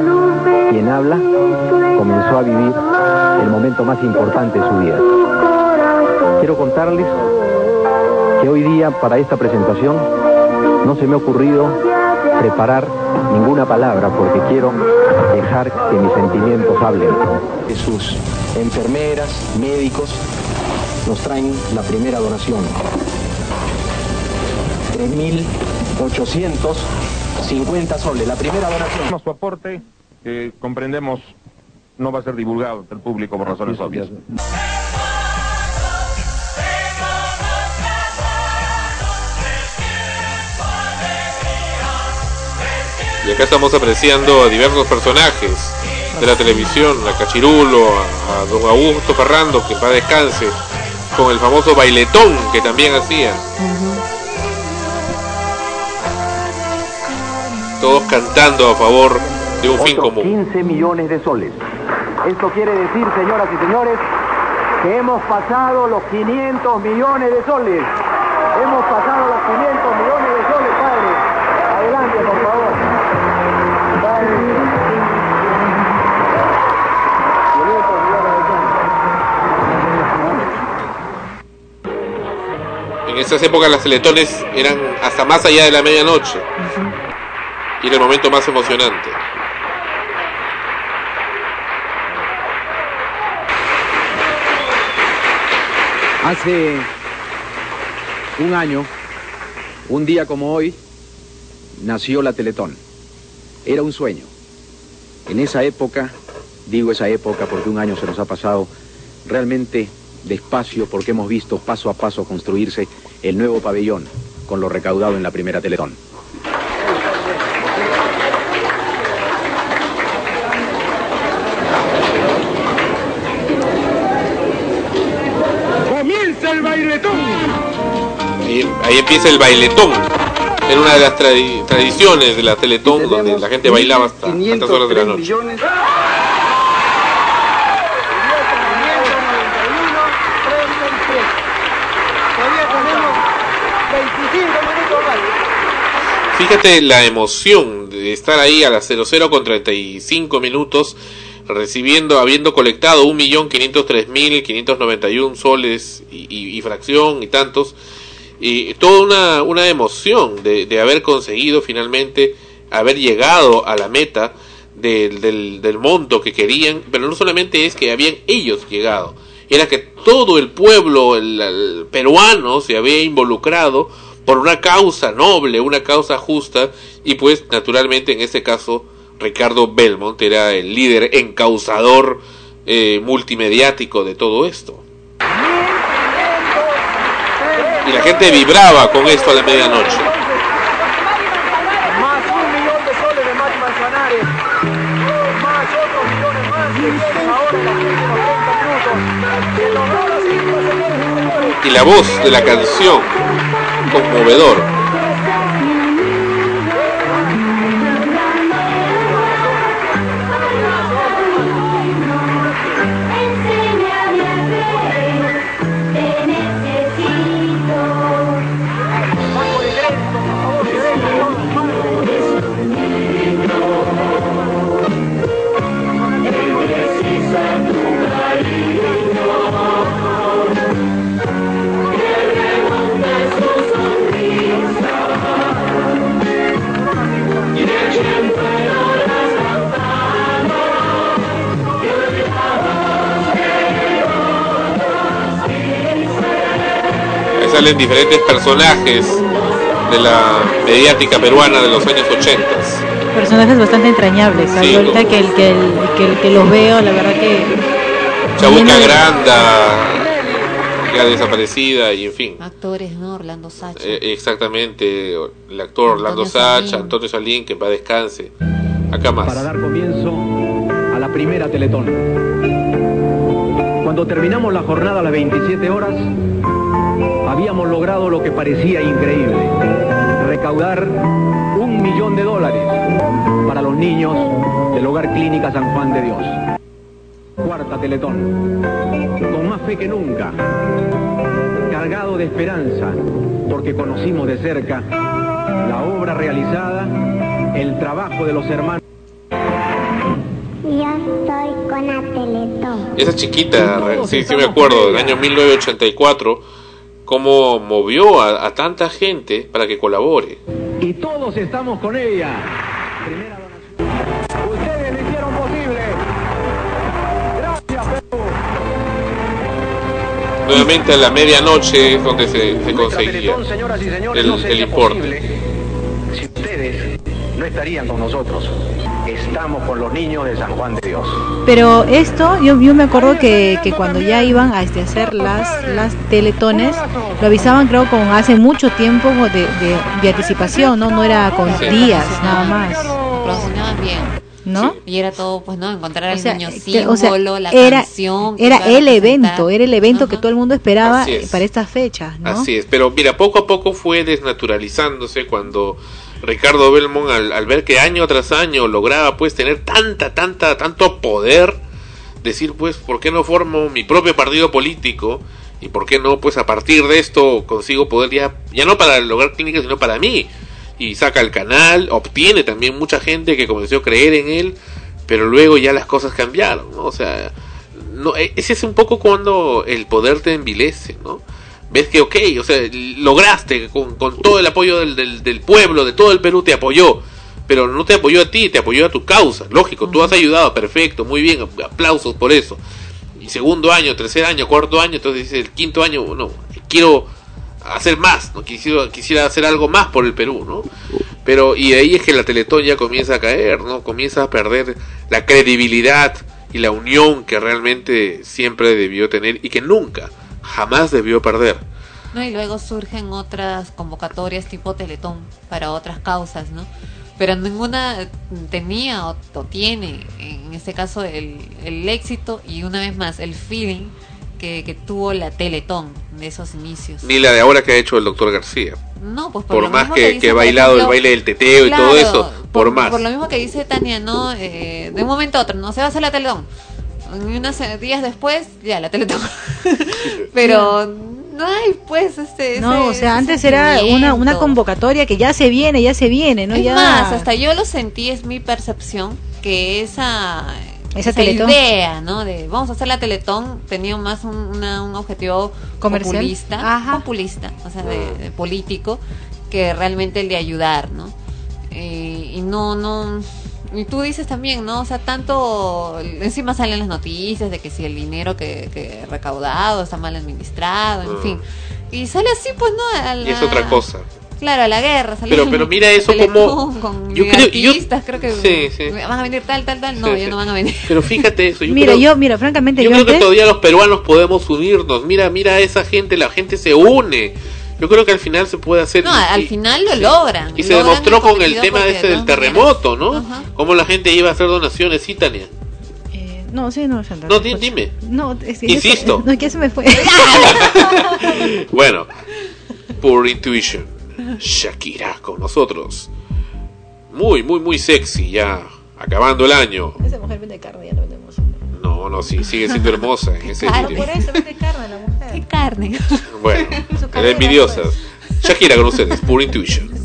quien habla comenzó a vivir el momento más importante de su vida. Quiero contarles que hoy día, para esta presentación, no se me ha ocurrido preparar ninguna palabra porque quiero dejar que mis sentimientos hablen. Sus enfermeras, médicos, nos traen la primera donación. 3.850 soles, la primera donación. Su aporte, que comprendemos, no va a ser divulgado ante el público por razones obvias. Y acá estamos apreciando a diversos personajes de la televisión, a Cachirulo, a, a don Augusto Ferrando, que para descanse, con el famoso bailetón que también hacía. Todos cantando a favor de un fin común. 15 millones de soles. Esto quiere decir, señoras y señores, que hemos pasado los 500 millones de soles. Hemos pasado los 500 millones En esas épocas las teletones eran hasta más allá de la medianoche. Y era el momento más emocionante. Hace un año, un día como hoy, nació la Teletón. Era un sueño. En esa época, digo esa época porque un año se nos ha pasado realmente despacio porque hemos visto paso a paso construirse el nuevo pabellón con lo recaudado en la primera Teletón. ¡Comienza el bailetón! Ahí, ahí empieza el bailetón. Era una de las tradi- tradiciones de la Teletón donde la gente bailaba hasta altas horas de la noche. Fíjate la emoción de estar ahí a las 00 con 35 minutos recibiendo, habiendo colectado 1.503.591 soles y, y- y fracción y tantos. Y toda una, una emoción de, de haber conseguido finalmente haber llegado a la meta del, del, monto que querían, pero no solamente es que habían ellos llegado, era que todo el pueblo el peruano se había involucrado por una causa noble, una causa justa, y pues naturalmente en este caso Ricardo Belmont era el líder encausador eh, multimediático de todo esto. Y la gente vibraba con esto a la medianoche. Más un millón de soles de Mati Manzanares. Más otros millones más que vienen ahora en los próximos 30 minutos. Que logró las cifras, señores y señores. Y la voz de la canción, conmovedor. Salen diferentes personajes de la mediática peruana de los años 80. Personajes bastante entrañables. Sí, Ahorita que el que, el, que el que los veo, la verdad que... Chabuca de- Granda, ya desaparecida y en fin. Actores, ¿no? Orlando Sacha. Eh, exactamente, el actor Orlando Sacha, Salín. Antonio Salín, que va descanse. Acá más. Para dar comienzo a la primera Teletón. Cuando terminamos la jornada a las 27 horas, habíamos logrado lo que parecía increíble, recaudar un millón de dólares para los niños del Hogar Clínica San Juan de Dios. Cuarta Teletón, con más fe que nunca, cargado de esperanza, porque conocimos de cerca la obra realizada, el trabajo de los hermanos. Yo estoy con la Teletón. Esa chiquita, sí, sí me acuerdo, del año 1984, cómo movió a, a tanta gente para que colabore. Y todos estamos con ella. Primera donación. Ustedes lo hicieron posible. Gracias, Perú. Nuevamente a la medianoche es donde se, se conseguía señoras y señores, el, no el importe. posible si ustedes no estarían con nosotros. Estamos con los niños de San Juan de Dios. Pero esto, yo, yo me acuerdo que, que cuando ya iban a este, hacer las, las teletones, lo avisaban creo con hace mucho tiempo de, de, de anticipación, ¿no? No era con Sí. días, nada más. Bien. ¿No? Y era todo, pues, ¿no? Encontrar al O sea, niño símbolo, o sea, la era, canción. era el evento, era el evento que todo el mundo esperaba es. para estas fechas, ¿no? Así es, pero mira, poco a poco fue desnaturalizándose cuando Ricardo Belmont, al, ver que año tras año lograba pues tener tanta, tanta, tanto poder, decir pues, ¿por qué no formo mi propio partido político? Y por qué no, pues a partir de esto consigo poder ya, ya no para lograr clínicas, sino para mí. Y saca el canal, obtiene también mucha gente que comenzó a creer en él, pero luego ya las cosas cambiaron, ¿no? O sea, no, e- ese es un poco cuando el poder te envilece, ¿no? Ves que, ok, o sea, lograste con, con todo el apoyo del, del, del pueblo, de todo el Perú, te apoyó, pero no te apoyó a ti, te apoyó a tu causa, lógico, tú has ayudado, perfecto, muy bien, aplausos por eso. Y segundo año, tercer año, cuarto año, entonces dice el quinto año, bueno, quiero hacer más, no quisiera, quisiera hacer algo más por el Perú, ¿no? Pero y de ahí es que la Teletón ya comienza a caer, ¿no? Comienza a perder la credibilidad y la unión que realmente siempre debió tener y que nunca, jamás debió perder. ¿no? Y luego surgen otras convocatorias tipo Teletón para otras causas, ¿no? Pero ninguna tenía o, o tiene, en este caso, el, el éxito y una vez más el feeling que, que tuvo la Teletón de esos inicios. Ni la de ahora que ha hecho el doctor García. No, pues por, Por lo más mismo que, que por bailado el baile del teteo y todo claro, eso, por, más. Por lo mismo que dice Tania, ¿no? Eh, de un momento a otro, no se va a hacer la Teletón. Unos eh, días después, ya, la Teletón. Pero no hay, pues, este. No, ese- o sea, antes era una, una convocatoria que ya se viene, ya se viene, ¿no? Es ya... más, hasta yo lo sentí, es mi percepción, que esa, Esa Teletón. idea, ¿no? De vamos a hacer la Teletón tenía más un, una- un objetivo Comercial. populista, populista, o sea, de, de político, que realmente el de ayudar, ¿no? Eh, y no, no. Y tú dices también, ¿no? O sea, tanto. Encima salen las noticias de que si el dinero que, que recaudado está mal administrado, en Mm. fin. Y sale así, pues, ¿no? A Y es otra cosa. Claro, a la guerra. sale Pero- pero mira eso como- Con yo creo- yo- artistas, creo que Sí, sí. van a venir tal, tal, tal. No, Sí, ya sí. no van a venir. Pero fíjate eso. Yo Mira, creo, yo, mira, francamente, yo yo, creo que todavía los peruanos podemos unirnos. Mira, mira a esa gente, la gente se une. Yo creo que al final se puede hacer. No, al y- final lo logran. Y se Logran demostró con el tema ese de del terremoto, ¿no? Ajá. Cómo la gente iba a hacer donaciones, sí, Tania. No, sí, no, Sandra. No, di- dime. No, es que Insisto. eso- no, es que se me fue. Bueno, por intuition, Shakira con nosotros. Muy, muy, muy sexy ya, acabando el año. Esa mujer vende carne, ya no vendemos. No, no, sí, sigue siendo hermosa en ese Claro, por eso vende carne la mujer. ¿Qué carne? Bueno, era envidiosas. Shakira con ustedes, por intuition.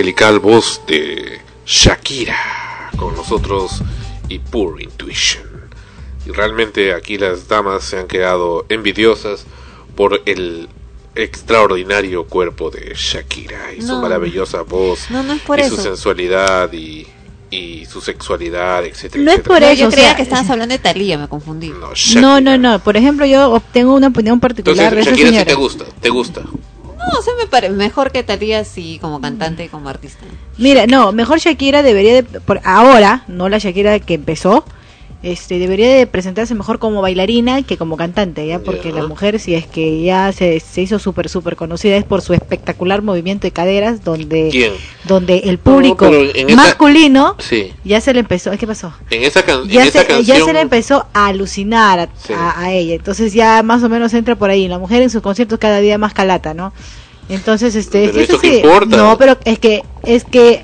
Angelical voz de Shakira con nosotros y Pure Intuition. Y realmente aquí las damas se han quedado envidiosas por el extraordinario cuerpo de Shakira y su maravillosa voz No, no es por y eso. su sensualidad y, y su sexualidad, etcétera. No es por No, eso, yo o creía sea, que estabas hablando de Talía, me confundí. No, no, no. Por ejemplo, yo tengo una opinión particular Entonces, de esa Shakira sí señora. te gusta, te gusta. Me mejor que Talía sí como cantante y como artista. Mira, no, mejor Shakira debería de, por ahora, no la Shakira que empezó, este debería de presentarse mejor como bailarina que como cantante, ya, porque la mujer si es que ya se, se hizo súper súper conocida es por su espectacular movimiento de caderas donde ¿Quién? donde el público esa- masculino Sí. ya se le empezó, ¿qué pasó? En esa, can- en Ya esa se, canción ya se le empezó a alucinar a, Sí. a- a ella, entonces ya más o menos entra por ahí. La mujer en sus conciertos cada día más calata, ¿no? Entonces, este, es Pero que ¿eso eso qué sí, importa? no, pero es que es que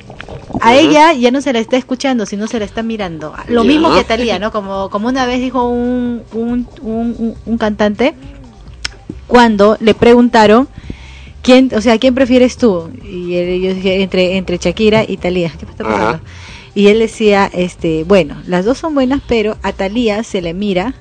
a ella ya no se la está escuchando, sino se la está mirando. Lo Ya. mismo que a Talía, ¿no? Como como una vez dijo un un, un, un- cantante cuando le preguntaron quién, o sea, quién prefieres tú y él, yo dije entre entre Shakira y Talía. ¿Qué me está Ajá. pasando? Y él decía, este, bueno, las dos son buenas, pero a Talía se le mira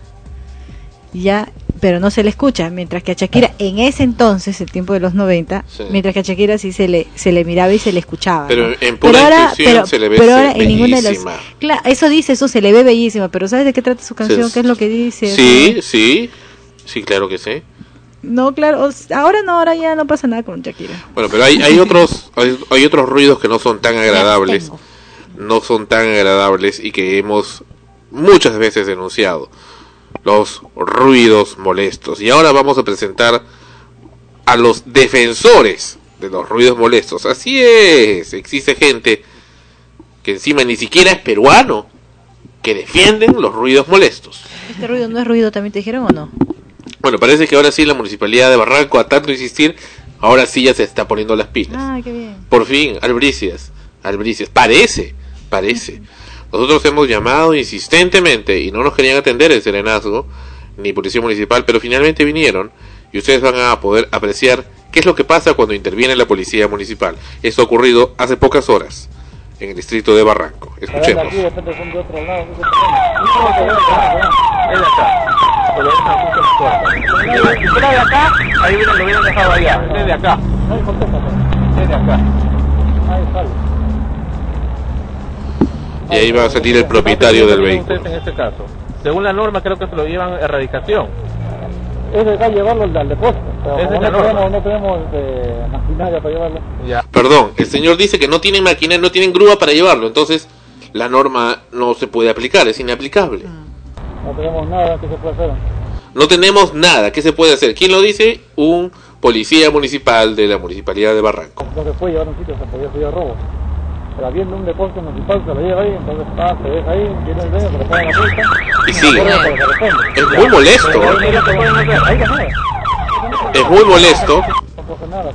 ya, pero no se le escucha, mientras que a Shakira en ese entonces, el tiempo de los 90, Sí. mientras que a Shakira sí se le se le miraba y se le escuchaba. Pero ¿no? en pura intuición se le ve pero ahora en ninguna de las bellísima. Claro, eso dice, eso se le ve bellísima, pero ¿sabes de qué trata su canción? Sí. ¿Qué es lo que dice? Sí, sí, sí, claro que sí. No, claro, ahora no, ahora ya no pasa nada con Shakira. Bueno, pero hay, hay otros hay, hay otros ruidos que no son tan agradables, no son tan agradables y que hemos muchas veces denunciado. Los ruidos molestos. Y ahora vamos a presentar a los defensores de los ruidos molestos. Así es, existe gente que encima ni siquiera es peruano que defienden los ruidos molestos. ¿Este ruido no es ruido también te dijeron o no? Bueno, parece que ahora sí la municipalidad de Barranco, a tanto insistir, ahora sí ya se está poniendo las pilas. Ah, qué bien. Por fin, Albricias, Albricias, parece, parece. Nosotros hemos llamado insistentemente y no nos querían atender el Serenazgo ni Policía Municipal, pero finalmente vinieron y ustedes van a poder apreciar qué es lo que pasa cuando interviene la Policía Municipal. Esto ha ocurrido hace pocas horas en el distrito de Barranco. Escuchemos. Y ahí va a salir el propietario del vehículo. Ustedes en este caso. Según la norma, creo que se lo llevan a erradicación. Es de acá llevarlo al depósito. Es la norma. no tenemos eh, maquinaria para llevarlo. Ya. Perdón, el señor dice que no tienen máquina, no tienen grúa para llevarlo, entonces la norma no se puede aplicar, es inaplicable. No tenemos nada que se pueda hacer. No tenemos nada, ¿qué se puede hacer? ¿Quién lo dice? Un policía municipal de la municipalidad de Barranco. No se puede llevar a un sitio, se podía robo. Pero habiendo un depósito municipal, se lo lleva ahí, entonces está, se deja ahí, viene el dueño, se le paga la multa. Y responda. Es muy molesto. Es muy molesto. No pasa nada.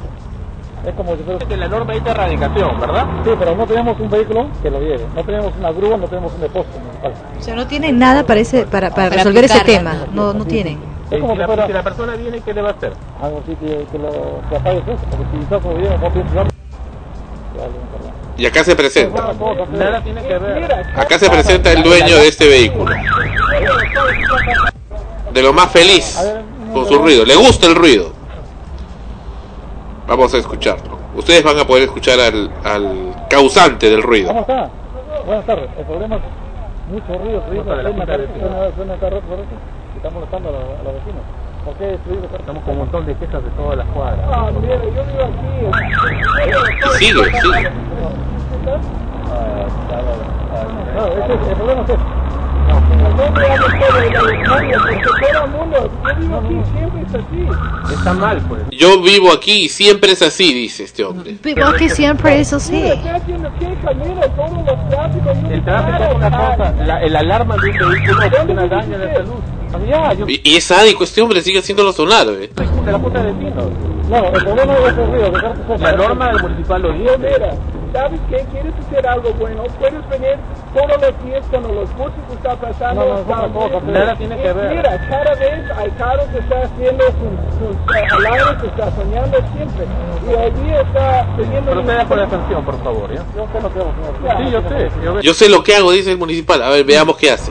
Es como si fuera... La norma dice erradicación, ¿verdad? Sí, pero no tenemos un vehículo que lo lleve. No tenemos una grúa, no tenemos un depósito municipal. O sea, no tienen nada para, ese, para, para Para resolver ese tema. No, no tienen. Es como si, la, fuera- si la persona viene, ¿qué le va a hacer? Algo así que, que lo que apague eso, porque si está no Y acá se presenta. Nada tiene que ver. Acá se presenta el dueño de este vehículo. De lo más feliz con su ruido. Le gusta el ruido. Vamos a escucharlo. Ustedes van a poder escuchar al, al causante del ruido. ¿Cómo está? Buenas tardes. El problema es mucho ruido, ruido, Nota de la suena, suena, suena. ¿Por qué Estamos con un montón de quejas de todas las cuadras. Ah, mira, yo vivo aquí. Sigue, sigue. No, el problema es. Está mal, pues. Yo vivo aquí y siempre es así, dice este hombre. Pero que siempre es así. El tráfico es una cosa, la, el alarma de un vehículo ocasiona daño la salud. Ya, yo Y, y es sádico este hombre, sigue haciéndolo sonar, ¿eh? de la puta de vecinos. No, el problema es ese ruido, que La norma del municipal lo dice. ¿Sabes qué? ¿Quieres hacer algo bueno? Puedes venir todos los días cuando los buses están pasando. No, no, es están- otra cosa, pero- Nada tiene que ver. Mira, cada vez hay carros que están haciendo sus, sus eh, alarmes, que está soñando siempre. Y hoy día está teniendo... Proceda con la sanción, por favor, ¿ya? Yo sé lo que hago, señor. Sí, yo sé. Yo sé lo que hago, dice el municipal. A ver, veamos qué hace.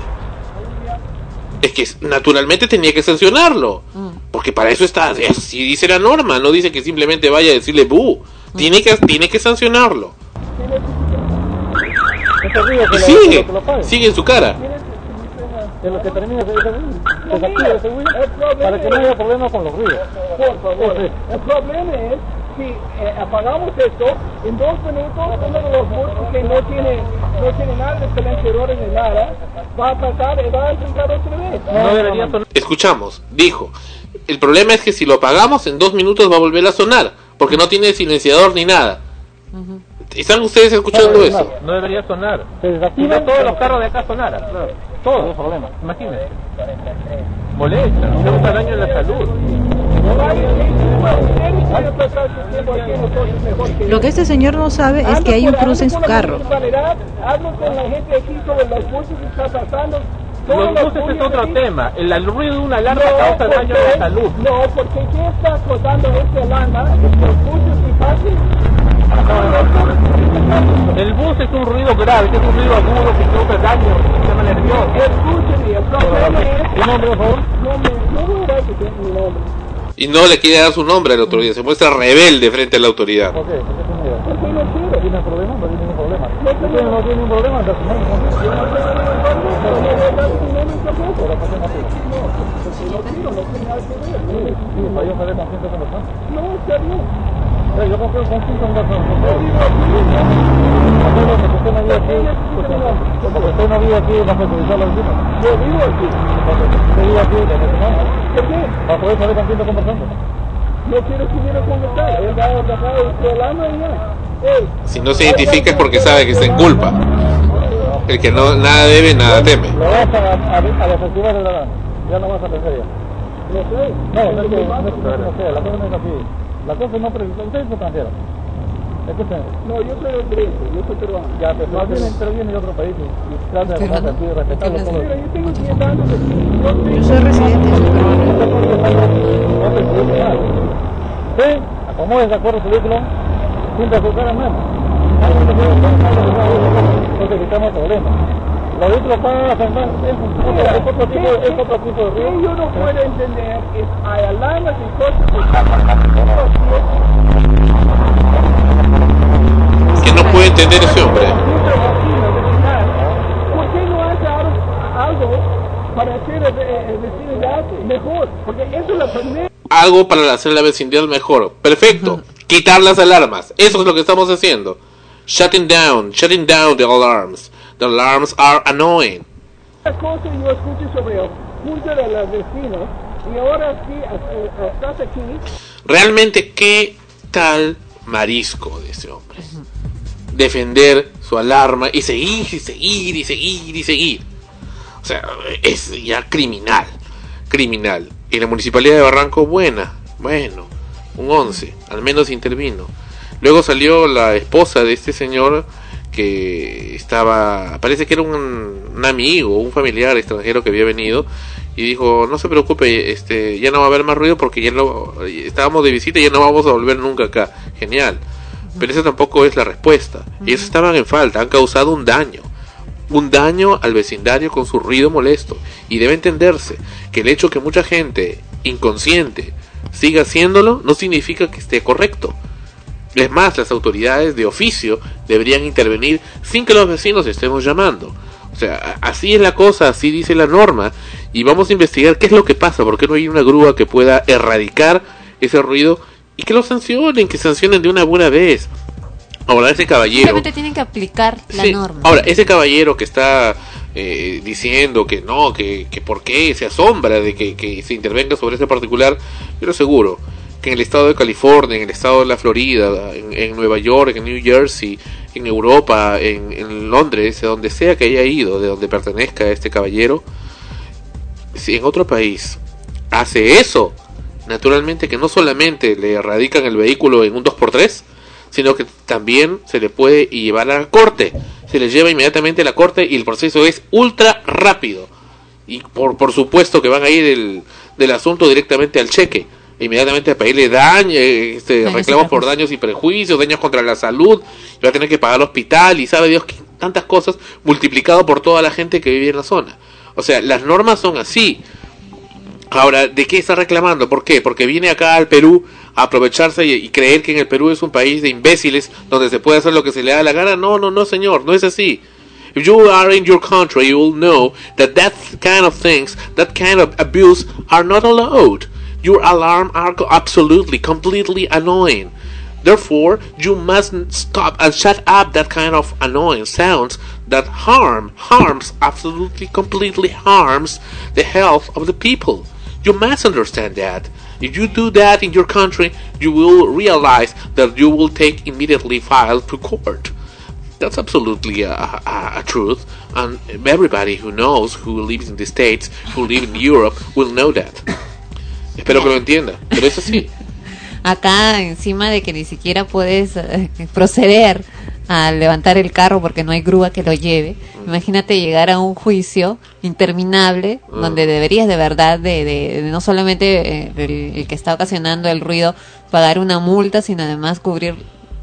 Es que naturalmente tenía que sancionarlo. Porque para eso está, así dice la norma, no dice que simplemente vaya a decirle bu. Tiene que, tiene que sancionarlo. Y sigue, sigue en su cara. En lo que termina ese desactiva ese para que no haya problema con los ruidos. Por favor. Sí, El problema es si eh, apagamos esto, en dos minutos uno de los buses que no tiene, no tiene nada de silenciadores ni nada, va a pasar y va a entrar otra vez. No debería sonar. Escuchamos, dijo. El problema es que si lo apagamos en dos minutos va a volver a sonar. Porque no tiene silenciador ni nada. ¿Están ustedes escuchando eso? No debería sonar. Se Si desactiva no todos los carros de acá sonaran. Todo el problema. Imagínense. Molesta, causa daño a la salud. Lo que este señor no sabe es que hay un cruce en su carro. Hablo con la gente aquí sobre los buses que está pasando. Todos Los buses es otro tema. El, ruido de una alarma No, causa ¿por daño a la salud. No, porque ¿qué está causando este alarma? Los buses y pases. El bus es un ruido grave, que es un ruido agudo que causa daño al sistema nervioso. Escúcheme, el problema es... ¿Tu nombre, por favor? No me, no me voy a decir mi nombre. Y no le quiere dar su nombre a la autoridad. Se muestra rebelde frente a la autoridad. ¿Por qué? ¿Por qué tiene no quiero. ¿Tiene problema? No tiene ningún problema. No tiene, no tiene ningún problema, no, no. Pero ¿por qué no quiere? Está bien. Eh, Yo usted no vive aquí, porque usted no vive aquí, va a perjudicar a los vecinos. Yo vivo aquí. Porque usted vive aquí, desde su nombre. ¿Por qué? Para poder saber con quién está conversando. No quiero que viene a conversar. Él va a bajar el programa y ya. Ey, Si no se identifica es porque sabe que está en culpa. El que no nada debe, nada teme. Lo vas a, a, a desactivar el alarma. Ya no vas a pensar ya. no sé. No, no es que no, no sea, la cosa no así. La cosa no precisa. Usted es extranjero. Escúcheme. No, yo soy gringo, yo soy peruano. Ya, pero más bien interviene de otro país y, trata de todo. Mira, yo tengo 10 años aquí. Yo Yo soy residente, soy peruano. Sí, acomódese de acuerdo su vehículo, siempre su cara mano. Entonces evitamos problemas. Los vehículos pasan, van, es, un- es otro tipo, es otro tipo de. ¿Qué yo no puedo entender es hay alarmas y cosas que están pasando. Que no puede entender ese hombre. ¿Por qué no hace algo, para hacer el, el vecindad mejor? Porque eso es la primera. Algo para hacer la vecindad mejor. Perfecto. Quitar las alarmas. Eso es lo que estamos haciendo. Shutting down, shutting down the alarms. The alarms are annoying. Cosa yo escuché sobre el punto de los vecinos y ahora sí, eh, estás aquí Realmente, ¿qué tal marisco de ese hombre? Defender su alarma y seguir y seguir y seguir y seguir. O sea, es ya criminal. Criminal. Y la municipalidad de Barranco, buena. Bueno, un 11. Al menos intervino. Luego salió la esposa de este señor que estaba, parece que era un, un amigo, un familiar extranjero que había venido y dijo, no se preocupe, este, ya no va a haber más ruido porque ya no, estábamos de visita y ya no vamos a volver nunca acá. Genial. Pero esa tampoco es la respuesta. Ellos estaban en falta, han causado un daño. Un daño al vecindario con su ruido molesto. Y debe entenderse que el hecho que mucha gente inconsciente siga haciéndolo no significa que esté correcto. Es más, las autoridades de oficio deberían intervenir sin que los vecinos estemos llamando. O sea, así es la cosa, así dice la norma. Y vamos a investigar qué es lo que pasa, por qué no hay una grúa que pueda erradicar ese ruido y que lo sancionen, que sancionen de una buena vez. Ahora, ese caballero. Simplemente tienen que aplicar la Sí. norma. Ahora, ese caballero que está eh, diciendo que no, que, que por qué se asombra de que, que se intervenga sobre ese particular, yo lo aseguro en el estado de California, en el estado de la Florida, en, Nueva York, en New Jersey, en Europa, en, Londres, de donde sea que haya ido, de donde pertenezca este caballero, si en otro país hace eso, naturalmente que no solamente le erradican el vehículo en un 2x3, sino que también se le puede llevar a la corte. Se le lleva inmediatamente a la corte y el proceso es ultra rápido. Y por, por supuesto que van a ir del, del asunto directamente al cheque. Inmediatamente a pedirle daño, eh, este, reclamos por daños y prejuicios, daños contra la salud, y va a tener que pagar el hospital y sabe Dios que tantas cosas multiplicado por toda la gente que vive en la zona. O sea, las normas son así. Ahora, ¿de qué está reclamando? ¿Por qué? Porque viene acá al Perú a aprovecharse y, y creer que en el Perú es un país de imbéciles donde se puede hacer lo que se le da la gana. No, no, no, señor, no es así. If you are in your country, you will know that that kind of things, that kind of abuse are not allowed. Your alarm are absolutely, completely annoying. Therefore, you must stop and shut up that kind of annoying sounds that harm, harms, absolutely, completely harms the health of the people. You must understand that. If you do that in your country, you will realize that you will take immediately file to court. That's absolutely a, a, a truth, and everybody who knows, who lives in the States, who live in Europe, will know that. Espero que lo entienda, pero es así. Acá encima de que ni siquiera puedes eh, proceder a levantar el carro porque no hay grúa que lo lleve. Imagínate llegar a un juicio interminable Mm. donde deberías de verdad de, de- de no solamente eh, el, el que está ocasionando el ruido pagar una multa, sino además cubrir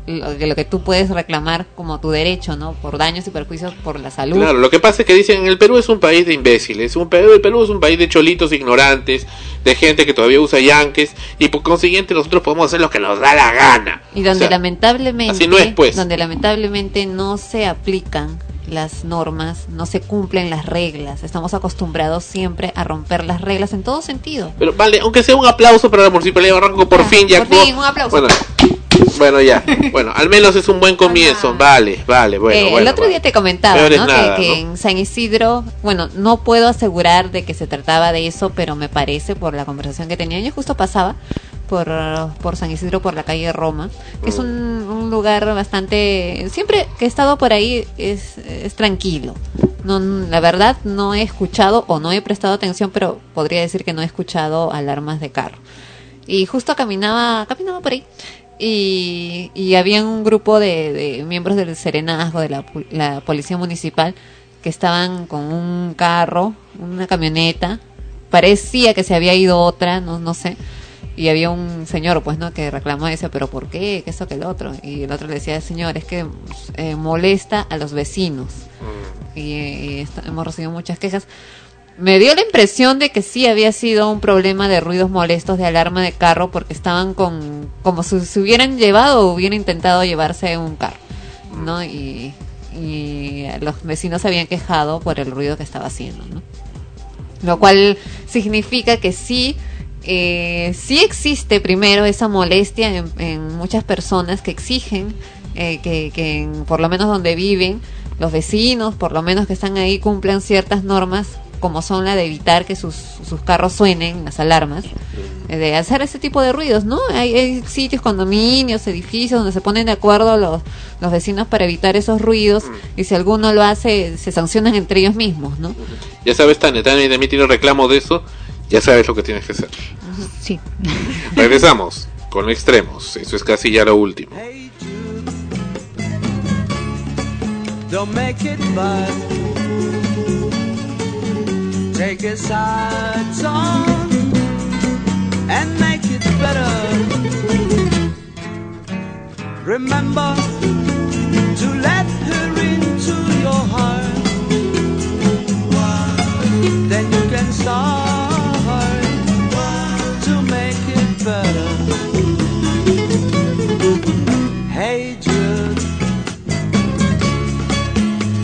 lo, que- lo que tú puedes reclamar como tu derecho, ¿no? Por daños y perjuicios por la salud. Claro, lo que pasa es que dicen el Perú es un país de imbéciles, un Perú, el Perú es un país de cholitos ignorantes, de gente que todavía usa yanques y por consiguiente nosotros podemos hacer lo que nos da la gana. Y donde O sea, lamentablemente, así no es, pues. donde lamentablemente no se aplican las normas, no se cumplen las reglas. Estamos acostumbrados siempre a romper las reglas en todo sentido. Pero vale, aunque sea un aplauso para la Municipalidad de Barranco, por fin ya Ah, por fin, un aplauso. Bueno, bueno, ya. Bueno, al menos es un buen comienzo. Vale, vale, bueno. Eh, el bueno, otro vale. día te comentaba ¿no? nada, que, que ¿no? en San Isidro, bueno, no puedo asegurar de que se trataba de eso, pero me parece por la conversación que tenía. Yo justo pasaba por, por San Isidro, por la calle Roma, que es un, un lugar bastante... Siempre que he estado por ahí es, es tranquilo. No, la verdad no he escuchado o no he prestado atención, pero podría decir que no he escuchado alarmas de carro. Y justo caminaba, caminaba por ahí y, y había un grupo de, de miembros del Serenazgo, de la, la policía municipal, que estaban con un carro, una camioneta. Parecía que se había ido otra, no, no sé. Y había un señor, pues, ¿no? Que reclamó decía, pero ¿por qué? ¿Qué eso que el otro? Y el otro le decía, señor, es que eh, molesta a los vecinos. Y, y esta- hemos recibido muchas quejas. Me dio la impresión de que sí había sido un problema de ruidos molestos de alarma de carro porque estaban con como si se hubieran llevado o hubieran intentado llevarse un carro, ¿no? Y, y los vecinos se habían quejado por el ruido que estaba haciendo, ¿no? Lo cual significa que sí, eh, sí existe primero esa molestia en, en muchas personas que exigen eh, que, que en- por lo menos donde viven los vecinos, por lo menos que están ahí, cumplan ciertas normas como son la de evitar que sus, sus carros suenen, las alarmas, eh, de hacer ese tipo de ruidos, ¿no? Hay, hay sitios, condominios, edificios donde se ponen de acuerdo los, los vecinos para evitar esos ruidos y si alguno lo hace, se sancionan entre ellos mismos, ¿no? Ya sabes, Tania, Tania también tiene reclamo de eso. Ya sabes lo que tienes que hacer. Sí. Regresamos con extremos. Eso es casi ya lo último. Don't make it bad. Take a sad song and make it better. Remember to let her into your heart. Then you can start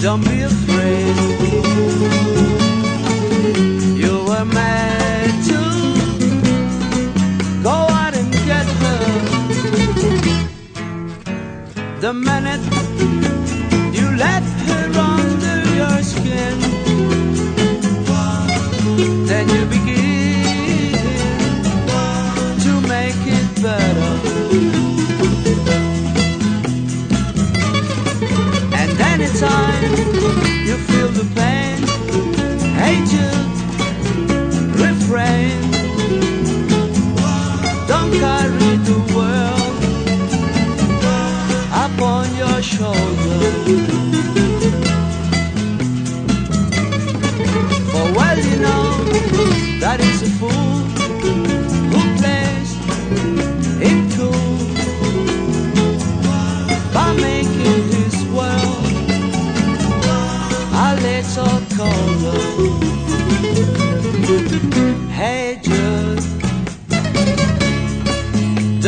Don't be afraid. You were meant to go out and get her. The minute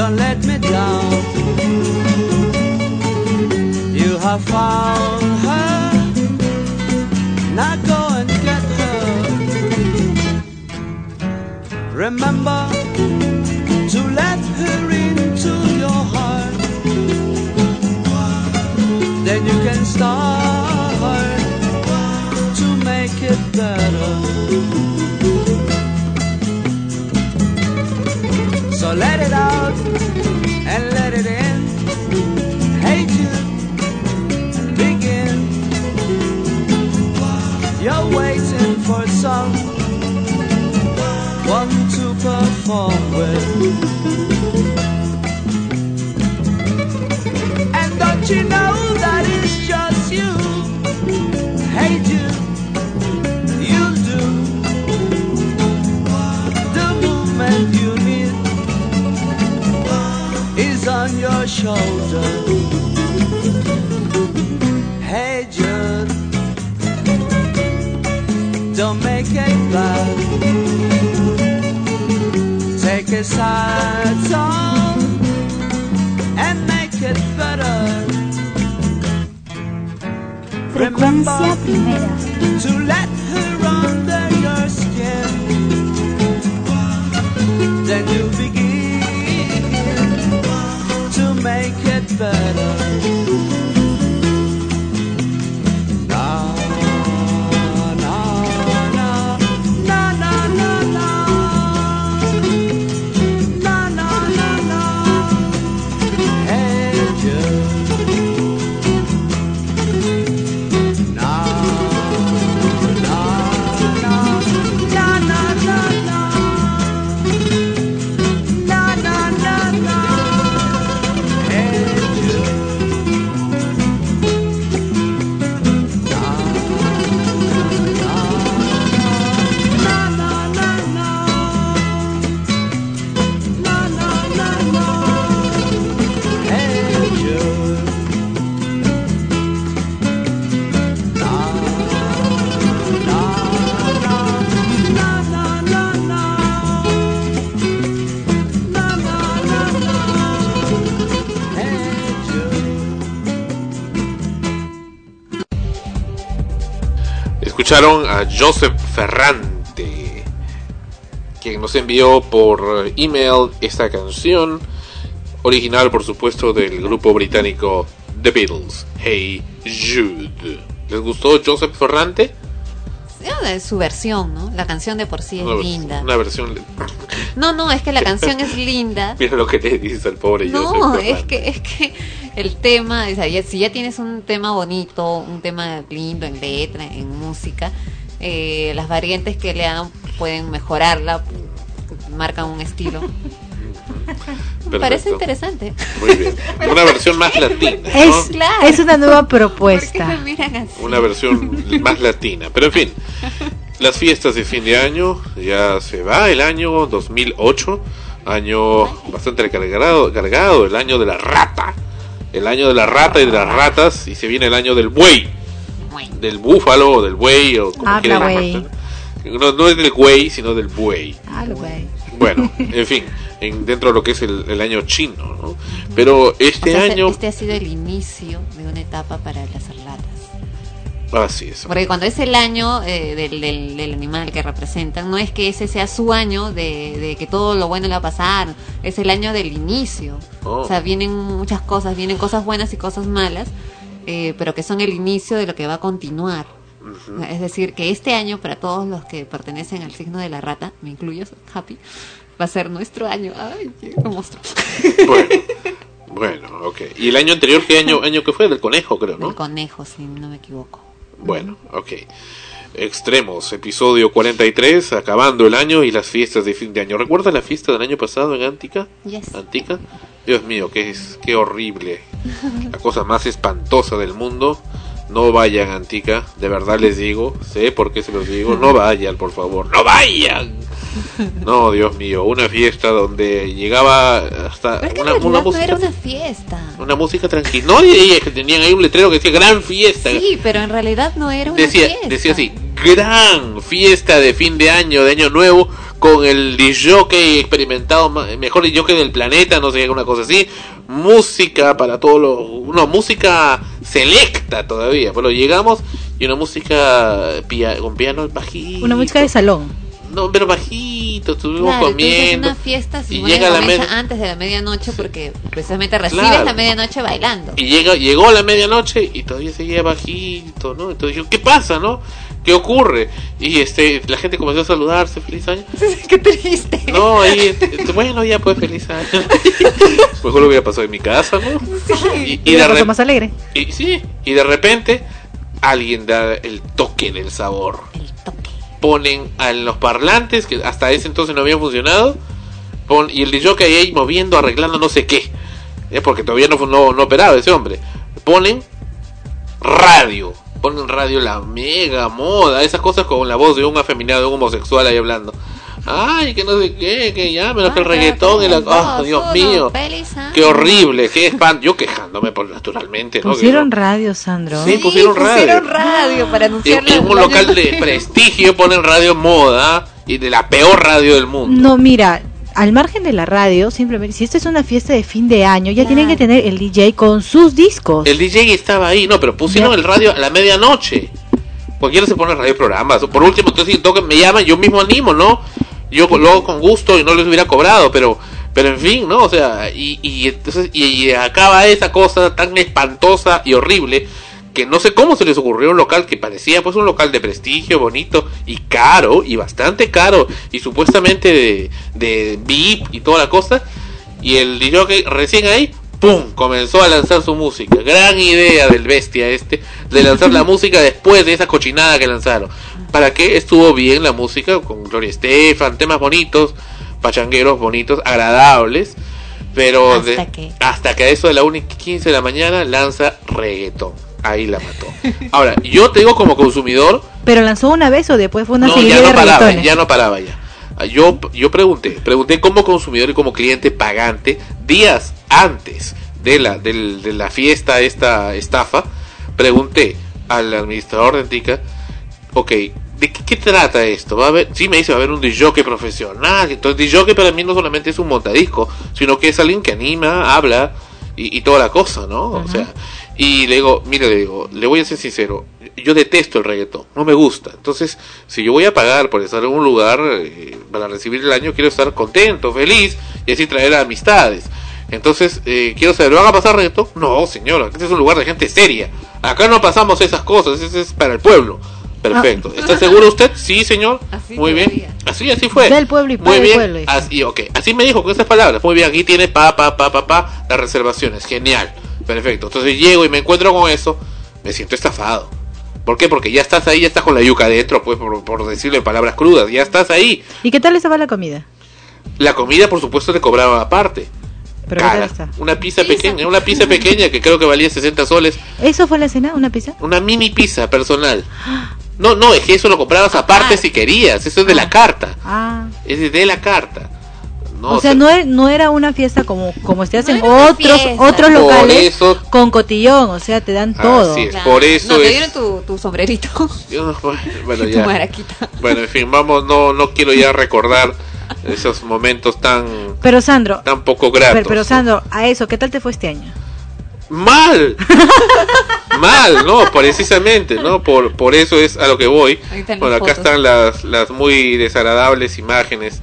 don't let me down. Have found her, now go and get her. Remember to let her into your heart then you can start to make it better. So let it out And don't you know that it's just you? Hate you, you'll do the movement you need is on your shoulder. Hey don't make it bad. A sad song and make it better. Frecuencia primera. to let her under your skin. Then you begin to make it better. Escucharon a Joseph Ferrante, quien nos envió por email esta canción, original por supuesto del grupo británico The Beatles, Hey Jude. ¿Les gustó Joseph Ferrante? su versión, ¿no? La canción de por sí es Una, linda. una versión. No, no, es que la canción es linda. Mira lo que le dices al pobre No, Joseph es que, es que el tema, o sea, ya- si ya tienes un tema bonito, un tema lindo en letra, en música, eh, las variantes que le dan pueden mejorarla, marcan un estilo. Me parece interesante. Muy bien. Una versión más latina, ¿no? Es, es una nueva propuesta. Miran así. Una versión más latina. Pero en fin, las fiestas de fin de año, ya se va el año 2008, año bastante cargado, cargado, el año de la rata, el año de la rata y de las ratas, y se viene el año del buey, del búfalo o del buey, o como Habla, quieran güey. llamarlo. No, no es del güey, sino del buey. Ah, lo güey. Bueno, en fin, en, dentro de lo que es el, el año chino, ¿no? Pero este O sea, año, Este ha sido el inicio de una etapa para las ratas. Así es. Porque cuando es el año eh, del, del, del animal que representan, no es que ese sea su año de, de que todo lo bueno le va a pasar, es el año del inicio. Oh. O sea, vienen muchas cosas, vienen cosas buenas y cosas malas, eh, pero que son el inicio de lo que va a continuar. Es decir, que este año, para todos los que pertenecen al signo de la rata, me incluyo, Happy, va a ser nuestro año. Ay, qué monstruo. Bueno, ok. ¿Y el año anterior qué año, año que fue? Del conejo, creo, ¿no? El conejo, si no me equivoco. Bueno, ok. Extremos, episodio 43, acabando el año y las fiestas de fin de año. ¿Recuerdas la fiesta del año pasado en Antica? Yes. Antica. Dios mío, qué, es, qué horrible. La cosa más espantosa del mundo. No vayan Antica, de verdad les digo. Sé por qué se los digo. No vayan, por favor. No vayan. No, Dios mío, una fiesta donde llegaba hasta Pero es que una, realidad no música era una fiesta. una música tranquila. No, es que tenían ahí un letrero que decía gran fiesta. Sí, pero en realidad no era una decía, fiesta. decía así, gran fiesta de fin de año, de año nuevo, con el jockey experimentado, mejor jockey del planeta, no sé, una cosa así. Música para todos los... No, música selecta todavía. Pero llegamos y una música pia- con piano bajito. Una música de salón. No, pero bajito, estuvimos Claro, comiendo. una fiesta si y llega la comienza med- antes de la medianoche porque precisamente recibes Claro. la medianoche bailando. Y llega, llegó la medianoche y todavía seguía bajito, ¿no? Entonces yo, ¿qué pasa, no? ¿Qué ocurre? Y este, la gente comenzó a saludarse, feliz año. Qué triste. No, ahí, este, bueno, ya pues feliz año. Mejor lo hubiera pasado en mi casa, ¿no? Y, y de Una cosa re- más alegre. y sí, y de repente alguien da el toque del sabor. Ponen a los parlantes, que hasta ese entonces no habían funcionado, y el DJ ahí moviendo, arreglando no sé qué. Es porque todavía no, no, no operaba ese hombre. Ponen radio. Ponen radio la mega moda, esas cosas con la voz de un afeminado, de un homosexual ahí hablando. Ay, que no sé qué, que ya, menos que el reggaetón y la... ¡Oh, Dios mío! ¡Qué horrible! ¡Qué espanto! Yo quejándome por naturalmente, ¿no? Pusieron radio, Sandro. Sí, pusieron radio. Pusieron radio para En, anunciar en un local de prestigio ponen radio moda y de la peor radio del mundo. No, mira, al margen de la radio, simplemente, si esto es una fiesta de fin de año, ya tienen que tener el DJ con sus discos. El DJ estaba ahí, no, pero pusieron el radio a la medianoche. Cualquiera se pone radio programas. Por último, entonces si me llaman, yo mismo animo, ¿no? Yo lo hago con gusto y no les hubiera cobrado, pero pero en fin, ¿no? O sea, y, y entonces y, acaba esa cosa tan espantosa y horrible que no sé cómo se les ocurrió un local que parecía pues un local de prestigio, bonito y caro y bastante caro y supuestamente de, de VIP y toda la cosa y el DJ recién ahí ¡pum! comenzó a lanzar su música. Gran idea del bestia este de lanzar la música después de esa cochinada que lanzaron. ¿Para qué? Estuvo bien la música con Gloria Estefan, temas bonitos, pachangueros bonitos, agradables. Pero ¿Hasta de- qué? hasta que a eso de la 1 y 15 de la mañana lanza reggaetón. Ahí la mató. Ahora, yo te digo como consumidor, Pero lanzó una vez o después fue una no, ya no de paraba, ya no paraba ya. Ah, Yo, yo pregunté, pregunté como consumidor y como cliente pagante días antes de la, del- de la fiesta, esta estafa, pregunté al administrador de Antica, ok, ¿de qué, qué trata esto? ¿Va a haber, sí me dice, va a haber un DJ profesional, entonces DJ para mí no solamente es un montadisco, sino que es alguien que anima, habla y, y toda la cosa, ¿no? O sea, y le digo, mire, le digo, le voy a ser sincero, yo detesto el reggaetón, no me gusta. Entonces, si yo voy a pagar por estar en un lugar eh, para recibir el año, quiero estar contento, feliz y así traer amistades. Entonces, eh, quiero saber, ¿van a pasar reggaetón? No, señora, este es un lugar de gente seria. Acá no pasamos esas cosas, eso es para el pueblo. Perfecto. ¿Está seguro usted? Sí, señor. Así Muy bien. Así, así fue. Del pueblo y para Muy el bien. pueblo. Así, ok. Así me dijo con esas palabras. Muy bien, aquí tiene pa, pa, pa, pa, pa, las reservaciones. Genial. Perfecto. Entonces llego y me encuentro con eso. Me siento estafado. ¿Por qué? Porque ya estás ahí, ya estás con la yuca adentro, pues, por, por decirlo en palabras crudas. Ya estás ahí. ¿Y qué tal estaba la comida? La comida, por supuesto, te cobraba aparte. Pero ¿qué Cara. tal está? Una pizza pequeña, una pizza pequeña que creo que valía 60 soles. ¿Eso fue la cena? ¿Una pizza? Una mini pizza personal. No, no, es que eso lo comprabas aparte si querías. Eso es de la carta. Ah. Es de la carta. No, o sea, no, no era una fiesta como, como se hacen una otros fiesta. otros locales eso- con cotillón, o sea, te dan todo. Así es, por eso no, te es- dieron tu, tu sombrerito. Yo- bueno, tu ya. maraquita. Bueno, en fin, vamos, no, no quiero ya recordar esos momentos tan, Pero Sandro, tan poco gratos. pero, pero Sandro, a eso, ¿qué tal te fue este año? Mal, mal, no, precisamente, ¿no? Por, por eso es a lo que voy. Bueno, acá fotos. están las, las muy desagradables imágenes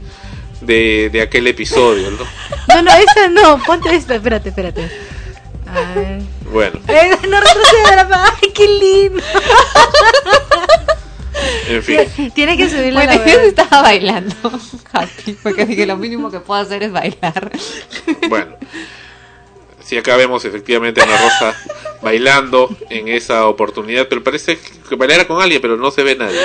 de, de aquel episodio, ¿no? No, no, esta no, ponte esta, espérate, espérate. A ver. Bueno, Eh, no retroceda la ¡Ay, qué lindo! en fin. Tienes que subirle Bueno, la yo estaba bailando. Happy, porque dije lo mínimo que puedo hacer es bailar. Bueno, sí, acá vemos efectivamente a Ana Rosa bailando en esa oportunidad, pero parece que bailara con alguien, pero no se ve nadie.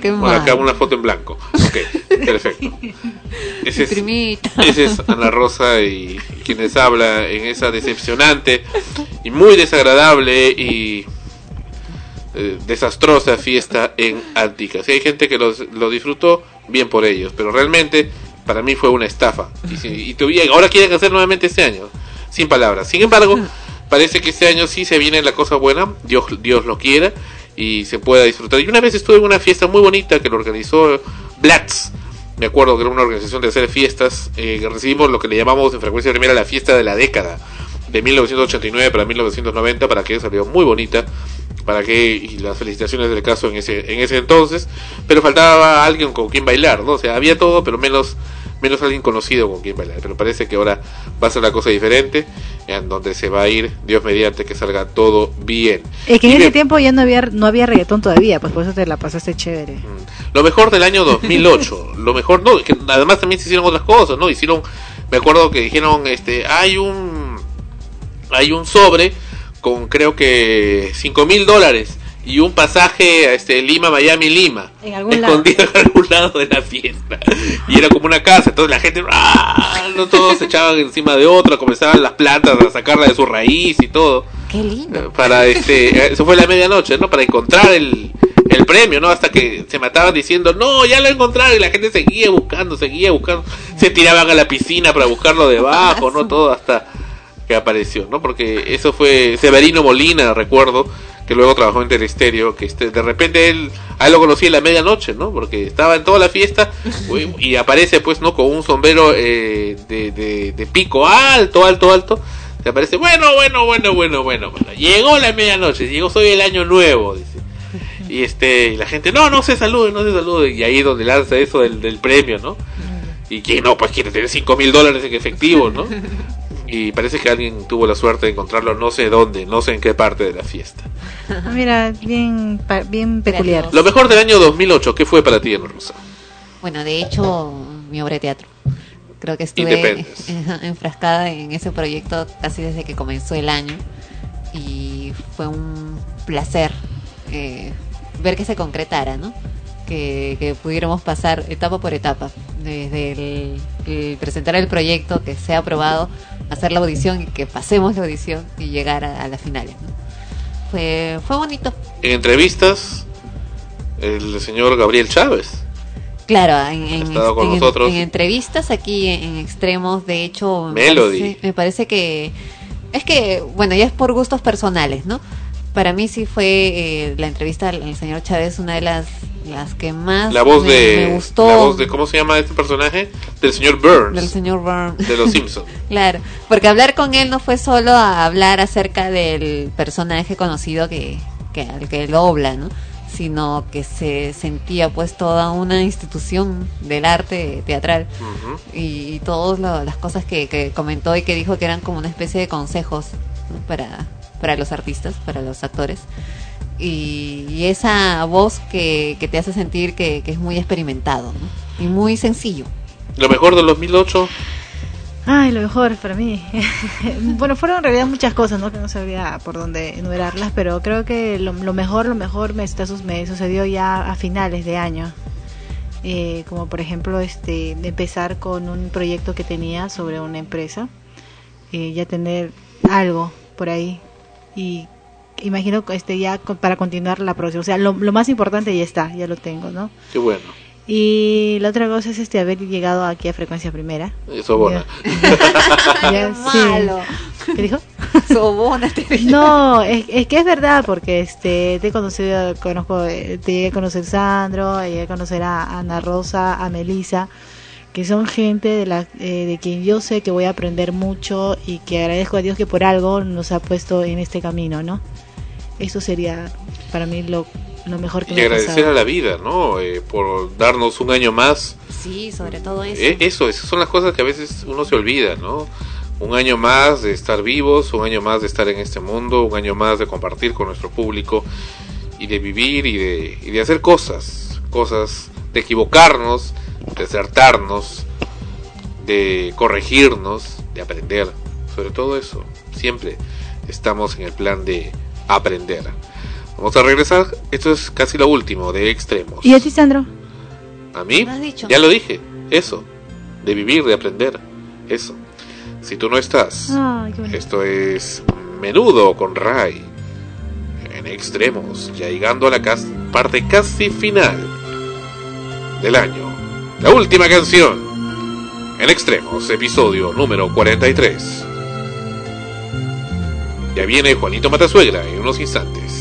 Bueno, acá una foto en blanco. Ok, perfecto. Ese es, ese es Ana Rosa y quienes habla en esa decepcionante y muy desagradable y eh, desastrosa fiesta en Antica. Si hay gente que los- lo disfrutó, bien por ellos, pero realmente para mí fue una estafa. Y, si- y todavía- ahora quieren hacer nuevamente este año, sin palabras. Sin embargo, parece que este año sí se viene la cosa buena, Dios, Dios lo quiera, y se pueda disfrutar. Y una vez estuve en una fiesta muy bonita que lo organizó Blatz. Me acuerdo que era una organización de hacer fiestas, eh, que recibimos lo que le llamamos en frecuencia primera la fiesta de la década, de 1989 para 1990, para que salió muy bonita, para que, y las felicitaciones del caso en ese, en ese entonces, pero faltaba alguien con quien bailar, ¿no? O sea, había todo, pero menos, menos alguien conocido con quien bailar. Pero parece que ahora va a ser la cosa diferente, en donde se va a ir, Dios mediante, que salga todo bien. Es que Y en ese bien, tiempo ya no había, no había reggaetón todavía, pues por eso te la pasaste chévere. Lo mejor del año 2008, lo mejor, no, que además también se hicieron otras cosas, ¿no? Hicieron, me acuerdo que dijeron, este, hay un, hay un sobre con creo que cinco mil dólares y un pasaje a este Lima, Miami, Lima, En lado. escondido en algún lado de la fiesta. Y era como una casa, entonces la gente, ¡ah! no todos se echaban encima de otra, comenzaban las plantas a sacarla de su raíz y todo Qué lindo. para este eso fue la medianoche no para encontrar el, el premio no hasta que se mataban diciendo no ya lo encontraron y la gente seguía buscando seguía buscando se tiraban a la piscina para buscarlo debajo no todo hasta que apareció no porque eso fue Severino Molina recuerdo que luego trabajó en Telestéreo que este, de repente él a él lo conocí en la medianoche no porque estaba en toda la fiesta y aparece pues no con un sombrero eh, de, de, de pico alto alto alto se aparece, bueno, bueno, bueno, bueno, bueno, bueno. Llegó la medianoche, llegó soy el año nuevo, dice. Y este, y la gente, no, no se salude, no se salude. Y ahí es donde lanza eso del, del premio, ¿no? Y que no, pues quiere tener 5 mil dólares en efectivo, ¿no? Y parece que alguien tuvo la suerte de encontrarlo no sé dónde, no sé en qué parte de la fiesta. Mira, bien, bien peculiar. Lo mejor del año 2008, ¿qué fue para ti, Ana Rosa? Bueno, de hecho, mi obra de teatro. Creo que estuve enfrascada en ese proyecto casi desde que comenzó el año y fue un placer eh, ver que se concretara, ¿no? Que, que pudiéramos pasar etapa por etapa, desde el, el presentar el proyecto, que sea aprobado, hacer la audición y que pasemos la audición y llegar a, a las finales. ¿no? Fue, fue bonito. En entrevistas, el señor Gabriel Chávez. Claro, en, en- estado con en- nosotros. en entrevistas aquí en, extremos, de hecho, me Melody. parece, me parece que es que, bueno, ya es por gustos personales, ¿no? Para mí sí fue eh, la entrevista al, al señor Chávez una de las las que más La voz me, de, me gustó la voz de, ¿cómo se llama este personaje? Del señor Burns, del señor Burns. de los Simpsons. Claro, porque hablar con él no fue solo a hablar acerca del personaje conocido que, que al que dobla, ¿no? Sino que se sentía pues toda una institución del arte teatral y, y todas lo- las cosas que, que comentó y que dijo que eran como una especie de consejos ¿no? para, para los artistas, para los actores. Y, y esa voz que, que te hace sentir que, que es muy experimentado ¿no? y muy sencillo. Lo mejor del 2008, Ay, lo mejor para mí. bueno, fueron en realidad muchas cosas, ¿no? Que no sabría por dónde enumerarlas, pero creo que lo, lo mejor, lo mejor me, está me sucedió ya a finales de año. Eh, como por ejemplo, este, empezar con un proyecto que tenía sobre una empresa, eh, ya tener algo por ahí y imagino que este ya para continuar la producción. O sea, lo, lo más importante ya está, ya lo tengo, ¿no? qué bueno. Y la otra cosa es este haber llegado aquí a frecuencia primera. Eso bona. Ya, sí. malo. ¿Qué dijo? Sobona, No, es, es que es verdad, porque este te he conocido, conozco, eh, te llegué a conocer Sandro, llegué a conocer a Ana Rosa, a Melisa, que son gente de la eh, de quien yo sé que voy a aprender mucho y que agradezco a Dios que por algo nos ha puesto en este camino, ¿no? Eso sería para mí lo, lo mejor que Y me agradecer pasado. a la vida, ¿no? Eh, por darnos un año más. Sí, sobre todo eso. Eh, eso, esas son las cosas que a veces uno se olvida, ¿no? Un año más de estar vivos, un año más de estar en este mundo, un año más de compartir con nuestro público y de vivir y de, y de hacer cosas, cosas de equivocarnos, de acertarnos, de corregirnos, de aprender, sobre todo eso. Siempre estamos en el plan de aprender. Vamos a regresar, esto es casi lo último de extremos. ¿Y a ti, Sandro? A mí, ¿No has dicho? ya lo dije, eso, de vivir, de aprender, eso. Si tú no estás, esto es menudo con Ray, en extremos, ya llegando a la cas- parte casi final del año. La última canción, en extremos, episodio número 43. Ya viene Juanito Matasuegra en unos instantes.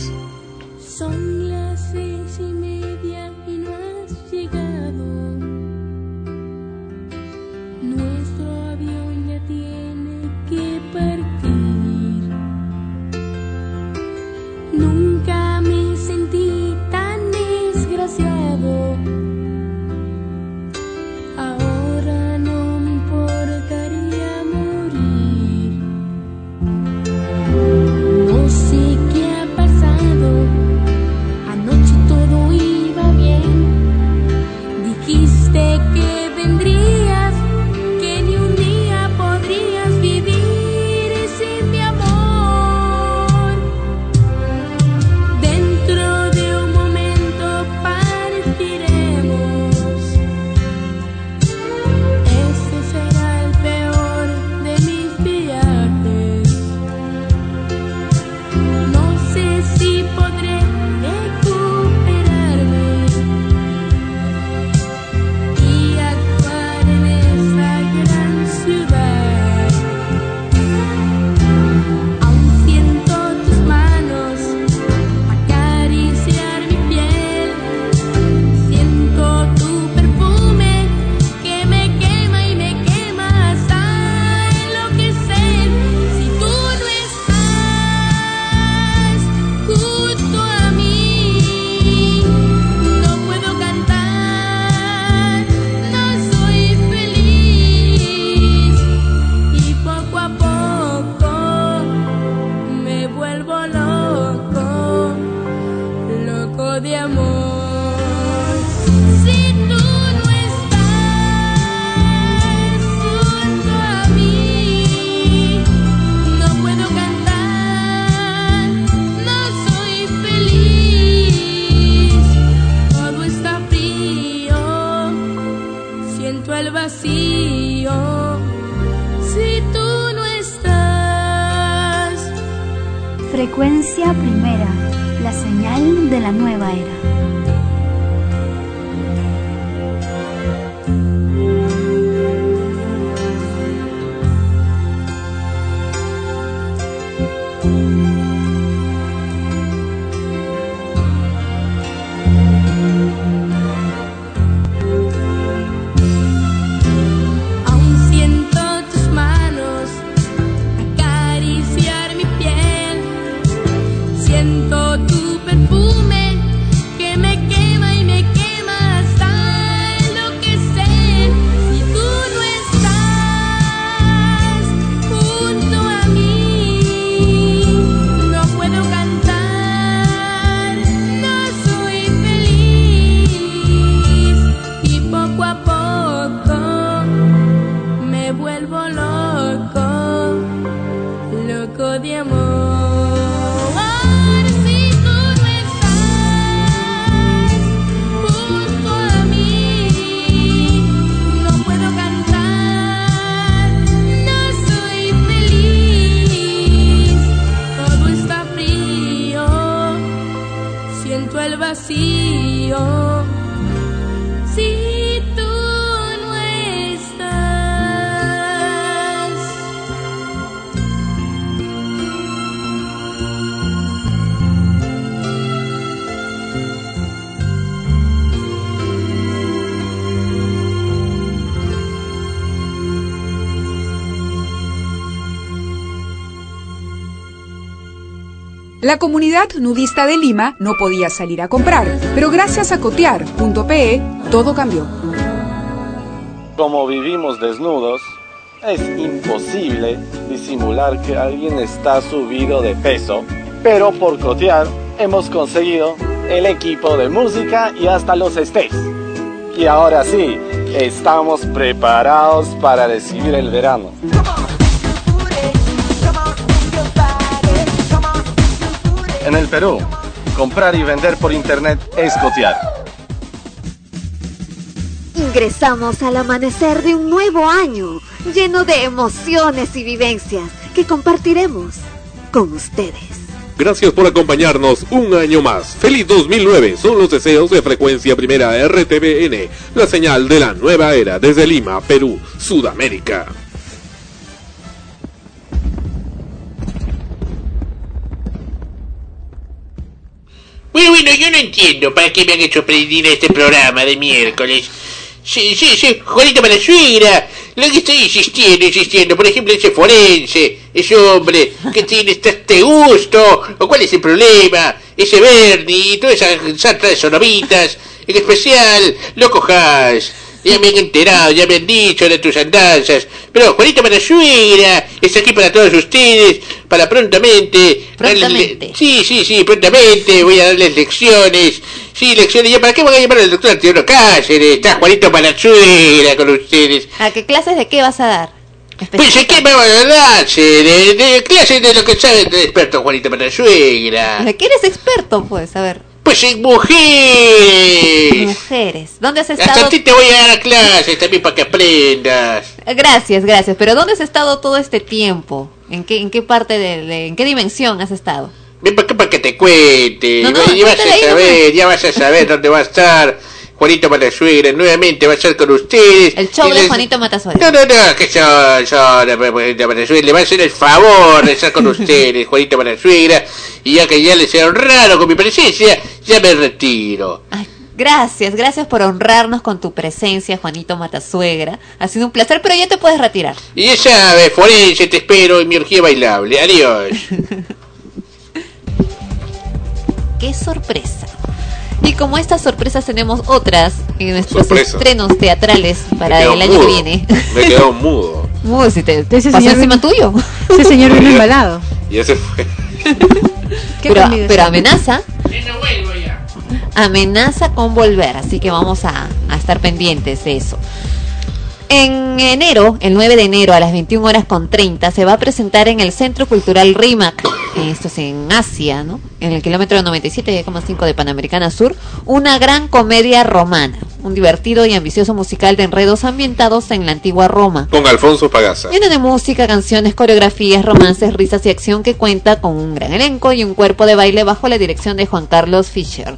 La comunidad nudista de Lima no podía salir a comprar, pero gracias a cotear.pe todo cambió. Como vivimos desnudos, es imposible disimular que alguien está subido de peso, pero por cotear hemos conseguido el equipo de música y hasta los stays. Y ahora sí, estamos preparados para recibir el verano. El Perú, comprar y vender por internet es cotear. Ingresamos al amanecer de un nuevo año, lleno de emociones y vivencias que compartiremos con ustedes. Gracias por acompañarnos un año más. Feliz 2009 son los deseos de frecuencia primera RTBN, la señal de la nueva era desde Lima, Perú, Sudamérica. Yo no entiendo para qué me han hecho presidir este programa de miércoles. Sí, sí, sí, Juanita para suegra. Lo que estoy insistiendo, insistiendo. Por ejemplo, ese forense, ese hombre que tiene este, este gusto. ¿O cuál es el problema? Ese Bernie y toda esa sarta de sonovitas. En especial, Loco Haas. Ya me han enterado, ya me han dicho de tus andanzas. Pero Juanita para suegra está aquí para todos ustedes, para prontamente. Prontamente. darle- sí, sí, sí, prontamente voy a darles lecciones. Sí, lecciones. ¿Ya para qué voy a llamar al doctor Antonio Cáceres? Está Juanito para suegra con ustedes. ¿A qué clases de qué vas a dar? Pues ¿de qué me van a darse? De, de clases de lo que sabe de experto Juanito. ¿De qué eres experto, pues? A ver. En mujeres. Mujeres. ¿Dónde has Hasta estado? a ti te voy a dar clases también para que aprendas. Gracias, gracias. Pero ¿dónde has estado todo este tiempo? ¿En qué, en qué parte de, de- en qué dimensión has estado? Ven para acá para que te cuente. No, vas a saber, ya vas a saber dónde va a estar Juanito Matasuegra. Nuevamente va a estar con ustedes. El show de Juanito Matasuegra. No, no, no, que yo, yo, Juanito Matasuegra, le va a hacer el favor de estar con ustedes, Juanito Matasuegra. Y ya que ya les he honrado con mi presencia, ya me retiro. Gracias, gracias por honrarnos con tu presencia, Juanito Matasuegra. Ha sido un placer, pero ya te puedes retirar. Y ya sabes, Forense, te espero en mi orgía bailable. Adiós. ¡Qué sorpresa! Y como estas sorpresas tenemos otras en nuestros Sorpresa. estrenos teatrales para el año mudo. que viene. Me quedo mudo. Uy, si te Ese pasó señor encima vino- tuyo. Ese señor vino embalado. Y ese fue. ¿Qué Pero, pero amenaza. Amenaza con volver, así que vamos a, a estar pendientes de eso. En enero, el 9 de enero a las 21 horas con 30, se va a presentar en el Centro Cultural RIMAC, esto es en Asia, ¿no? En el kilómetro 97,5 de Panamericana Sur, una gran comedia romana, un divertido y ambicioso musical de enredos ambientados en la antigua Roma. Con Alfonso Pagaza. Lleno de música, canciones, coreografías, romances, risas y acción que cuenta con un gran elenco y un cuerpo de baile bajo la dirección de Juan Carlos Fischer,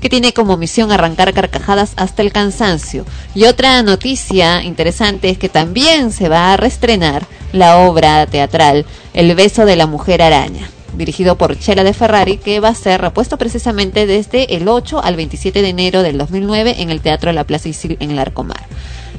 que tiene como misión arrancar carcajadas hasta el cansancio. Y otra noticia interesante es que también se va a reestrenar la obra teatral El beso de la mujer araña dirigido por Chela de Ferrari, que va a ser repuesto precisamente desde el 8 al 27 de enero del 2009 en el Teatro La Plaza Isil en Larcomar.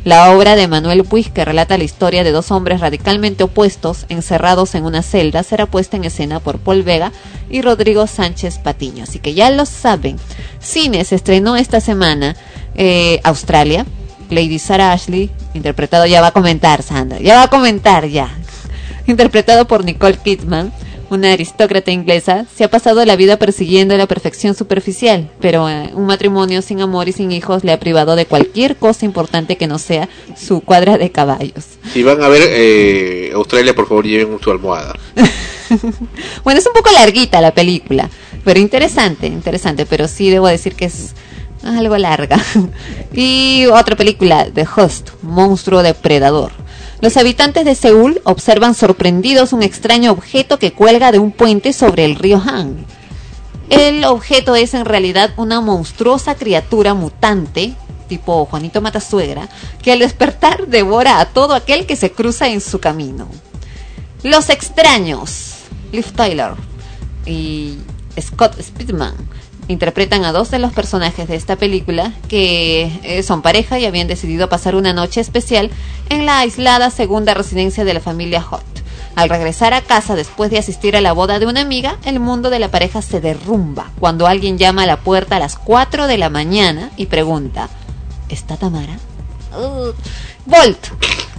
La obra de Manuel Puig, que relata la historia de dos hombres radicalmente opuestos encerrados en una celda, será puesta en escena por Paul Vega y Rodrigo Sánchez Patiño. Así que ya lo saben. Cine se estrenó esta semana eh, Australia. Lady Sarah Ashley, interpretado, ya va a comentar, Sandra, ya va a comentar, ya. Interpretado por Nicole Kidman, una aristócrata inglesa, se ha pasado la vida persiguiendo la perfección superficial, pero eh, un matrimonio sin amor y sin hijos le ha privado de cualquier cosa importante que no sea su cuadra de caballos. Si van a ver eh, Australia, por favor, lleven su almohada. bueno, es un poco larguita la película, pero interesante, interesante, pero sí debo decir que es algo larga. y otra película, The Host, Monstruo Depredador. Los habitantes de Seúl observan sorprendidos un extraño objeto que cuelga de un puente sobre el río Han. El objeto es en realidad una monstruosa criatura mutante, tipo Juanito Matasuegra, que al despertar devora a todo aquel que se cruza en su camino. Los extraños, Liv Tyler y Scott Speedman, interpretan a dos de los personajes de esta película que eh, son pareja y habían decidido pasar una noche especial en la aislada segunda residencia de la familia Hot. Al regresar a casa después de asistir a la boda de una amiga, el mundo de la pareja se derrumba cuando alguien llama a la puerta a las 4 de la mañana y pregunta, ¿está Tamara? Uh, Volt.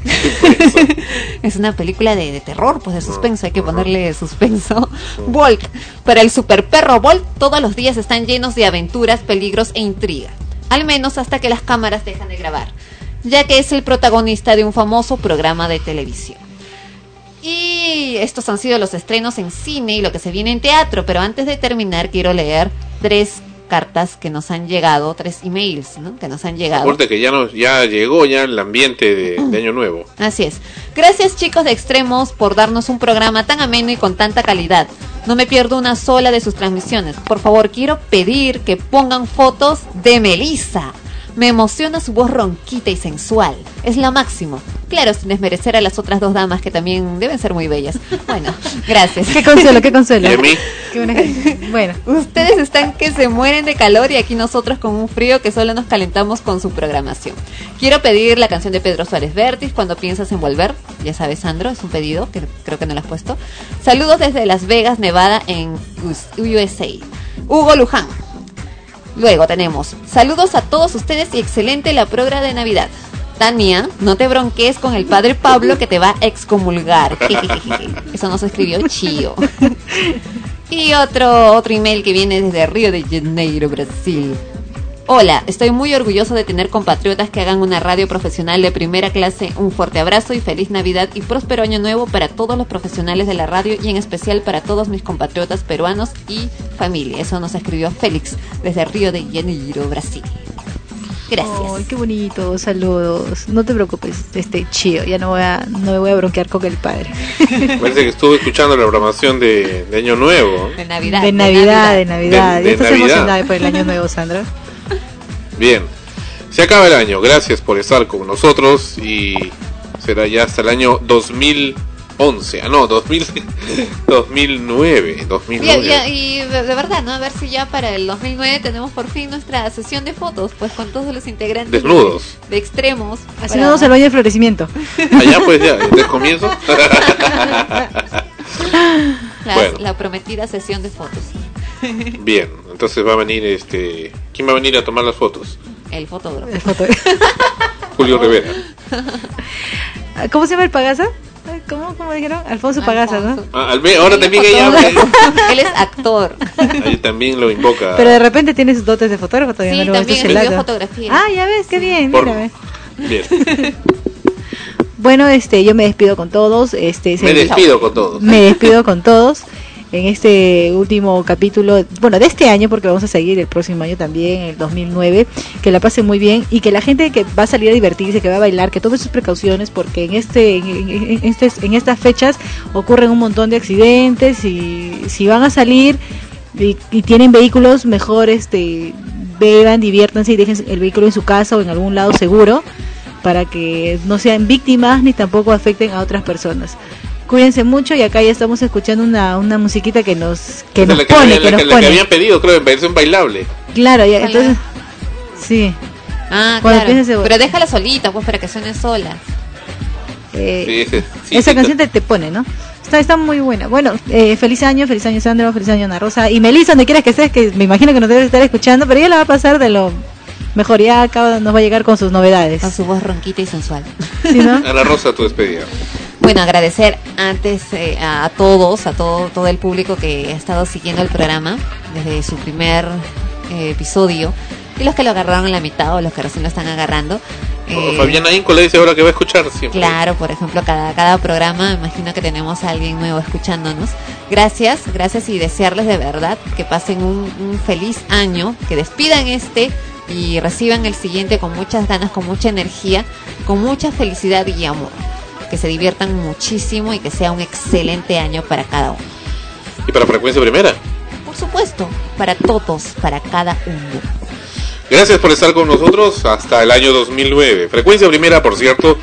es una película de, de terror, pues de suspenso, hay que ponerle suspenso. Volt. Para el super perro Volt, todos los días están llenos de aventuras, peligros e intriga. Al menos hasta que las cámaras dejan de grabar, ya que es el protagonista de un famoso programa de televisión. Y estos han sido los estrenos en cine y lo que se viene en teatro, pero antes de terminar quiero leer tres cartas que nos han llegado, tres emails, ¿no? Que nos han llegado. Acuérdate que ya, nos, ya llegó ya el ambiente de, de Año Nuevo. Así es. Gracias chicos de Extremos por darnos un programa tan ameno y con tanta calidad. No me pierdo una sola de sus transmisiones. Por favor, quiero pedir que pongan fotos de Melissa. Me emociona su voz ronquita y sensual. Es la máximo. Claro, sin desmerecer a las otras dos damas que también deben ser muy bellas. Bueno, gracias. Qué consuelo, qué consuelo. ¿Y a mí? Qué buena gente. Bueno, Ustedes están que se mueren de calor y aquí nosotros con un frío que solo nos calentamos con su programación. Quiero pedir la canción de Pedro Suárez Vértiz cuando piensas en volver. Ya sabes, Sandro, es un pedido que creo que no lo has puesto. Saludos desde Las Vegas, Nevada, en US- USA. Hugo Luján. Luego tenemos saludos a todos ustedes y excelente la progra de Navidad. Tania, no te bronques con el padre Pablo que te va a excomulgar. Eso nos escribió Chío. Y otro, otro email que viene desde Río de Janeiro, Brasil. Hola, estoy muy orgulloso de tener compatriotas que hagan una radio profesional de primera clase. Un fuerte abrazo y feliz Navidad y próspero año nuevo para todos los profesionales de la radio y en especial para todos mis compatriotas peruanos y familia. Eso nos escribió Félix desde Río de Janeiro, Brasil. Gracias. Ay, qué bonito, saludos. No te preocupes, este chío, ya no voy a, no me voy a bronquear con el padre. Parece que estuve escuchando la programación de, de Año Nuevo. De Navidad. De Navidad, de Navidad. De- ya de estás Navidad. emocionada por el año nuevo, Sandra. Bien. Se acaba el año. Gracias por estar con nosotros y será ya hasta el año 2011. Ah, no, 2000, 2009. 2009. Y, y- y de, de verdad, ¿no? A ver si ya para el 2009 tenemos por fin nuestra sesión de fotos, pues con todos los integrantes Desnudos. de, de extremos. Haciéndonos el baño de florecimiento. Allá pues ya, desde el comienzo. La, Bueno. la prometida sesión de fotos. Bien, entonces va a venir este. ¿Quién va a venir a tomar las fotos? El fotógrafo. El Julio Rivera. ¿Cómo se llama el Pagasa? ¿Cómo, cómo dijeron? Alfonso Pagasa, ¿no? Ah, al- ahora también ella fotógrafo. Él es actor. ahí también lo invoca. Pero de repente tiene sus dotes de fotógrafo todavía. Sí, no también estudió fotografía. Ah, ya ves, qué bien, mírame. Bien. Bueno, este, yo me despido con todos. Este, Me despido con todos. Me despido con todos en este último capítulo, bueno, de este año, porque vamos a seguir el próximo año también, el 2009. Que la pasen muy bien y que la gente que va a salir a divertirse, que va a bailar, que tome sus precauciones, porque en este, en, en- este- en estas fechas ocurren un montón de accidentes y si van a salir y, y tienen vehículos, mejor este, beban, diviértanse y dejen el vehículo en su casa o en algún lado seguro para que no sean víctimas ni tampoco afecten a otras personas. Cuídense mucho y acá ya estamos escuchando una, una musiquita que nos que nos la que, pone, había- que la nos la que pone. habían pedido, creo, en versión bailable. Claro, ya, ¿Cuál entonces sí. Ah, Cuando claro. Pero déjala solita, pues, para que suene sola. eh, Sí, ese- sí, esa sí, canción te, te pone, ¿no? Está, está muy buena. Bueno, eh, feliz año, feliz año Sandro, feliz año Ana Rosa y Melissa, donde quieras que estés, que me imagino que nos debes estar escuchando, pero ella la va a pasar de lo mejor, ya acá nos va a llegar con sus novedades. Con su voz ronquita y sensual. ¿Sí, no? Ana Rosa, tu despedida. Bueno, agradecer antes eh, a, a todos, a todo, todo el público que ha estado siguiendo el programa desde su primer eh, episodio y los que lo agarraron en la mitad o los que recién lo están agarrando. Eh, Fabiana Inco le dice ahora que va a escuchar siempre. Claro, por ejemplo, cada, cada programa, me imagino que tenemos a alguien nuevo escuchándonos. Gracias, gracias y desearles de verdad que pasen un, un feliz año, que despidan este y reciban el siguiente con muchas ganas, con mucha energía, con mucha felicidad y amor. Que se diviertan muchísimo y que sea un excelente año para cada uno. Y para Frecuencia Primera. Por supuesto, para todos, para cada uno. Gracias por estar con nosotros hasta el año 2009. Frecuencia Primera, por cierto,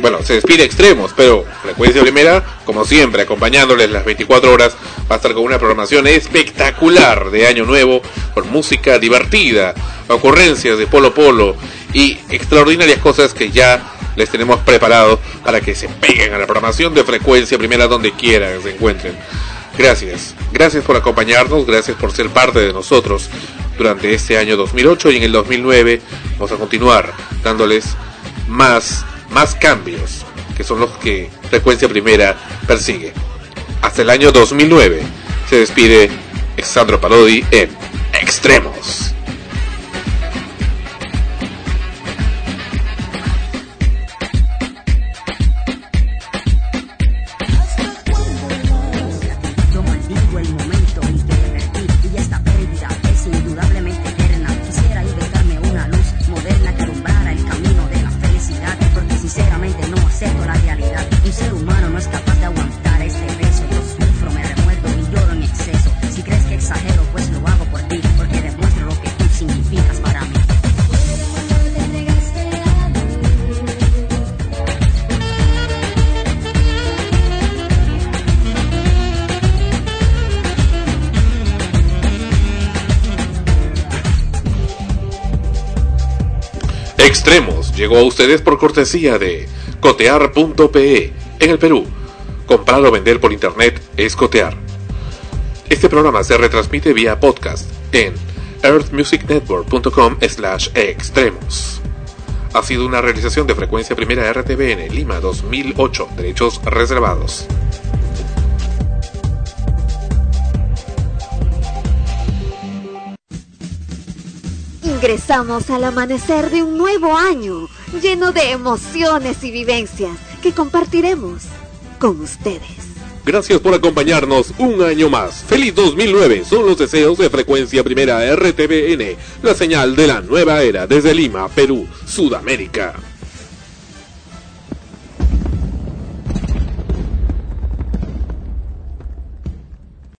bueno, se despide extremos, pero Frecuencia Primera, como siempre, acompañándoles las 24 horas, va a estar con una programación espectacular de Año Nuevo, con música divertida, ocurrencias de Polo Polo y extraordinarias cosas que ya les tenemos preparado para que se peguen a la programación de Frecuencia Primera donde quiera que se encuentren. Gracias, gracias por acompañarnos, gracias por ser parte de nosotros durante este año 2008 y en el 2009 vamos a continuar dándoles más, más cambios que son los que Frecuencia Primera persigue. Hasta el año 2009 se despide Alexandro Parodi en Extremos. Llegó a ustedes por cortesía de cotear.pe en el Perú. Comprar o vender por internet es cotear. Este programa se retransmite vía podcast en earthmusicnetwork.com slash extremos. Ha sido una realización de frecuencia primera RTBN Lima 2008, derechos reservados. Ingresamos al amanecer de un nuevo año, lleno de emociones y vivencias que compartiremos con ustedes. Gracias por acompañarnos un año más. Feliz 2009 son los deseos de frecuencia primera RTBN, la señal de la nueva era desde Lima, Perú, Sudamérica.